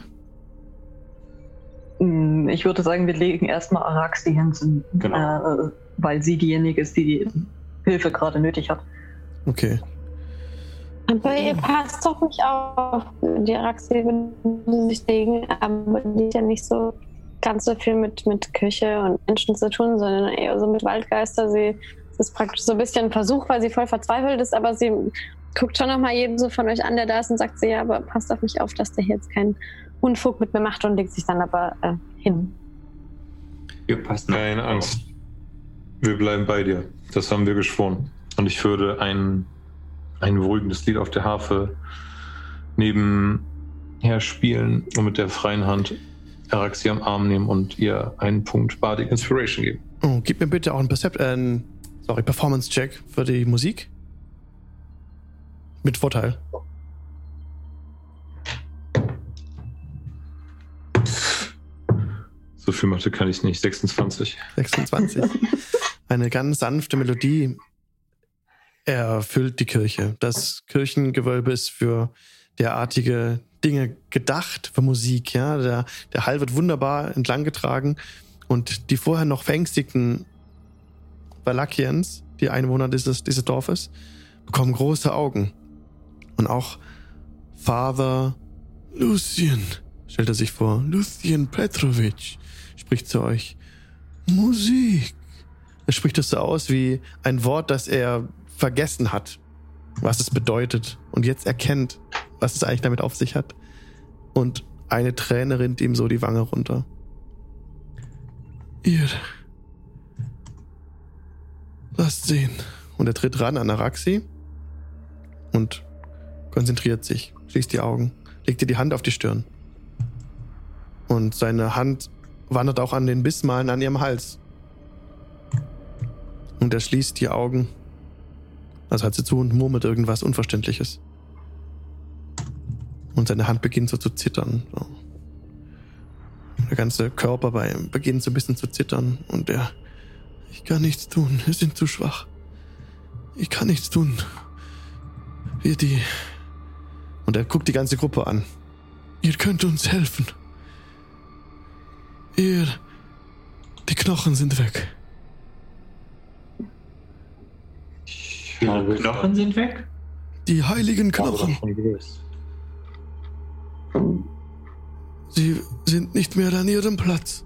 Mm, Ich würde sagen, wir legen erstmal Araxi hin, Genau. äh, weil sie diejenige ist, die die Hilfe gerade nötig hat. Okay. Aber ihr passt doch nicht auf. Die Araxi würde sich legen, aber die hat ja nicht so ganz so viel mit, mit Küche und Menschen zu tun, sondern eher so mit Waldgeister. Sie ist praktisch so ein bisschen ein Versuch, weil sie voll verzweifelt ist, aber sie guckt schon noch mal jeden so von euch an, der da ist und sagt sie, ja, aber passt auf mich auf, dass der hier jetzt kein Unfug mit mir macht und legt sich dann aber äh, hin. Wir passen auf. Keine Angst. Wir bleiben bei dir. Das haben wir geschworen. Und ich würde ein, ein beruhigendes Lied auf der Harfe nebenher spielen und mit der freien Hand Araxi am Arm nehmen und ihr einen Punkt Bardic Inspiration geben. Oh, gib mir bitte auch einen Percept, äh, einen, sorry, Performance-Check für die Musik. Mit Vorteil. So viel Mathe kann ich nicht. 26. 26. [LAUGHS] Eine ganz sanfte Melodie erfüllt die Kirche. Das Kirchengewölbe ist für derartige Dinge gedacht, für Musik. Ja? Der, der Hall wird wunderbar entlanggetragen und die vorher noch verängstigten Valakians, die Einwohner dieses, dieses Dorfes, bekommen große Augen. Und auch Father Lucien, stellt er sich vor, Lucien Petrovic spricht zu euch. Musik. Er spricht es so aus wie ein Wort, das er vergessen hat, was es bedeutet und jetzt erkennt, was es eigentlich damit auf sich hat. Und eine Träne rinnt ihm so die Wange runter. Ihr. Lasst sehen. Und er tritt ran an Araxi und konzentriert sich, schließt die Augen, legt ihr die Hand auf die Stirn. Und seine Hand wandert auch an den Bissmalen an ihrem Hals. Und er schließt die Augen, also hat sie zu und murmelt irgendwas Unverständliches. Und seine Hand beginnt so zu zittern. Der ganze Körper bei ihm beginnt so ein bisschen zu zittern und er, ich kann nichts tun, wir sind zu schwach. Ich kann nichts tun. Wir die. Und er guckt die ganze Gruppe an. Ihr könnt uns helfen. Ihr. Die Knochen sind weg. Die Knochen sind weg? Die heiligen Knochen. Sie sind nicht mehr an ihrem Platz.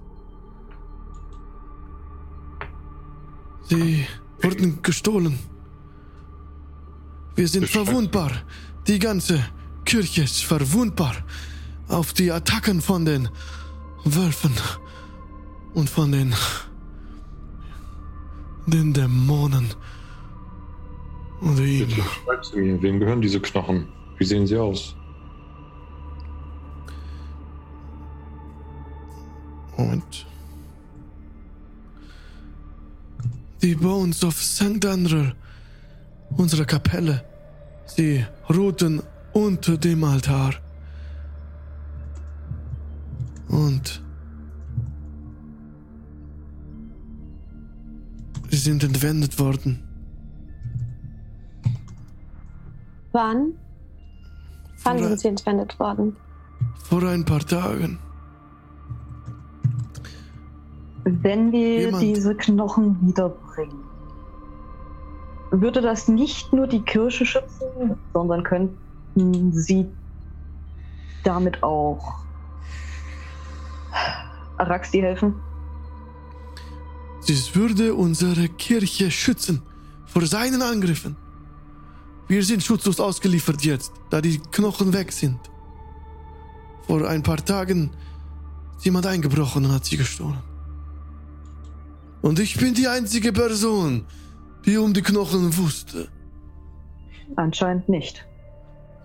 Sie wurden gestohlen. Wir sind verwundbar. Die ganze Kirche ist verwundbar auf die Attacken von den Wölfen und von den den Dämonen. Und ihm. Bitte schreib sie mir. Wem gehören diese Knochen? Wie sehen sie aus? Moment. Die Bones of St. Andrew, unsere Kapelle, sie ruhten unter dem Altar. Und sie sind entwendet worden. Wann? Wann Vor, sind sie entwendet worden? vor ein paar Tagen. Wenn wir Jemand- diese Knochen wiederbringen, würde das nicht nur die Kirche schützen, sondern könnten sie damit auch Araxi helfen? Dies würde unsere Kirche schützen vor seinen Angriffen. Wir sind schutzlos ausgeliefert jetzt, da die Knochen weg sind. Vor ein paar Tagen ist jemand eingebrochen und hat sie gestohlen. Und ich bin die einzige Person, die um die Knochen wusste. Anscheinend nicht.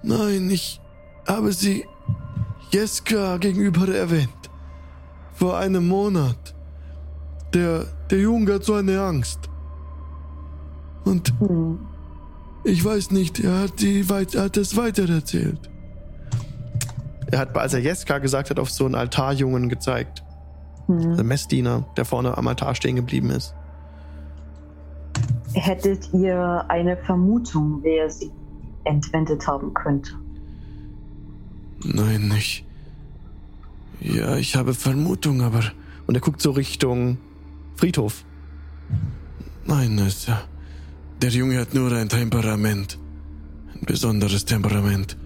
Nein, ich habe sie Jeska gegenüber erwähnt. Vor einem Monat. Der, der Junge hat so eine Angst. Und Hm. ich weiß nicht, er hat, die weit, er hat es weitererzählt. Er hat, als er Jeska gesagt hat, auf so einen Altarjungen gezeigt. Hm. Der Messdiener, der vorne am Altar stehen geblieben ist. Hättet ihr eine Vermutung, wer sie entwendet haben könnte? Nein, nicht. Ja, ich habe Vermutung, aber. Und er guckt so Richtung Friedhof. Nein, es, der Junge hat nur ein Temperament. Ein besonderes Temperament.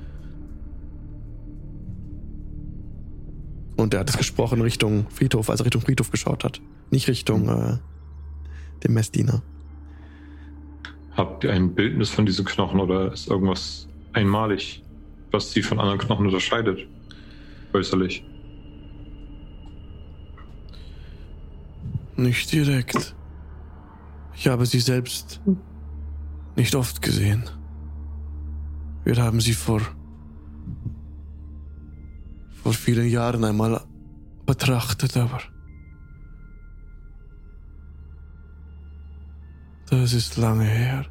Und er hat es gesprochen Richtung Friedhof, als er Richtung Friedhof geschaut hat. Nicht Richtung äh, dem Messdiener. Habt ihr ein Bildnis von diesen Knochen oder ist irgendwas einmalig, was sie von anderen Knochen unterscheidet? äußerlich. Nicht direkt. Ich habe sie selbst nicht oft gesehen. Wir haben sie vor vor vielen Jahren einmal betrachtet, aber das ist lange her.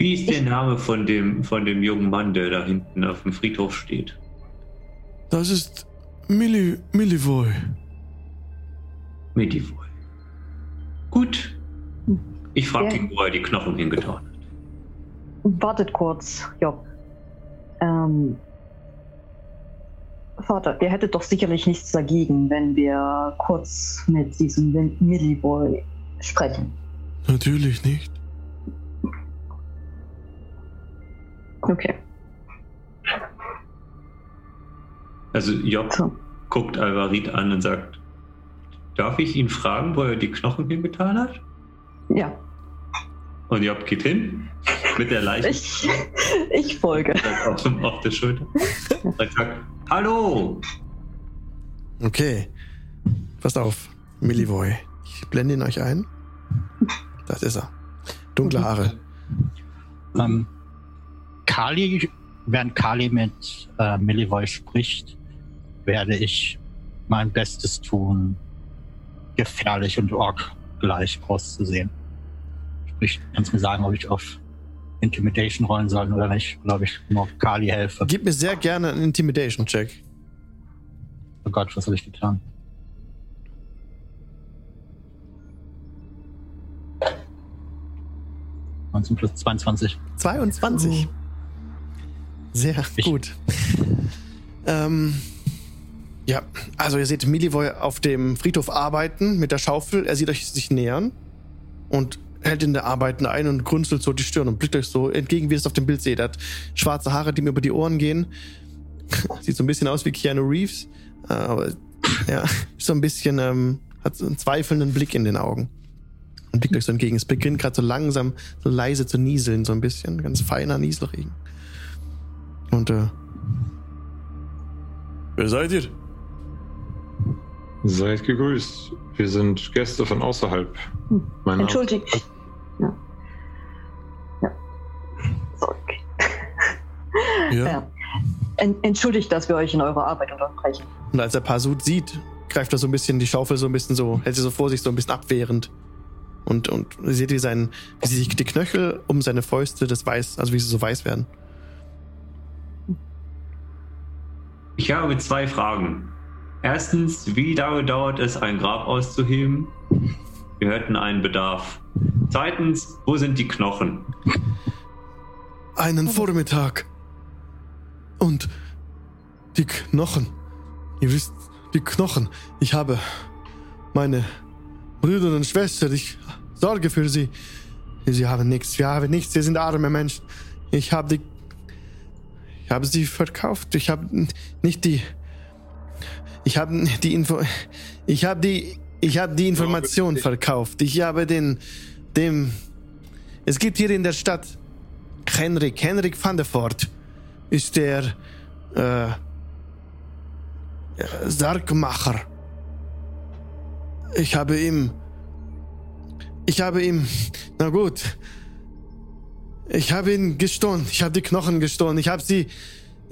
Wie ist der Name von dem, von dem jungen Mann, der da hinten auf dem Friedhof steht? Das ist Milli, Millivoy. Medivoy. Gut. Ich frage Ja. ihn, wo er die Knochen hingetan hat. Wartet kurz, Job. Ähm, Vater, ihr hättet doch sicherlich nichts dagegen, wenn wir kurz mit diesem Milliboy sprechen. Natürlich nicht. Okay. Also Job So. guckt Alvarit an und sagt, darf ich ihn fragen, wo er die Knochen hingetan hat? Ja, Und Job geht hin mit der Leiche ich, ich folge. auf, der Schulter. Und sagt, hallo! Okay. Passt auf, Millivoy. Ich blende ihn euch ein. Das ist er. Dunkle Haare. Ähm, Kali, während Kali mit äh, Millivoy spricht, werde ich mein Bestes tun, gefährlich und ork gleich auszusehen. Sprich, kannst mir sagen, ob ich auf Intimidation rollen soll oder nicht, oder ob ich nur Kali helfe. Gib mir sehr gerne einen Intimidation-Check. Oh Gott, was habe ich getan? Plus 22. 22. Sehr Ich- gut. Ähm, ja, also ihr seht Milivoy auf dem Friedhof arbeiten mit der Schaufel. Er sieht euch sich nähern und hält in der Arbeiten ein und grunzelt so die Stirn und blickt euch so entgegen, wie ihr es auf dem Bild seht. Er hat schwarze Haare, die ihm über die Ohren gehen. [LAUGHS] Sieht so ein bisschen aus wie Keanu Reeves, äh, aber ja, so ein bisschen, ähm, hat so einen zweifelnden Blick in den Augen. Und blickt euch so entgegen. Es beginnt gerade so langsam, so leise zu nieseln, so ein bisschen. Ganz feiner Nieselregen. Und, äh. Wer seid ihr? Seid gegrüßt. Wir sind Gäste von außerhalb. Hm. Entschuldigt. Ja. Ja. Sorry. Ja. Ja. En entschuldigt, dass wir euch in eurer Arbeit unterbrechen. Und als er Pasut sieht, greift er so ein bisschen die Schaufel so ein bisschen so, hält sie so vor sich so ein bisschen abwehrend. Und, und ihr seht, wie, sein, wie sich die Knöchel um seine Fäuste das weiß, also wie sie so weiß werden. Ich habe zwei Fragen. Erstens, wie lange dauert es, ein Grab auszuheben? Wir hätten einen Bedarf. Zweitens, wo sind die Knochen? Einen Vormittag. Und die Knochen. Ihr wisst, die Knochen. Ich habe meine Brüder und Schwestern. Ich sorge für sie. Sie haben nichts. Wir haben nichts. Sie sind arme Menschen. Ich habe die. Ich habe sie verkauft. Ich habe nicht die. Ich habe die Info. Ich habe die. Ich habe die Information verkauft. Ich habe den. Dem. Es gibt hier in der Stadt Henrik, Henrik van der Voort ist der äh, Sargmacher. Ich habe ihm. Ich habe ihm. Na gut. Ich habe ihn gestohlen. Ich habe die Knochen gestohlen. Ich habe sie.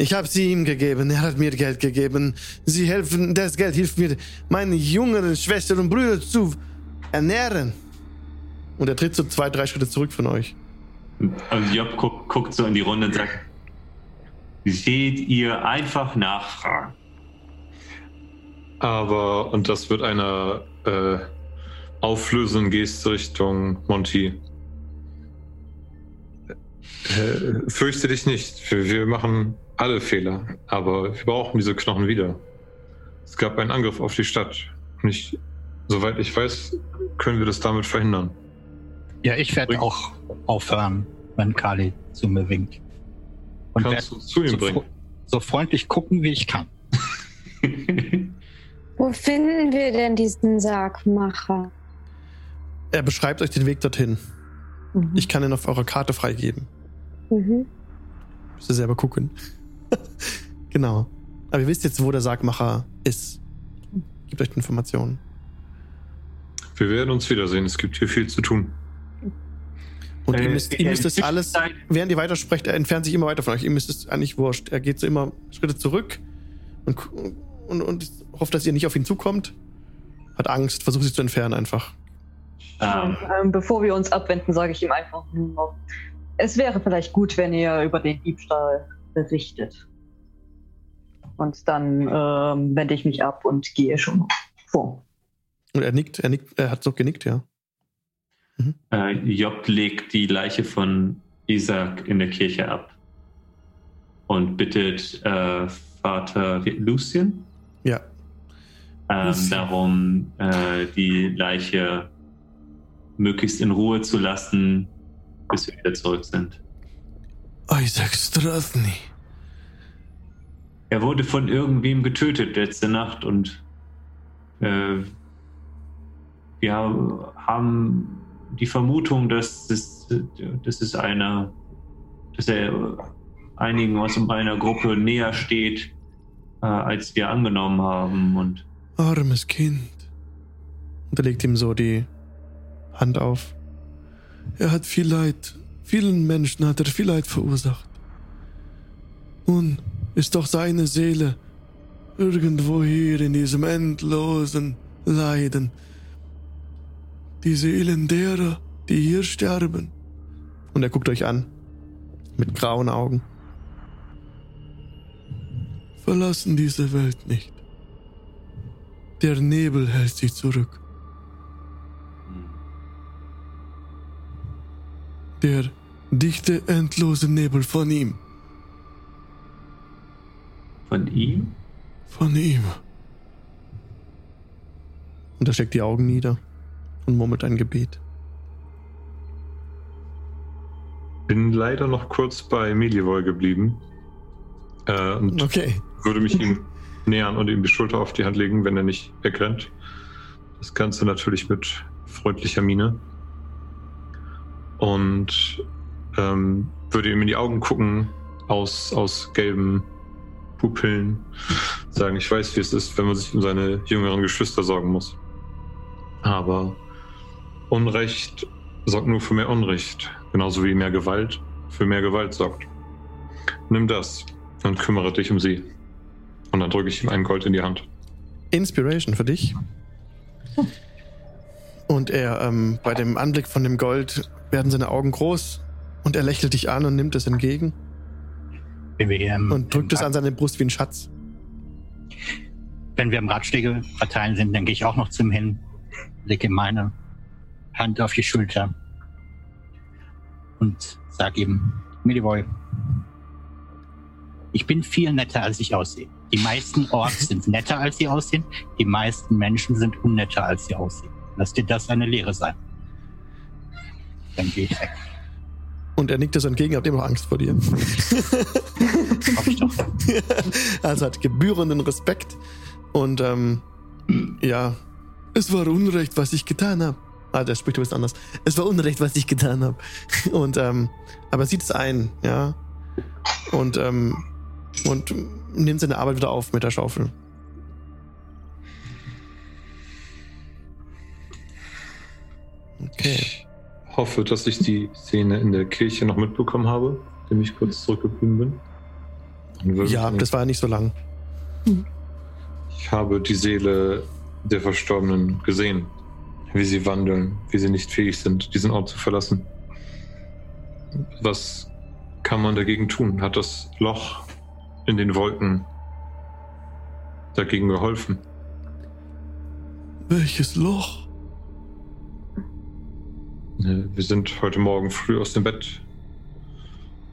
Ich habe sie ihm gegeben. Er hat mir Geld gegeben. Sie helfen. Das Geld hilft mir, meine jüngeren Schwestern und Brüder zu ernähren. Und er tritt so zwei, drei Schritte zurück von euch. Also Job guckt, guckt so in die Runde und sagt, seht ihr einfach nachfragen. Aber, und das wird eine äh, auflösende Geste Richtung Monty. Äh, fürchte dich nicht. Wir, wir machen alle Fehler. Aber wir brauchen diese Knochen wieder. Es gab einen Angriff auf die Stadt. Und ich, soweit ich weiß, können wir das damit verhindern. Ja, ich werde auch aufhören, wenn Kali zu mir winkt. Und Kannst werde du zu ihm so, bringen? so freundlich gucken, wie ich kann. [LAUGHS] Wo finden wir denn diesen Sargmacher? Er beschreibt euch den Weg dorthin. Mhm. Ich kann ihn auf eurer Karte freigeben. Mhm. Müsst ihr selber gucken. [LAUGHS] genau. Aber ihr wisst jetzt, wo der Sargmacher ist. Gebt euch die Informationen. Wir werden uns wiedersehen. Es gibt hier viel zu tun. Und Äh, ihr müsst, ihr müsst das alles, während ihr weitersprecht, er entfernt sich immer weiter von euch. Ihr müsst es eigentlich wurscht. Er geht so immer Schritte zurück und, und, und hofft, dass ihr nicht auf ihn zukommt. Hat Angst, versucht sich zu entfernen einfach. Ähm, Ähm, bevor wir uns abwenden, sage ich ihm einfach nur noch, es wäre vielleicht gut, wenn ihr über den Diebstahl berichtet. Und dann ähm, wende ich mich ab und gehe schon vor. Und er nickt, er nickt, er hat so genickt, ja. äh, Job legt die Leiche von Isaac in der Kirche ab und bittet äh, Vater Lucien Ja. ähm, Lucien. darum, äh, die Leiche möglichst in Ruhe zu lassen, bis wir wieder zurück sind. Isaac Strathny. Er wurde von irgendwem getötet letzte Nacht und äh, wir haben die Vermutung, dass es, dass es einer, dass er einigen aus meiner Gruppe näher steht, äh, als wir angenommen haben. Und Armes Kind. Und er legt ihm so die Hand auf. Er hat viel Leid. Vielen Menschen hat er viel Leid verursacht. Nun ist doch seine Seele irgendwo hier in diesem endlosen Leiden. Die Seelen derer, die hier sterben. Und er guckt euch an. Mit grauen Augen. Verlassen diese Welt nicht. Der Nebel hält sie zurück. Der dichte, endlose Nebel von ihm. von ihm? Von ihm. Und er steckt die Augen nieder und murmelt ein Gebet. Bin leider noch kurz bei Melivol geblieben. Äh, und Okay. würde mich ihm [LAUGHS] nähern und ihm die Schulter auf die Hand legen, wenn er nicht wegrennt. Das Ganze natürlich mit freundlicher Miene. Und ähm, würde ihm in die Augen gucken, aus, aus gelben Pupillen. Sagen, ich weiß, wie es ist, wenn man sich um seine jüngeren Geschwister sorgen muss. Aber Unrecht sorgt nur für mehr Unrecht. Genauso wie mehr Gewalt für mehr Gewalt sorgt. Nimm das und kümmere dich um sie. Und dann drücke ich ihm ein Gold in die Hand. Inspiration für dich. Und er, ähm, bei dem Anblick von dem Gold werden seine Augen groß und er lächelt dich an und nimmt es entgegen Wenn wir im, und drückt es an seine Brust wie ein Schatz. wenn wir im Ratschläge verteilen sind, dann gehe ich auch noch zum hin, lege ihm meine Hand auf die Schulter und sage ihm, Milivoy, ich bin viel netter, als ich aussehe. Die meisten Orks sind netter, als sie aussehen. Die meisten Menschen sind unnetter, als sie aussehen. Lass dir das eine Lehre sein. Dann gehe ich weg. Und er nickt es entgegen, habt immer Angst vor dir. Hoffe ich doch. [LAUGHS] also hat gebührenden Respekt. Und ähm, ja, es war Unrecht, was ich getan habe. Ah, der spricht bisschen anders. Es war Unrecht, was ich getan habe. [LAUGHS] Und ähm, aber er sieht es ein, ja. Und ähm, und nimmt seine Arbeit wieder auf mit der Schaufel. Okay. Ich hoffe, dass ich die Szene in der Kirche noch mitbekommen habe, indem ich kurz zurückgeblieben bin. Ja, das war ja nicht so lang. Ich habe die Seele der Verstorbenen gesehen, wie sie wandeln, wie sie nicht fähig sind, diesen Ort zu verlassen. Was kann man dagegen tun? Hat das Loch in den Wolken dagegen geholfen? Welches Loch? Äh, Wir sind heute Morgen früh aus dem Bett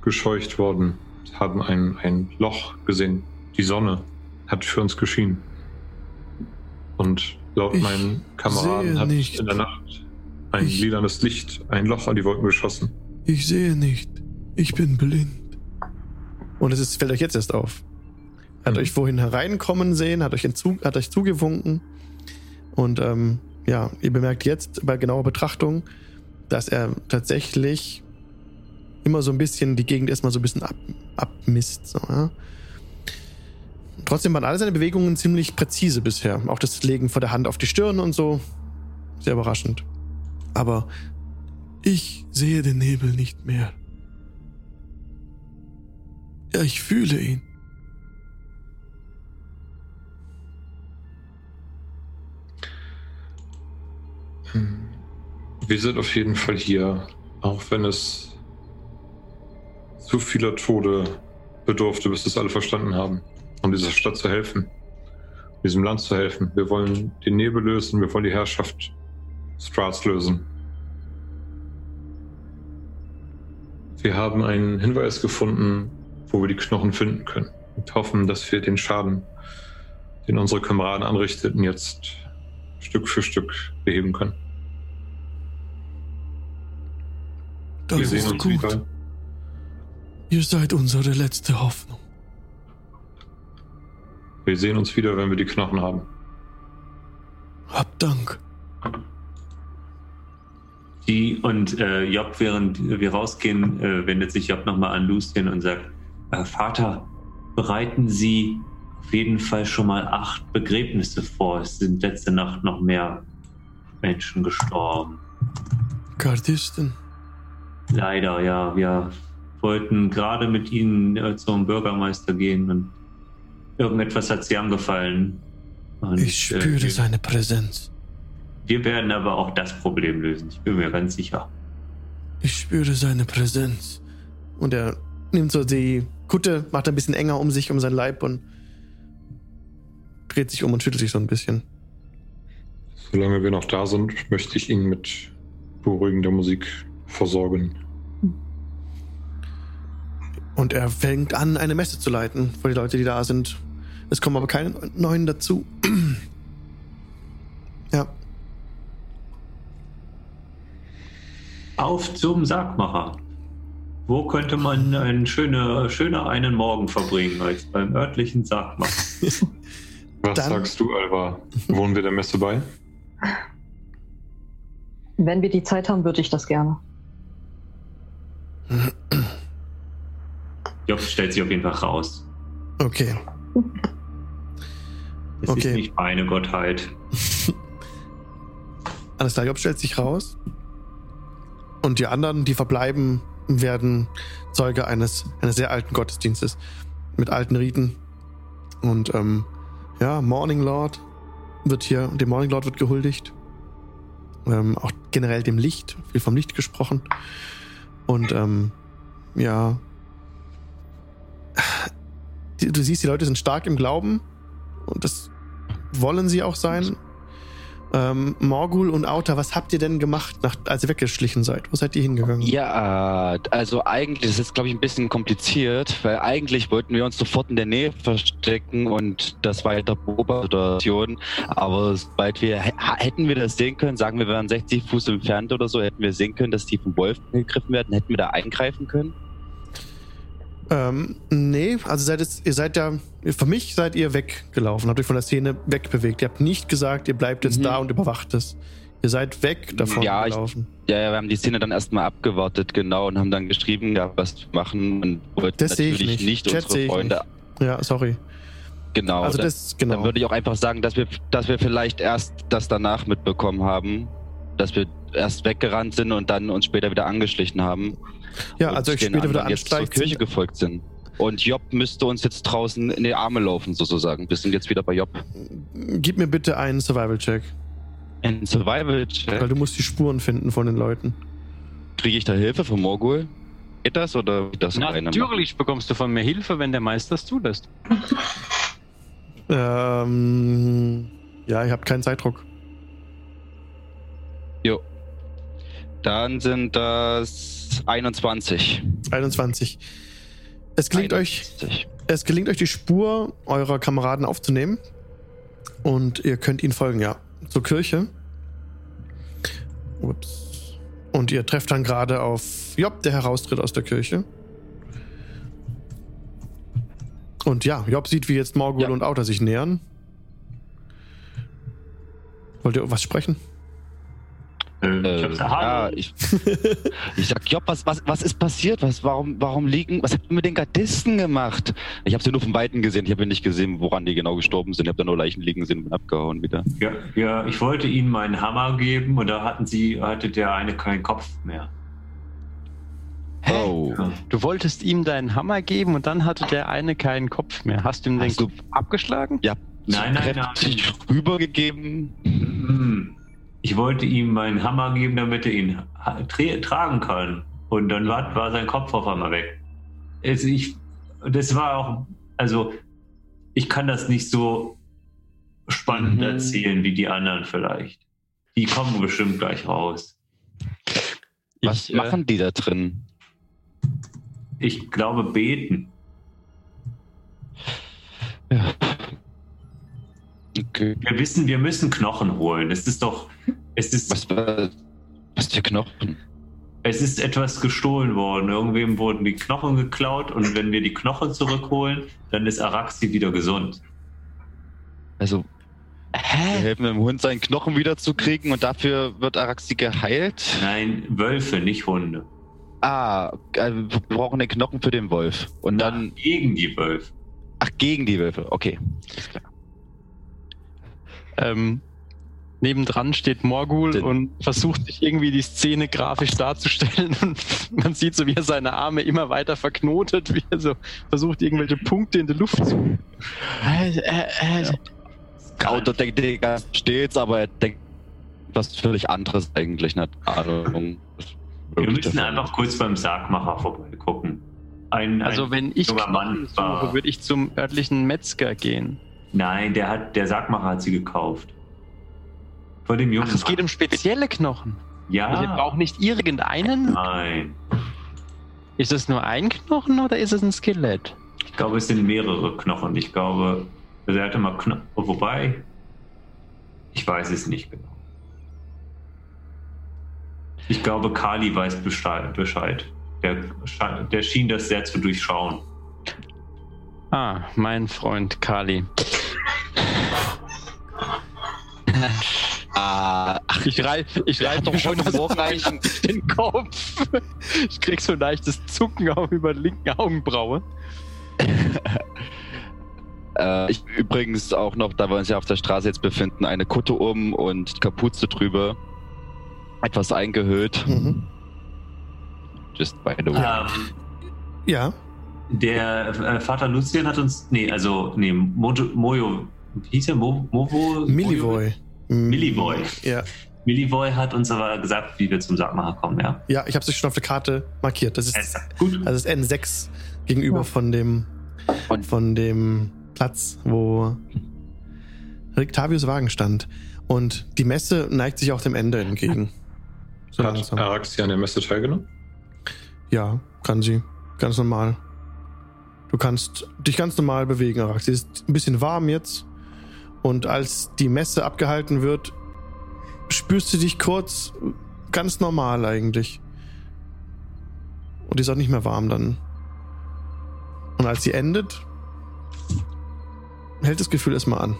gescheucht worden, haben ein, ein Loch gesehen. Die Sonne hat für uns geschienen. Und laut Ich meinen Kameraden hat nicht. in der Nacht ein Ich- lilanes Licht ein Loch an die Wolken geschossen. Ich sehe nicht. Ich bin blind. Und es ist, fällt euch jetzt erst auf. Hat Mhm. euch vorhin hereinkommen sehen, hat euch, hinzu, hat euch zugewunken. Und ähm, ja, ihr bemerkt jetzt bei genauer Betrachtung, dass er tatsächlich immer so ein bisschen die Gegend erstmal so ein bisschen ab, abmisst. So, ja. Trotzdem waren alle seine Bewegungen ziemlich präzise bisher. Auch das Legen vor der Hand auf die Stirn und so. Sehr überraschend. Aber ich sehe den Nebel nicht mehr. Ja, ich fühle ihn. Wir sind auf jeden Fall hier, auch wenn es zu vieler Tode bedurfte, bis es alle verstanden haben, um dieser Stadt zu helfen, diesem Land zu helfen. Wir wollen den Nebel lösen, wir wollen die Herrschaft Strats lösen. Wir haben einen Hinweis gefunden, wo wir die Knochen finden können und hoffen, dass wir den Schaden, den unsere Kameraden anrichteten, jetzt Stück für Stück beheben können. Das wir sehen ist uns gut. wieder. Ihr seid unsere letzte Hoffnung. Wir sehen uns wieder, wenn wir die Knochen haben. Habt Dank. Die und äh, Job, während wir rausgehen, äh, wendet sich Job nochmal an Lucien und sagt: äh, Vater, bereiten Sie auf jeden Fall schon mal acht Begräbnisse vor. Es sind letzte Nacht noch mehr Menschen gestorben. Gardisten. Leider, ja. Wir wollten gerade mit Ihnen äh, zum Bürgermeister gehen und irgendetwas hat Sie angefallen. Und, Ich spüre äh, seine Präsenz. wir werden aber auch das Problem lösen. Ich bin mir ganz sicher. Ich spüre seine Präsenz. Und er nimmt so die Kutte, macht ein bisschen enger um sich, um seinen Leib und dreht sich um und schüttelt sich so ein bisschen. Solange wir noch da sind, möchte ich ihn mit beruhigender Musik versorgen. Und er fängt an, eine Messe zu leiten für die Leute, die da sind. Es kommen aber keine neuen dazu. [CLEARS THROAT] ja, Auf zum Sargmacher. Wo könnte man einen schöner, schöner einen Morgen verbringen als beim örtlichen Sargmacher? [LAUGHS] Was Dann- sagst du, Alva? Wohnen wir der Messe bei? Wenn wir die Zeit haben, würde ich das gerne. Job stellt sich auf jeden Fall raus. okay. Es Okay. ist nicht meine Gottheit. [LAUGHS] Alles klar, Job stellt sich raus. Und die anderen, die verbleiben, werden Zeuge eines, eines sehr alten Gottesdienstes. Mit alten Riten. Und ähm, ja, Morning Lord wird hier, dem Morning Lord wird gehuldigt. Ähm, auch generell dem Licht, viel vom Licht gesprochen. Und ähm, ja. Du siehst, die Leute sind stark im Glauben. Und das wollen sie auch sein. Ähm, Morgul und Auta, was habt ihr denn gemacht, nach, als ihr weggeschlichen seid? Wo seid ihr hingegangen? Ja, also eigentlich ist es, glaube ich, ein bisschen kompliziert, weil eigentlich wollten wir uns sofort in der Nähe verstecken und das weiter beobachten. Aber sobald wir, hä- hätten wir das sehen können, sagen wir, wir wären 60 Fuß entfernt oder so, hätten wir sehen können, dass die vom Wolf gegriffen werden, hätten wir da eingreifen können? Ähm, nee, also seid jetzt, ihr seid ja, für mich seid ihr weggelaufen, habt euch von der Szene wegbewegt. Ihr habt nicht gesagt, ihr bleibt jetzt Mhm. da und überwacht es. Ihr seid weg davon Ja, ich- gelaufen. Ja, ja, wir haben die Szene dann erstmal abgewartet, genau, und haben dann geschrieben, ja, was wir machen und wollten Das sehe ich natürlich nicht. nicht, Chat unsere ich Freunde. Ja, sorry. Genau. also dann- das, genau. Dann würde ich auch einfach sagen, dass wir, dass wir vielleicht erst das danach mitbekommen haben, dass wir erst weggerannt sind und dann uns später wieder angeschlichen haben. Ja, und also euch den später wieder jetzt zur ansteigt. Kirche gefolgt sind. Und Job müsste uns jetzt draußen in die Arme laufen, sozusagen. Wir sind jetzt wieder bei Job. Gib mir bitte einen Survival-Check, In Survival weil du musst die Spuren finden von den Leuten. Kriege ich da Hilfe von Morgul? Geht das oder wie das? Natürlich bekommst du von mir Hilfe, wenn der Meister es zulässt. Ähm, ja, ihr habt keinen Zeitdruck. Jo. Dann sind das 21. 21. Es gelingt euch, 21. es gelingt euch die Spur eurer Kameraden aufzunehmen und ihr könnt ihnen folgen, ja, zur Kirche. Ups. Und ihr trefft dann gerade auf Job, der heraustritt aus der Kirche. Und ja, Job sieht, wie jetzt Morgul Ja. und Auta sich nähern. Wollt ihr was sprechen? Äh, Äh, ich hab's ja, ich, ich sag, Job, was, was, was ist passiert? Was, warum, warum liegen, was habt ihr mit den Gardisten gemacht? Ich habe sie nur von Weitem gesehen. Ich habe nicht gesehen, woran die genau gestorben sind. Ich habe da nur Leichen liegen sehen und abgehauen wieder. Ja, ja, ich wollte ihnen meinen Hammer geben und da hatten sie, hatte der eine keinen Kopf mehr. Hä? Oh. Du wolltest ihm deinen Hammer geben und dann hatte der eine keinen Kopf mehr. Hast du ihm den Kopf abgeschlagen? Ja, Nein, nein, kräftig rübergegeben. Mhm. Ich wollte ihm meinen Hammer geben, damit er ihn tragen kann. Und dann war, war sein Kopf auf einmal weg. Also ich, das war auch, also ich kann das nicht so spannend Mhm. erzählen wie die anderen vielleicht. Die kommen bestimmt gleich raus. Was Ich, äh, machen die da drin? Ich glaube, beten. Ja. Okay. Wir wissen, wir müssen Knochen holen. Es ist doch, es ist, Was, was für Knochen? es ist etwas gestohlen worden. Irgendwem wurden die Knochen geklaut und wenn wir die Knochen zurückholen, dann ist Araxi wieder gesund. Also, wir helfen dem Hund seinen Knochen wiederzukriegen und dafür wird Araxi geheilt? Nein, Wölfe, nicht Hunde. Ah, äh, wir brauchen den Knochen für den Wolf. Und dann, gegen die Wölfe. ach, gegen die Wölfe. Okay. Alles klar. Ähm, nebendran steht Morgul Den- und versucht sich irgendwie die Szene grafisch darzustellen [LAUGHS] und man sieht so, wie er seine Arme immer weiter verknotet, wie er so versucht, irgendwelche Punkte in die Luft zu. Äh, äh, äh, Auto denkt die ganze stets, aber er denkt was völlig anderes eigentlich. Nicht Ahnung. was Wir müssen einfach kurz beim Sargmacher vorbeigucken. Ein, Also ein, wenn ich Knochen war- suche, würde ich zum örtlichen Metzger gehen. nein, der hat, der Sargmacher hat sie gekauft. Von dem Jungen. Ach, es geht um spezielle Knochen. ja. Also ihr braucht nicht irgendeinen. Nein. Ist es nur ein Knochen oder ist es ein Skelett? Ich glaube, es sind mehrere Knochen. Ich glaube, also er hatte mal Knochen. Wobei, ich weiß es nicht genau. Ich glaube, Kali weiß Bescheid. Der, der schien das sehr zu durchschauen. Ah, mein Freund Kali. [LAUGHS] Ah, ach, Ich reib, ich reib doch schon heute Morgen leicht den Kopf. Ich krieg so ein leichtes Zucken auch über die linken Augenbraue. [LAUGHS] äh, ich übrigens auch noch, da wir uns ja auf der Straße jetzt befinden, eine Kutte um und Kapuze drüber. Etwas eingehüllt. Mhm. Just by the way. Ähm, Ja, der äh, Vater Lucian hat uns. Nee, also, nee, Mojo, Mojo. Wie hieß er? Mo, Movo? Millivoy. Millivoy. Ja, Millivoy hat uns aber gesagt, wie wir zum Sargmacher kommen, ja? ja ich habe es schon auf der Karte markiert. Das ist, Alles Gut. also ist N6 gegenüber Ja. von dem Und- von dem Platz, wo Rictavius Wagen stand. Und die Messe neigt sich auch dem Ende entgegen. [LAUGHS] So Hat langsam. Araxi an der Messe teilgenommen? Ja, kann sie. Ganz normal. Du kannst dich ganz normal bewegen, Arax. Sie ist ein bisschen warm jetzt. Und als die Messe abgehalten wird, spürst du dich kurz ganz normal eigentlich. Und die ist auch nicht mehr warm dann. Und als sie endet, hält das Gefühl erstmal an.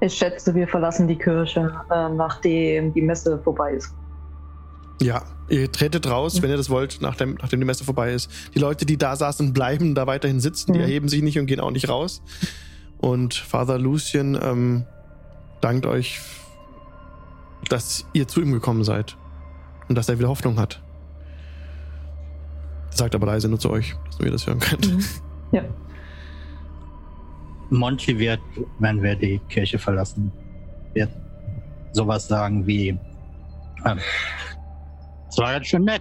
Ich schätze, wir verlassen die Kirche, äh, nachdem die Messe vorbei ist. Ja, ihr tretet raus, wenn ihr das wollt, nachdem, nachdem die Messe vorbei ist. Die Leute, die da saßen, bleiben da weiterhin sitzen. Die Mhm. erheben sich nicht und gehen auch nicht raus. Und Father Lucien ähm, dankt euch, dass ihr zu ihm gekommen seid. Und dass er wieder Hoffnung hat. Sagt aber leise nur zu euch, dass ihr das hören könnt. Mhm. Ja. Monty wird, wenn wir die Kirche verlassen, wird sowas sagen wie, ähm, das war ganz schön nett.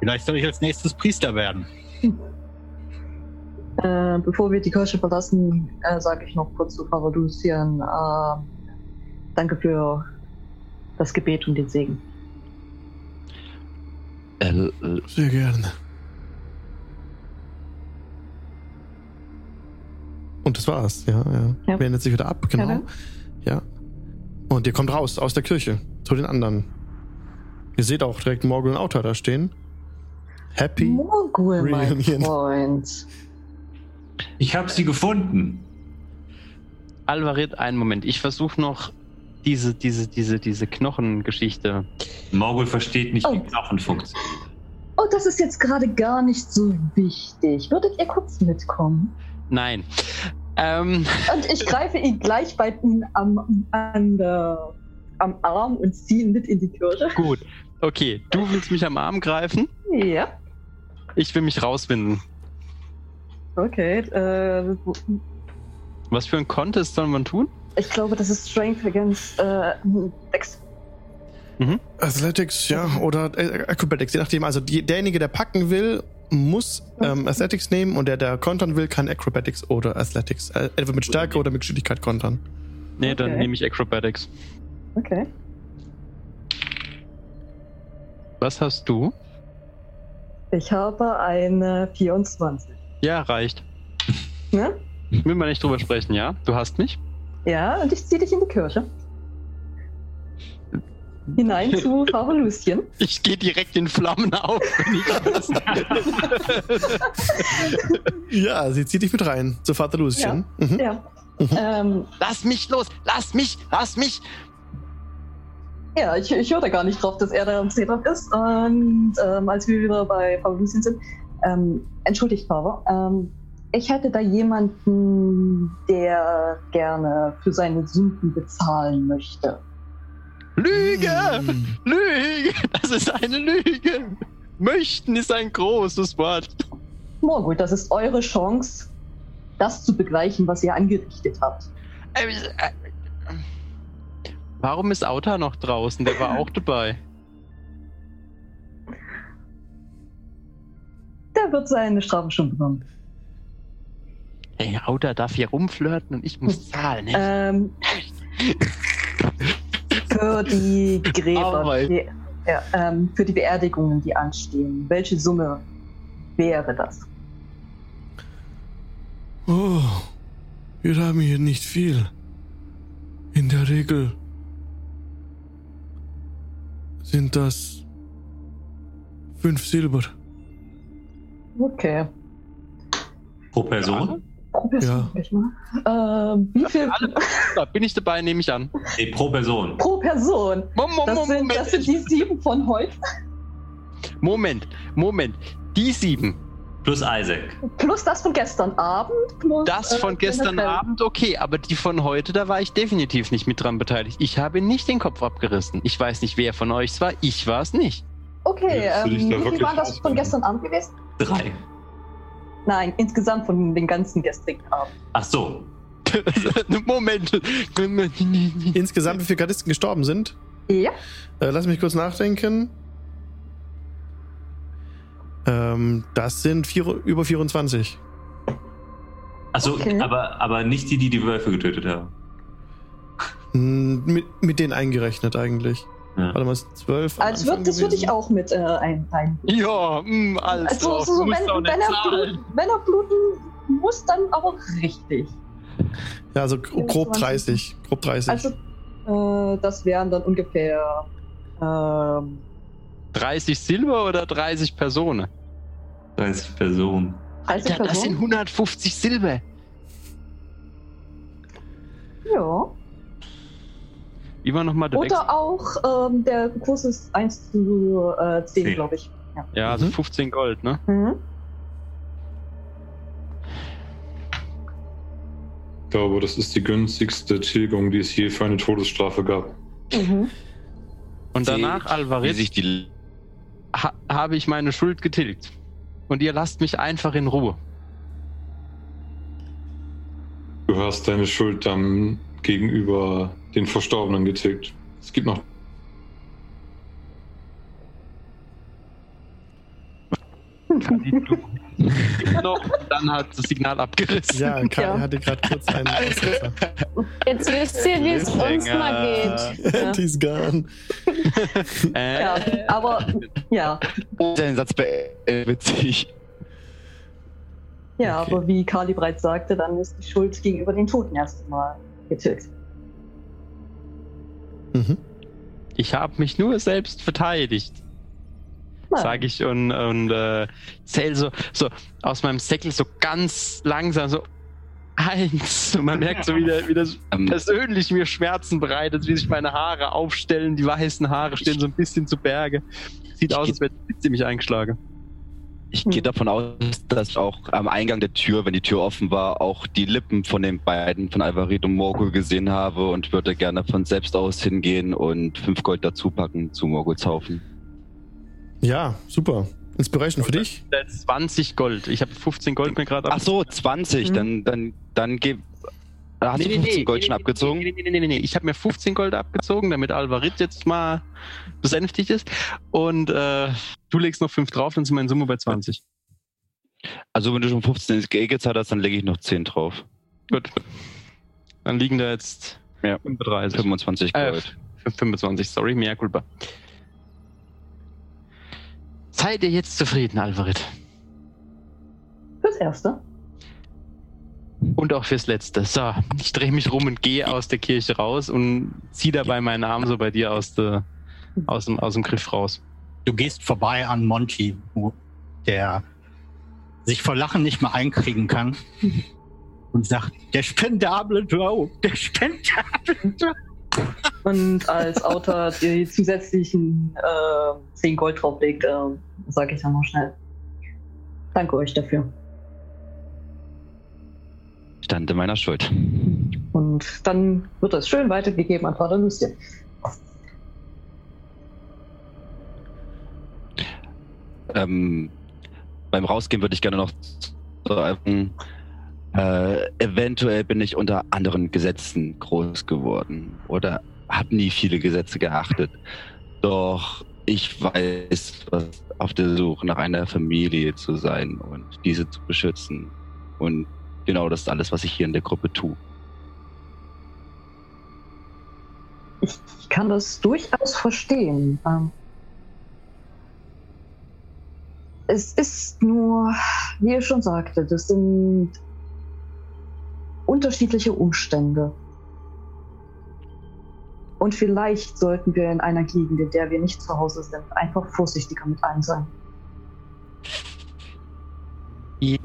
Vielleicht soll ich als nächstes Priester werden. Äh, bevor wir die Kirche verlassen, äh, sage ich noch kurz zu Pfarrer Lucian, äh, danke für das Gebet und den Segen. Äh, äh, Sehr gerne. Und das war's, ja, ja. Ja. Wendet sich wieder ab, genau. Ja, Ja. Und ihr kommt raus aus der Kirche zu den anderen. Ihr seht auch direkt Morgul und Autor da stehen. Happy. Morgul, mein Reunion. Freund. Ich habe sie gefunden. Alvarit, einen Moment. Ich versuche noch diese, diese, diese, diese Knochengeschichte. Morgul versteht nicht, wie Oh. Knochen funktionieren. Oh, das ist jetzt gerade gar nicht so wichtig. Würdet ihr kurz mitkommen? Nein. Ähm, Und ich greife ihn gleich bei ihm am, an der, am Arm und ziehe ihn mit in die Kirche. gut. Okay, du willst mich am Arm greifen. Ja. Ich will mich rauswinden. Okay. Äh, Was für ein Contest soll man tun? ich glaube, das ist Strength against äh, Dex. Athletics, ja, oder äh, Acrobatics, je nachdem. Also die, derjenige, der packen will, muss ähm, Athletics nehmen und der, der kontern will, kann Acrobatics oder Athletics. Äh, entweder mit Stärke oder mit Geschicklichkeit kontern. Nee, dann Okay. nehme ich Acrobatics. Okay. Was hast du? Ich habe eine 24. Ja, reicht. Ne? Will man nicht drüber sprechen, ja? Du hast mich? Ja, und ich ziehe dich in die Kirche. Hinein zu [LAUGHS] Pfarrer Lucien. Ich gehe direkt in Flammen auf, wenn ich das. [LAUGHS] Ja, sie zieht dich mit rein zu Vater Lucien. Mhm. Ja. Mhm. Ähm, Lass mich los! Lass mich! Lass mich! Ja, ich, ich höre da gar nicht drauf, dass er da am Setup ist. Und ähm, als wir wieder bei Pfarrer Lucien sind, ähm, entschuldigt, Pfarrer, ähm, ich hätte da jemanden, der gerne für seine Sünden bezahlen möchte. Lüge! Mhm. Lüge! Das ist eine Lüge! Möchten ist ein großes Wort. Morgut, das ist eure Chance, das zu begleichen, was ihr angerichtet habt. Warum ist Auta noch draußen? Der war auch [LAUGHS] dabei. Der wird seine Strafe schon bekommen. Hey, Auta darf hier rumflirten und ich muss zahlen. Hey. Ähm, für die Gräber, Arbeit. die, ja, ähm, für die Beerdigungen, die anstehen, welche Summe wäre das? Oh, wir haben hier nicht viel. In der Regel sind das fünf Silber. Okay. Pro Person? Ja. mal gleich mal. Ähm, wie viel Da bin ich dabei, nehme ich an. Nee, pro Person. pro Person? Mom- Mom- Das sind, das sind die sieben von heute. Moment, Moment. Die sieben. Plus Isaac. Plus das von gestern Abend. Plus, Das äh, von gestern generell. Abend, okay, aber die von heute, da war ich definitiv nicht mit dran beteiligt. Ich habe nicht den Kopf abgerissen. Ich weiß nicht, wer von euch es war. Ich war es nicht. Okay, ähm, wie viel waren das von gestern Abend gewesen? Drei. Nein, insgesamt von den ganzen gestrigen Abend. Ach so. [LAUGHS] Moment. Insgesamt, wie viele Gardisten gestorben sind? Ja. Äh, lass mich kurz nachdenken. Ähm, das sind vier, über 24. Achso, Okay. aber, aber nicht die, die die Wölfe getötet haben. Mit, mit denen eingerechnet eigentlich. Ja. Warte mal, 12. am Also würd, das würde ich auch mit äh, ein, ein Ja, mh, alles Also drauf. so, musst wenn, wenn, er bluten, wenn er bluten muss, dann aber richtig. Ja, also gro- grob 30. Grob 30. Also äh, das wären dann ungefähr ähm, 30 Silber oder 30 Personen? 30 Personen. 30 Alter, das sind Personen. 150 Silber. Ja. Wie war nochmal der Wechsel? Oder auch ähm, der Kurs ist 1 zu äh, 10, Zehn. glaube ich. Ja. Ja, also Mhm. 15 Gold, ne? Mhm. Ich glaube, das ist die günstigste Tilgung, die es je für eine Todesstrafe gab. Mhm. Und danach, Wie Alvarez, sich die ha habe ich meine Schuld getilgt. Und ihr lasst mich einfach in Ruhe. Du hast deine Schuld dann gegenüber den Verstorbenen getilgt. Es gibt noch [LAUGHS] noch, dann hat das Signal abgerissen. ja, Kali Ja. hatte gerade kurz einen Aussetzer. Jetzt wisst ihr, wie es uns mal geht. [LAUGHS] Ja. He's gone. [LAUGHS] Äh, Ja, aber ja, Sein Satz beendet witzig. ja, Okay. aber wie Kali bereits sagte, dann ist die Schuld gegenüber den Toten erst mal getilgt. Mhm. Ich habe mich nur selbst verteidigt. Sage ich und, und äh, zähl so, so aus meinem Säckel so ganz langsam so eins. [LAUGHS] Und man merkt so, wie, der, wie das [LAUGHS] Ähm, persönlich mir Schmerzen bereitet, wie sich meine Haare aufstellen. Die weißen Haare stehen so ein bisschen zu Berge. Sieht aus, als wäre ziemlich eingeschlagen. Ich gehe davon aus, dass auch am Eingang der Tür, wenn die Tür offen war, auch die Lippen von den beiden, von Alvarit und Morgul gesehen habe und würde gerne von selbst aus hingehen und fünf Gold dazu packen zu Morguls Haufen. Ja, super. Inspiration für dich? Das ist 20 Gold. Ich habe 15 Gold mir gerade Ach so, 20, Mhm. dann, dann, dann gib. Hast du 15 Gold schon abgezogen? Nee, nee, nee, nee, nee. Ich habe mir 15 Gold abgezogen, damit Alvarit jetzt mal besänftigt ist. Und äh, du legst noch 5 drauf, dann sind wir in Summe bei 20. Also wenn du schon 15 ins Geld gezahlt hast, dann lege ich noch 10 drauf. Gut. Dann liegen da jetzt Ja. 35. 25 Äh, Gold. 25, sorry, mehr culpa. Seid ihr jetzt zufrieden, Alvarit? Fürs Erste. Und auch fürs Letzte. So, ich drehe mich rum und gehe aus der Kirche raus und ziehe dabei meinen Arm so bei dir aus, der, aus, dem, aus dem Griff raus. Du gehst vorbei an Monty, wo der sich vor Lachen nicht mehr einkriegen kann [LAUGHS] und sagt, der spendable Drow, der spendable Drow. Und als Autor die zusätzlichen äh, 10 Gold drauflegt, äh, sage ich dann noch schnell. Danke euch dafür. Stand in meiner Schuld. Und dann wird das schön weitergegeben an Vater Lucien. Ähm, beim Rausgehen würde ich gerne noch äh, eventuell bin ich unter anderen Gesetzen groß geworden oder habe nie viele Gesetze geachtet. Doch ich weiß, was auf der Suche nach einer Familie zu sein und diese zu beschützen. Und genau das ist alles, was ich hier in der Gruppe tue. Ich kann das durchaus verstehen. Ähm, es ist nur, wie ihr schon sagte, das sind unterschiedliche Umstände. Und vielleicht sollten wir in einer Gegend, in der wir nicht zu Hause sind, einfach vorsichtiger mit allem sein. Ich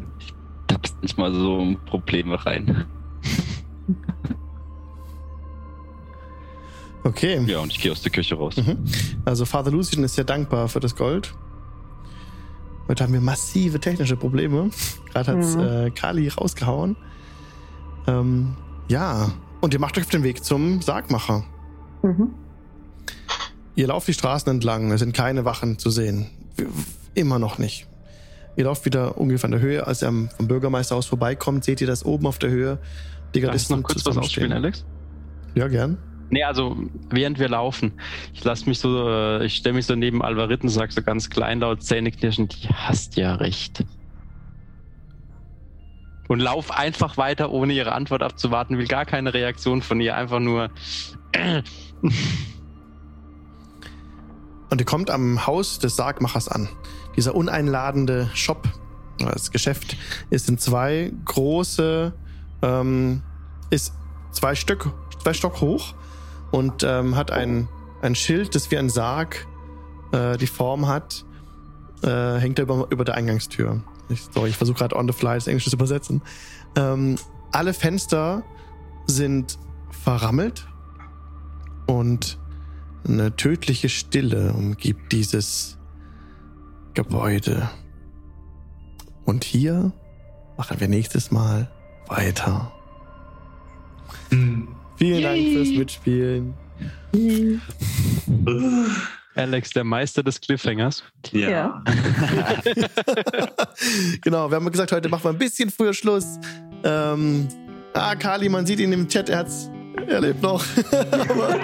tappst nicht mal so in Probleme rein. [LAUGHS] Okay. Ja, und ich gehe aus der Küche raus. Mhm. Also Father Lucian ist sehr dankbar für das Gold. Heute haben wir massive technische Probleme. Gerade hat Mhm. äh, Kali rausgehauen. Ähm, ja, und ihr macht euch auf den Weg zum Sargmacher. Mhm. Ihr lauft die Straßen entlang, es sind keine Wachen zu sehen. Immer noch nicht. Ihr lauft wieder ungefähr an der Höhe. Als ihr am vom Bürgermeisterhaus vorbeikommt, seht ihr, dass oben auf der Höhe die Darf ich noch kurz was ausspielen. Alex? Ja, gern. Nee, also während wir laufen, ich lasse mich so, äh, ich stelle mich so neben Alvarit und sag so ganz kleinlaut, zähneknirschend, die hast ja recht. Und lauf einfach weiter, ohne ihre Antwort abzuwarten, will gar keine Reaktion von ihr, einfach nur. Und ihr kommt am Haus des Sargmachers an. Dieser uneinladende Shop, das Geschäft, ist in zwei große, ähm, ist zwei Stück, zwei Stock hoch und ähm, hat ein, ein Schild, das wie ein Sarg äh, die Form hat, äh, hängt da über, über der Eingangstür. Ich, sorry, ich versuche gerade on the fly das Englische zu übersetzen. Ähm, alle Fenster sind verrammelt und eine tödliche Stille umgibt dieses Gebäude. Und hier machen wir nächstes Mal weiter. Vielen Dank fürs Mitspielen. [LAUGHS] Alex, der Meister des Cliffhangers. Ja. Ja. [LAUGHS] genau, wir haben gesagt, heute machen wir ein bisschen früher Schluss. Ähm, ah, Kali, man sieht ihn im Chat, er hat's. Er lebt noch. Aber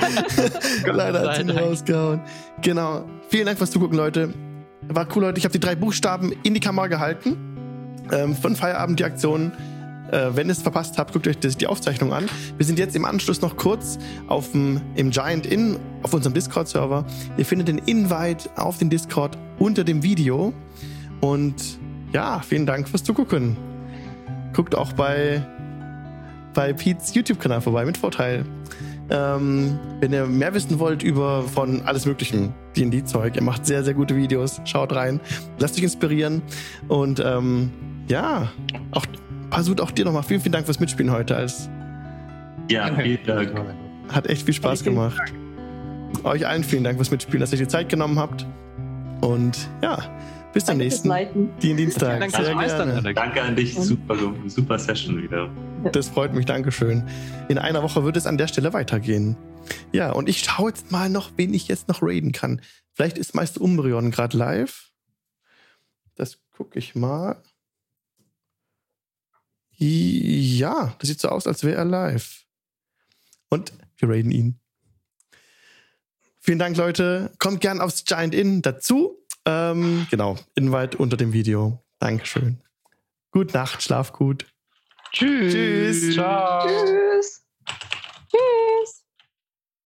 [LAUGHS] [LAUGHS] leider hat sie ihn rausgehauen. Genau. Vielen Dank fürs Zugucken, Leute. War cool, Leute. Ich habe die drei Buchstaben in die Kamera gehalten. Ähm, von Feierabend die Aktion. Äh, wenn ihr es verpasst habt, guckt euch das, die Aufzeichnung an. Wir sind jetzt im Anschluss noch kurz auf dem, im Giant Inn auf unserem Discord-Server. Ihr findet den Invite auf den Discord unter dem Video. Und ja, vielen Dank fürs Zugucken. Guckt auch bei, bei Pete's YouTube-Kanal vorbei mit Vorteil. Ähm, wenn ihr mehr wissen wollt über von alles möglichen D&D-Zeug, er macht sehr, sehr gute Videos. Schaut rein, lasst euch inspirieren und ähm, ja, auch Pasut, auch dir nochmal vielen, vielen Dank fürs Mitspielen heute. Als Ja, vielen Dank. hat echt viel Spaß gemacht. Euch allen vielen Dank fürs Mitspielen, dass ihr euch die Zeit genommen habt. Und ja, bis zum Danke nächsten. Dien Dienstag. Vielen Dank fürs Sehr Meistern, gerne. Danke an dich, super, super Session wieder. Das freut mich, Dankeschön. In einer Woche wird es an der Stelle weitergehen. Ja, und ich schaue jetzt mal noch, wen ich jetzt noch raiden kann. Vielleicht ist Meister Umbreon gerade live. Das gucke ich mal. Ja, das sieht so aus, als wäre er live. Und wir raiden ihn. Vielen Dank, Leute. Kommt gern aufs Giant Inn dazu. Ähm, genau, Invite unter dem Video. Dankeschön. Gute Nacht, schlaf gut. Tschüss. Tschüss. Ciao. Tschüss.